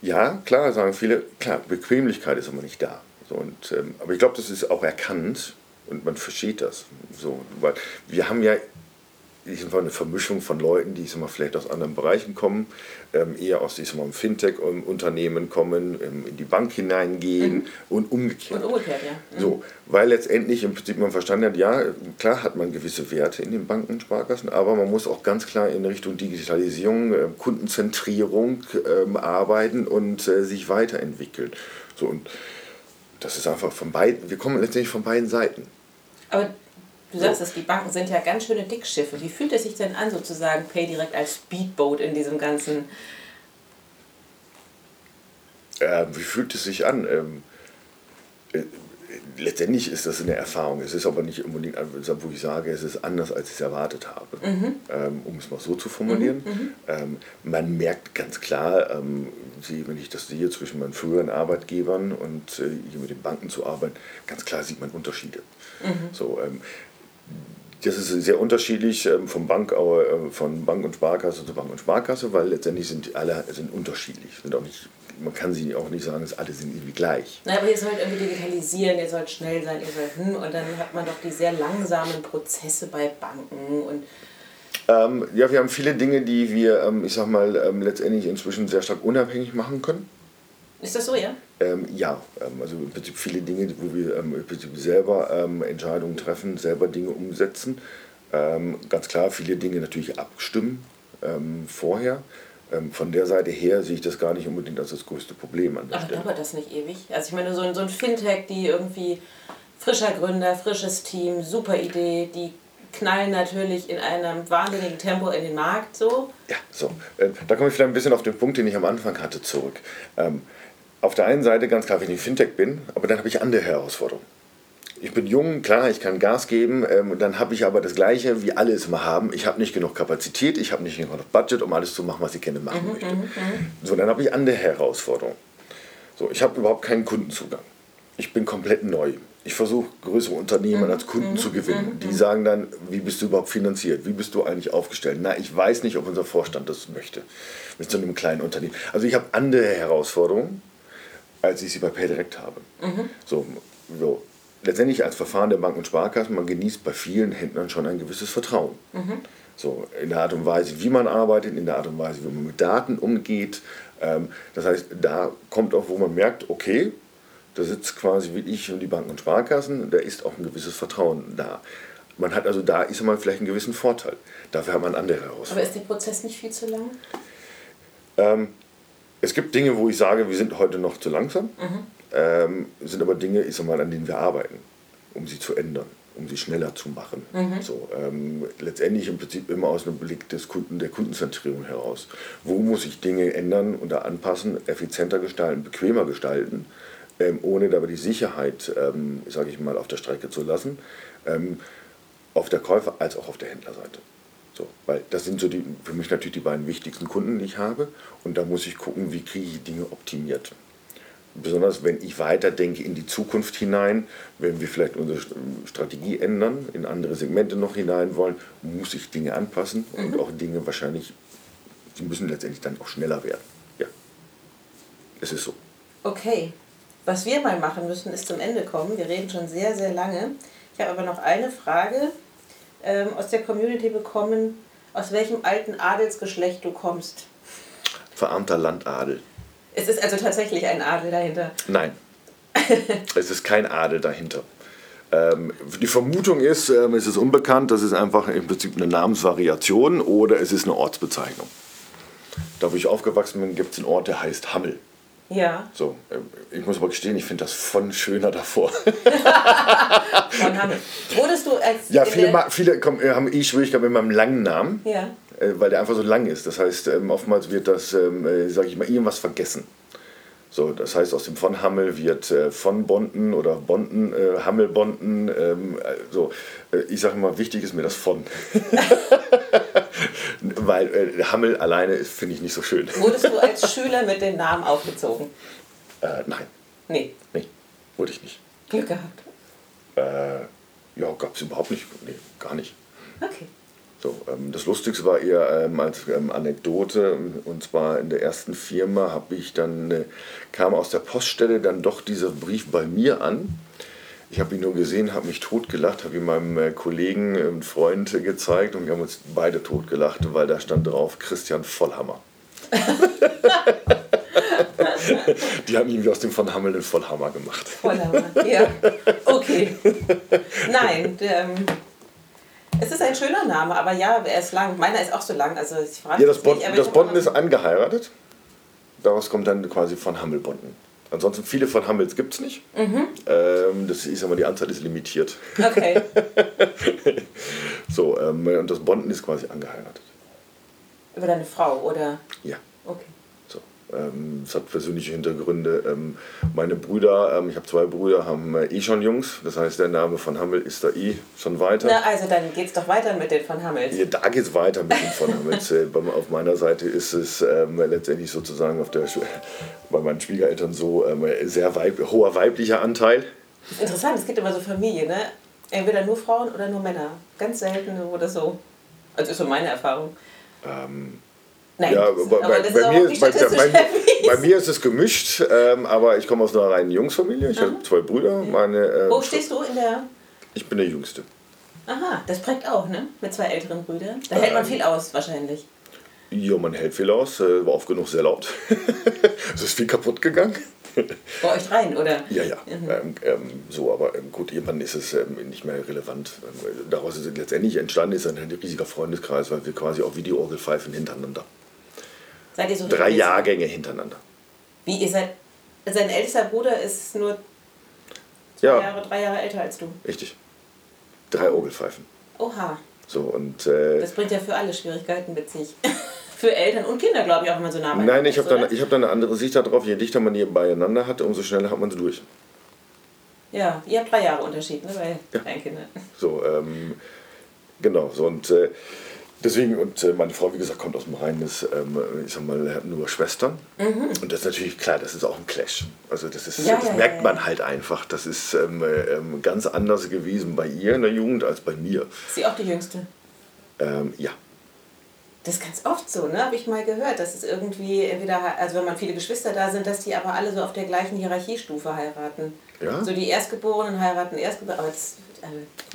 ja, klar, sagen viele, klar, Bequemlichkeit ist aber nicht da. So, und, ähm, aber ich glaube, das ist auch erkannt und man versteht das. So, weil wir haben ja ich sag mal, eine Vermischung von Leuten, die ich sag mal, vielleicht aus anderen Bereichen kommen, ähm, eher aus diesem Fintech-Unternehmen kommen, ähm, in die Bank hineingehen mhm. und umgekehrt. Und umgekehrt, ja. Mhm. So, weil letztendlich im Prinzip man verstanden hat, ja, klar hat man gewisse Werte in den Banken und Sparkassen, aber man muss auch ganz klar in Richtung Digitalisierung, äh, Kundenzentrierung äh, arbeiten und äh, sich weiterentwickeln. So, und das ist einfach von beiden, wir kommen letztendlich von beiden Seiten. Aber du sagst es, die Banken sind ja ganz schöne Dickschiffe. Wie fühlt es sich denn an, sozusagen PayDirect als Speedboat in diesem ganzen... Äh, wie fühlt es sich an? Ähm, äh, letztendlich ist das eine Erfahrung. Es ist aber nicht unbedingt, wo ich sage, es ist anders, als ich es erwartet habe. Mhm. Ähm, um es mal so zu formulieren. Mhm. mhm. Ähm, man merkt ganz klar, ähm, wenn ich das sehe zwischen meinen früheren Arbeitgebern und äh, hier mit den Banken zu arbeiten, ganz klar sieht man Unterschiede. Mhm. So, ähm, das ist sehr unterschiedlich ähm, vom Bank, äh, von Bank und Sparkasse zu Bank und Sparkasse, weil letztendlich sind alle sind unterschiedlich. Sind auch nicht, man kann sie auch nicht sagen, dass alle sind irgendwie gleich. Na, aber ihr sollt irgendwie digitalisieren, ihr sollt schnell sein, ihr sollt hm, und dann hat man doch die sehr langsamen Prozesse bei Banken und ähm, ja, wir haben viele Dinge, die wir, ähm, ich sag mal, ähm, letztendlich inzwischen sehr stark unabhängig machen können. Ist das so, ja? Ähm, ja, ähm, also im Prinzip viele Dinge, wo wir ähm, im Prinzip selber ähm, Entscheidungen treffen, selber Dinge umsetzen. Ähm, ganz klar, viele Dinge natürlich abstimmen ähm, vorher. von der Seite her sehe ich das gar nicht unbedingt als das größte Problem an der Aber Stelle. dauert das nicht ewig? Also ich meine, so ein, so ein Fintech, die irgendwie frischer Gründer, frisches Team, super Idee, die knallen natürlich in einem wahnsinnigen Tempo in den Markt so. Ja, so. Äh, da komme ich vielleicht ein bisschen auf den Punkt, den ich am Anfang hatte, zurück. Auf der einen Seite ganz klar, wenn ich Fintech bin, aber dann habe ich andere Herausforderungen. Ich bin jung, klar, ich kann Gas geben, ähm, dann habe ich aber das Gleiche, wie alle es immer haben. Ich habe nicht genug Kapazität, ich habe nicht genug Budget, um alles zu machen, was ich gerne machen mhm, möchte. Mhm, mhm. So, dann habe ich andere Herausforderungen. So, ich habe überhaupt keinen Kundenzugang. Ich bin komplett neu. Ich versuche größere Unternehmen mhm, als Kunden zu gewinnen. Die sagen dann, wie bist du überhaupt finanziert? Wie bist du eigentlich aufgestellt? Na, ich weiß nicht, ob unser Vorstand das möchte. Mit so einem kleinen Unternehmen. Also ich habe andere Herausforderungen als ich sie bei PayDirect habe. Mhm. So, so. Letztendlich als Verfahren der Banken und Sparkassen, man genießt bei vielen Händlern schon ein gewisses Vertrauen. Mhm. So, in der Art und Weise, wie man arbeitet, in der Art und Weise, wie man mit Daten umgeht. Ähm, das heißt, da kommt auch, wo man merkt, okay, da sitzt quasi wie ich und die Banken und Sparkassen, da ist auch ein gewisses Vertrauen da. Man hat also da ist man vielleicht einen gewissen Vorteil. Dafür hat man andere Herausforderungen. Aber ist der Prozess nicht viel zu lang? Ähm, es gibt Dinge, wo ich sage, wir sind heute noch zu langsam. Mhm. Ähm, sind aber Dinge, ich sag mal, an denen wir arbeiten, um sie zu ändern, um sie schneller zu machen. Mhm. So, ähm, letztendlich im Prinzip immer aus einem Blick des Kunden, der Kundenzentrierung heraus. Wo muss ich Dinge ändern oder anpassen, effizienter gestalten, bequemer gestalten, ähm, ohne dabei die Sicherheit, ähm, sage ich mal, auf der Strecke zu lassen, ähm, auf der Käufer- als auch auf der Händlerseite. So, weil das sind so die, für mich natürlich die beiden wichtigsten Kunden, die ich habe. Und da muss ich gucken, wie kriege ich Dinge optimiert. Besonders wenn ich weiterdenke in die Zukunft hinein, wenn wir vielleicht unsere Strategie ändern, in andere Segmente noch hinein wollen, muss ich Dinge anpassen und mhm. auch Dinge wahrscheinlich, die müssen letztendlich dann auch schneller werden. Ja, es ist so. Okay, was wir mal machen müssen, ist zum Ende kommen. Wir reden schon sehr, sehr lange. Ich habe aber noch eine Frage, ähm, aus der Community bekommen, aus welchem alten Adelsgeschlecht du kommst. Verarmter Landadel. Es ist also tatsächlich ein Adel dahinter? Nein. (laughs) es ist kein Adel dahinter. Ähm, die Vermutung ist, ähm, es ist unbekannt, das ist einfach im Prinzip eine Namensvariation oder es ist eine Ortsbezeichnung. Da, wo ich aufgewachsen bin, gibt es einen Ort, der heißt Hammel. Ja. So, äh, ich muss aber gestehen, ich finde das von schöner davor. (laughs) Wurdest du als. Ja, viele, viele komm, äh, haben eh Schwierigkeiten mit meinem langen Namen. Ja. Äh, weil der einfach so lang ist. Das heißt, ähm, oftmals wird das, ähm, sage ich mal, irgendwas vergessen. So, das heißt, aus dem von Hammel wird von Bonden oder Bonden, äh, Hammelbonden. Ähm, so, ich sage immer, wichtig ist mir das von. (laughs) Weil äh, Hammel alleine finde ich nicht so schön. Wurdest du als Schüler mit dem Namen aufgezogen? Äh, nein. Nee. Nee, wurde ich nicht. Glück gehabt? Äh, ja, gab es überhaupt nicht. Nee, gar nicht. Okay. So, ähm, das Lustigste war eher ähm, als ähm, Anekdote und zwar in der ersten Firma habe ich dann äh, kam aus der Poststelle dann doch dieser Brief bei mir an. Ich habe ihn nur gesehen, habe mich totgelacht, habe ihn meinem äh, Kollegen und Freund gezeigt und wir haben uns beide totgelacht, weil da stand drauf Christian Vollhammer. (laughs) Die haben irgendwie aus dem von Hammel den Vollhammer gemacht. Vollhammer, ja. Okay. Nein, ähm es ist ein schöner Name, aber ja, er ist lang. Meiner ist auch so lang. Also ich frage ja, das, Bond, nicht, das Bonden ist angeheiratet. Daraus kommt dann quasi von Hammelbonden. Ansonsten viele von Hammels gibt es nicht. Mhm. Ähm, das ist aber die Anzahl ist limitiert. Okay. (laughs) so, ähm, und das Bonden ist quasi angeheiratet. Über deine Frau, oder? Ja. Okay. Ähm, es hat persönliche Hintergründe. Ähm, meine Brüder, ähm, ich habe zwei Brüder, haben äh, eh schon Jungs. Das heißt, der Name von Hammel ist da eh schon weiter. Na, also dann geht es doch weiter mit den von Hammels. Ja, da geht es weiter mit den von Hammels. (laughs) äh, auf meiner Seite ist es letztendlich sozusagen auf der, bei meinen Schwiegereltern so sehr weib, hoher weiblicher Anteil. Interessant, es gibt immer so Familien, ne? Entweder nur Frauen oder nur Männer. Ganz selten oder so. Also ist so meine Erfahrung. Ähm, Nein, ja, bei, bei, ist bei, mir, nicht bei, mir ist es gemischt, ähm, aber ich komme aus einer reinen Jungsfamilie. Ich habe zwei Brüder. Meine, äh, Wo stehst du in der... Ich bin der Jüngste. Aha, das prägt auch, ne? Mit zwei älteren Brüdern. Da hält man Ähm. viel aus, wahrscheinlich. Ja, man hält viel aus, äh, war oft genug sehr laut. (laughs) es ist viel kaputt gegangen. Bei euch rein, oder? Ja, ja. Mhm. Ähm, ähm, so, aber ähm, gut, irgendwann ist es ähm, nicht mehr relevant. Ähm, daraus ist es letztendlich entstanden, ist ein riesiger Freundeskreis, weil wir quasi auch wie die Orgel pfeifen hintereinander. Seid ihr so Drei regelmäßig? Jahrgänge hintereinander. Wie, ihr seid... Sein ältester Bruder ist nur zwei Ja, Jahre, drei Jahre älter als du. richtig. Drei Orgelpfeifen. Oha, So, und äh, das bringt ja für alle Schwierigkeiten mit sich. (laughs) für Eltern und Kinder, glaube ich, auch wenn man so nah nein, ich habe da, ich hab da eine andere Sicht darauf. Je dichter man die beieinander hat, umso schneller hat man sie durch. Ja, ihr habt drei Jahre Unterschied, ne? Bei Ja. kleinen Kindern. So, ähm, genau, so und äh, deswegen, und äh, meine Frau, wie gesagt, kommt aus dem Rhein, ist, ähm, ich sag mal, hat nur Schwestern. Und das ist natürlich klar, das ist auch ein Clash. Also das, ist, Mhm. Ja, das ja, merkt ja. man halt einfach. Das ist ähm, äh, ähm, ganz anders gewesen bei ihr in der Jugend als bei mir. Ist sie auch die Jüngste? Ähm, ja, Das ist ganz oft so, ne? Habe ich mal gehört. Das ist irgendwie entweder, also wenn man viele Geschwister da sind, dass die aber alle so auf der gleichen Hierarchiestufe heiraten. Ja? So die Erstgeborenen heiraten Erstgeborenen. Aber das,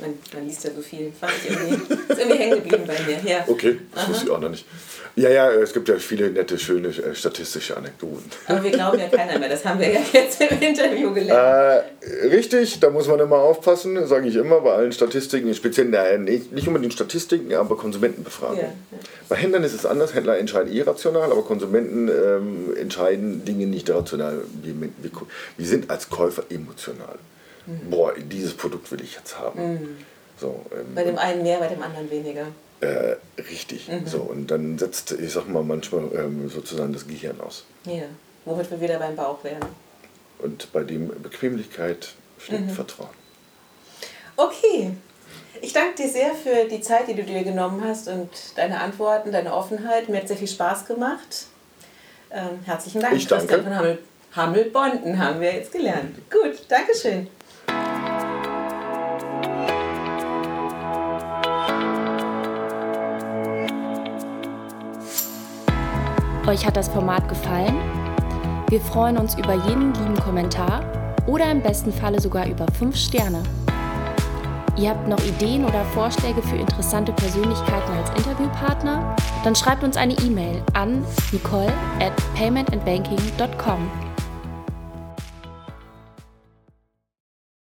man, man liest ja so viel. Fand ich irgendwie, ist irgendwie hängen geblieben bei mir. Ja. okay, das wusste ich auch noch nicht. Ja, ja, es gibt ja viele nette, schöne äh, statistische Anekdoten. Aber wir glauben ja keiner mehr. Das haben wir ja (laughs) jetzt im Interview gelernt. Äh, richtig, da muss man immer aufpassen, sage ich immer, bei allen Statistiken, speziell na, nicht unbedingt Statistiken, aber Konsumentenbefragungen. Ja. Bei Händlern ist es anders, Händler entscheiden irrational, aber Konsumenten ähm, entscheiden Dinge nicht rational. Wir, wir, wir sind als Käufer emotional. Mhm. Boah, dieses Produkt will ich jetzt haben. So, ähm, Bei dem einen mehr, bei dem anderen weniger. äh, richtig. Mhm. So, und dann setzt, ich sag mal, manchmal ähm, sozusagen das Gehirn aus. Ja. Womit wir wieder beim Bauch wären. Und bei dem Bequemlichkeit steht Mhm. Vertrauen. Okay. Ich danke dir sehr für die Zeit, die du dir genommen hast und deine Antworten, deine Offenheit. Mir hat sehr viel Spaß gemacht. Ähm, herzlichen Dank. Ich danke. Christian von Hammel, Hammelbonden haben wir jetzt gelernt. Gut, Dankeschön. Euch hat das Format gefallen? Wir freuen uns über jeden lieben Kommentar oder im besten Falle sogar über 5 Sterne. Ihr habt noch Ideen oder Vorschläge für interessante Persönlichkeiten als Interviewpartner? Dann schreibt uns eine E-Mail an nicole at paymentandbanking.com.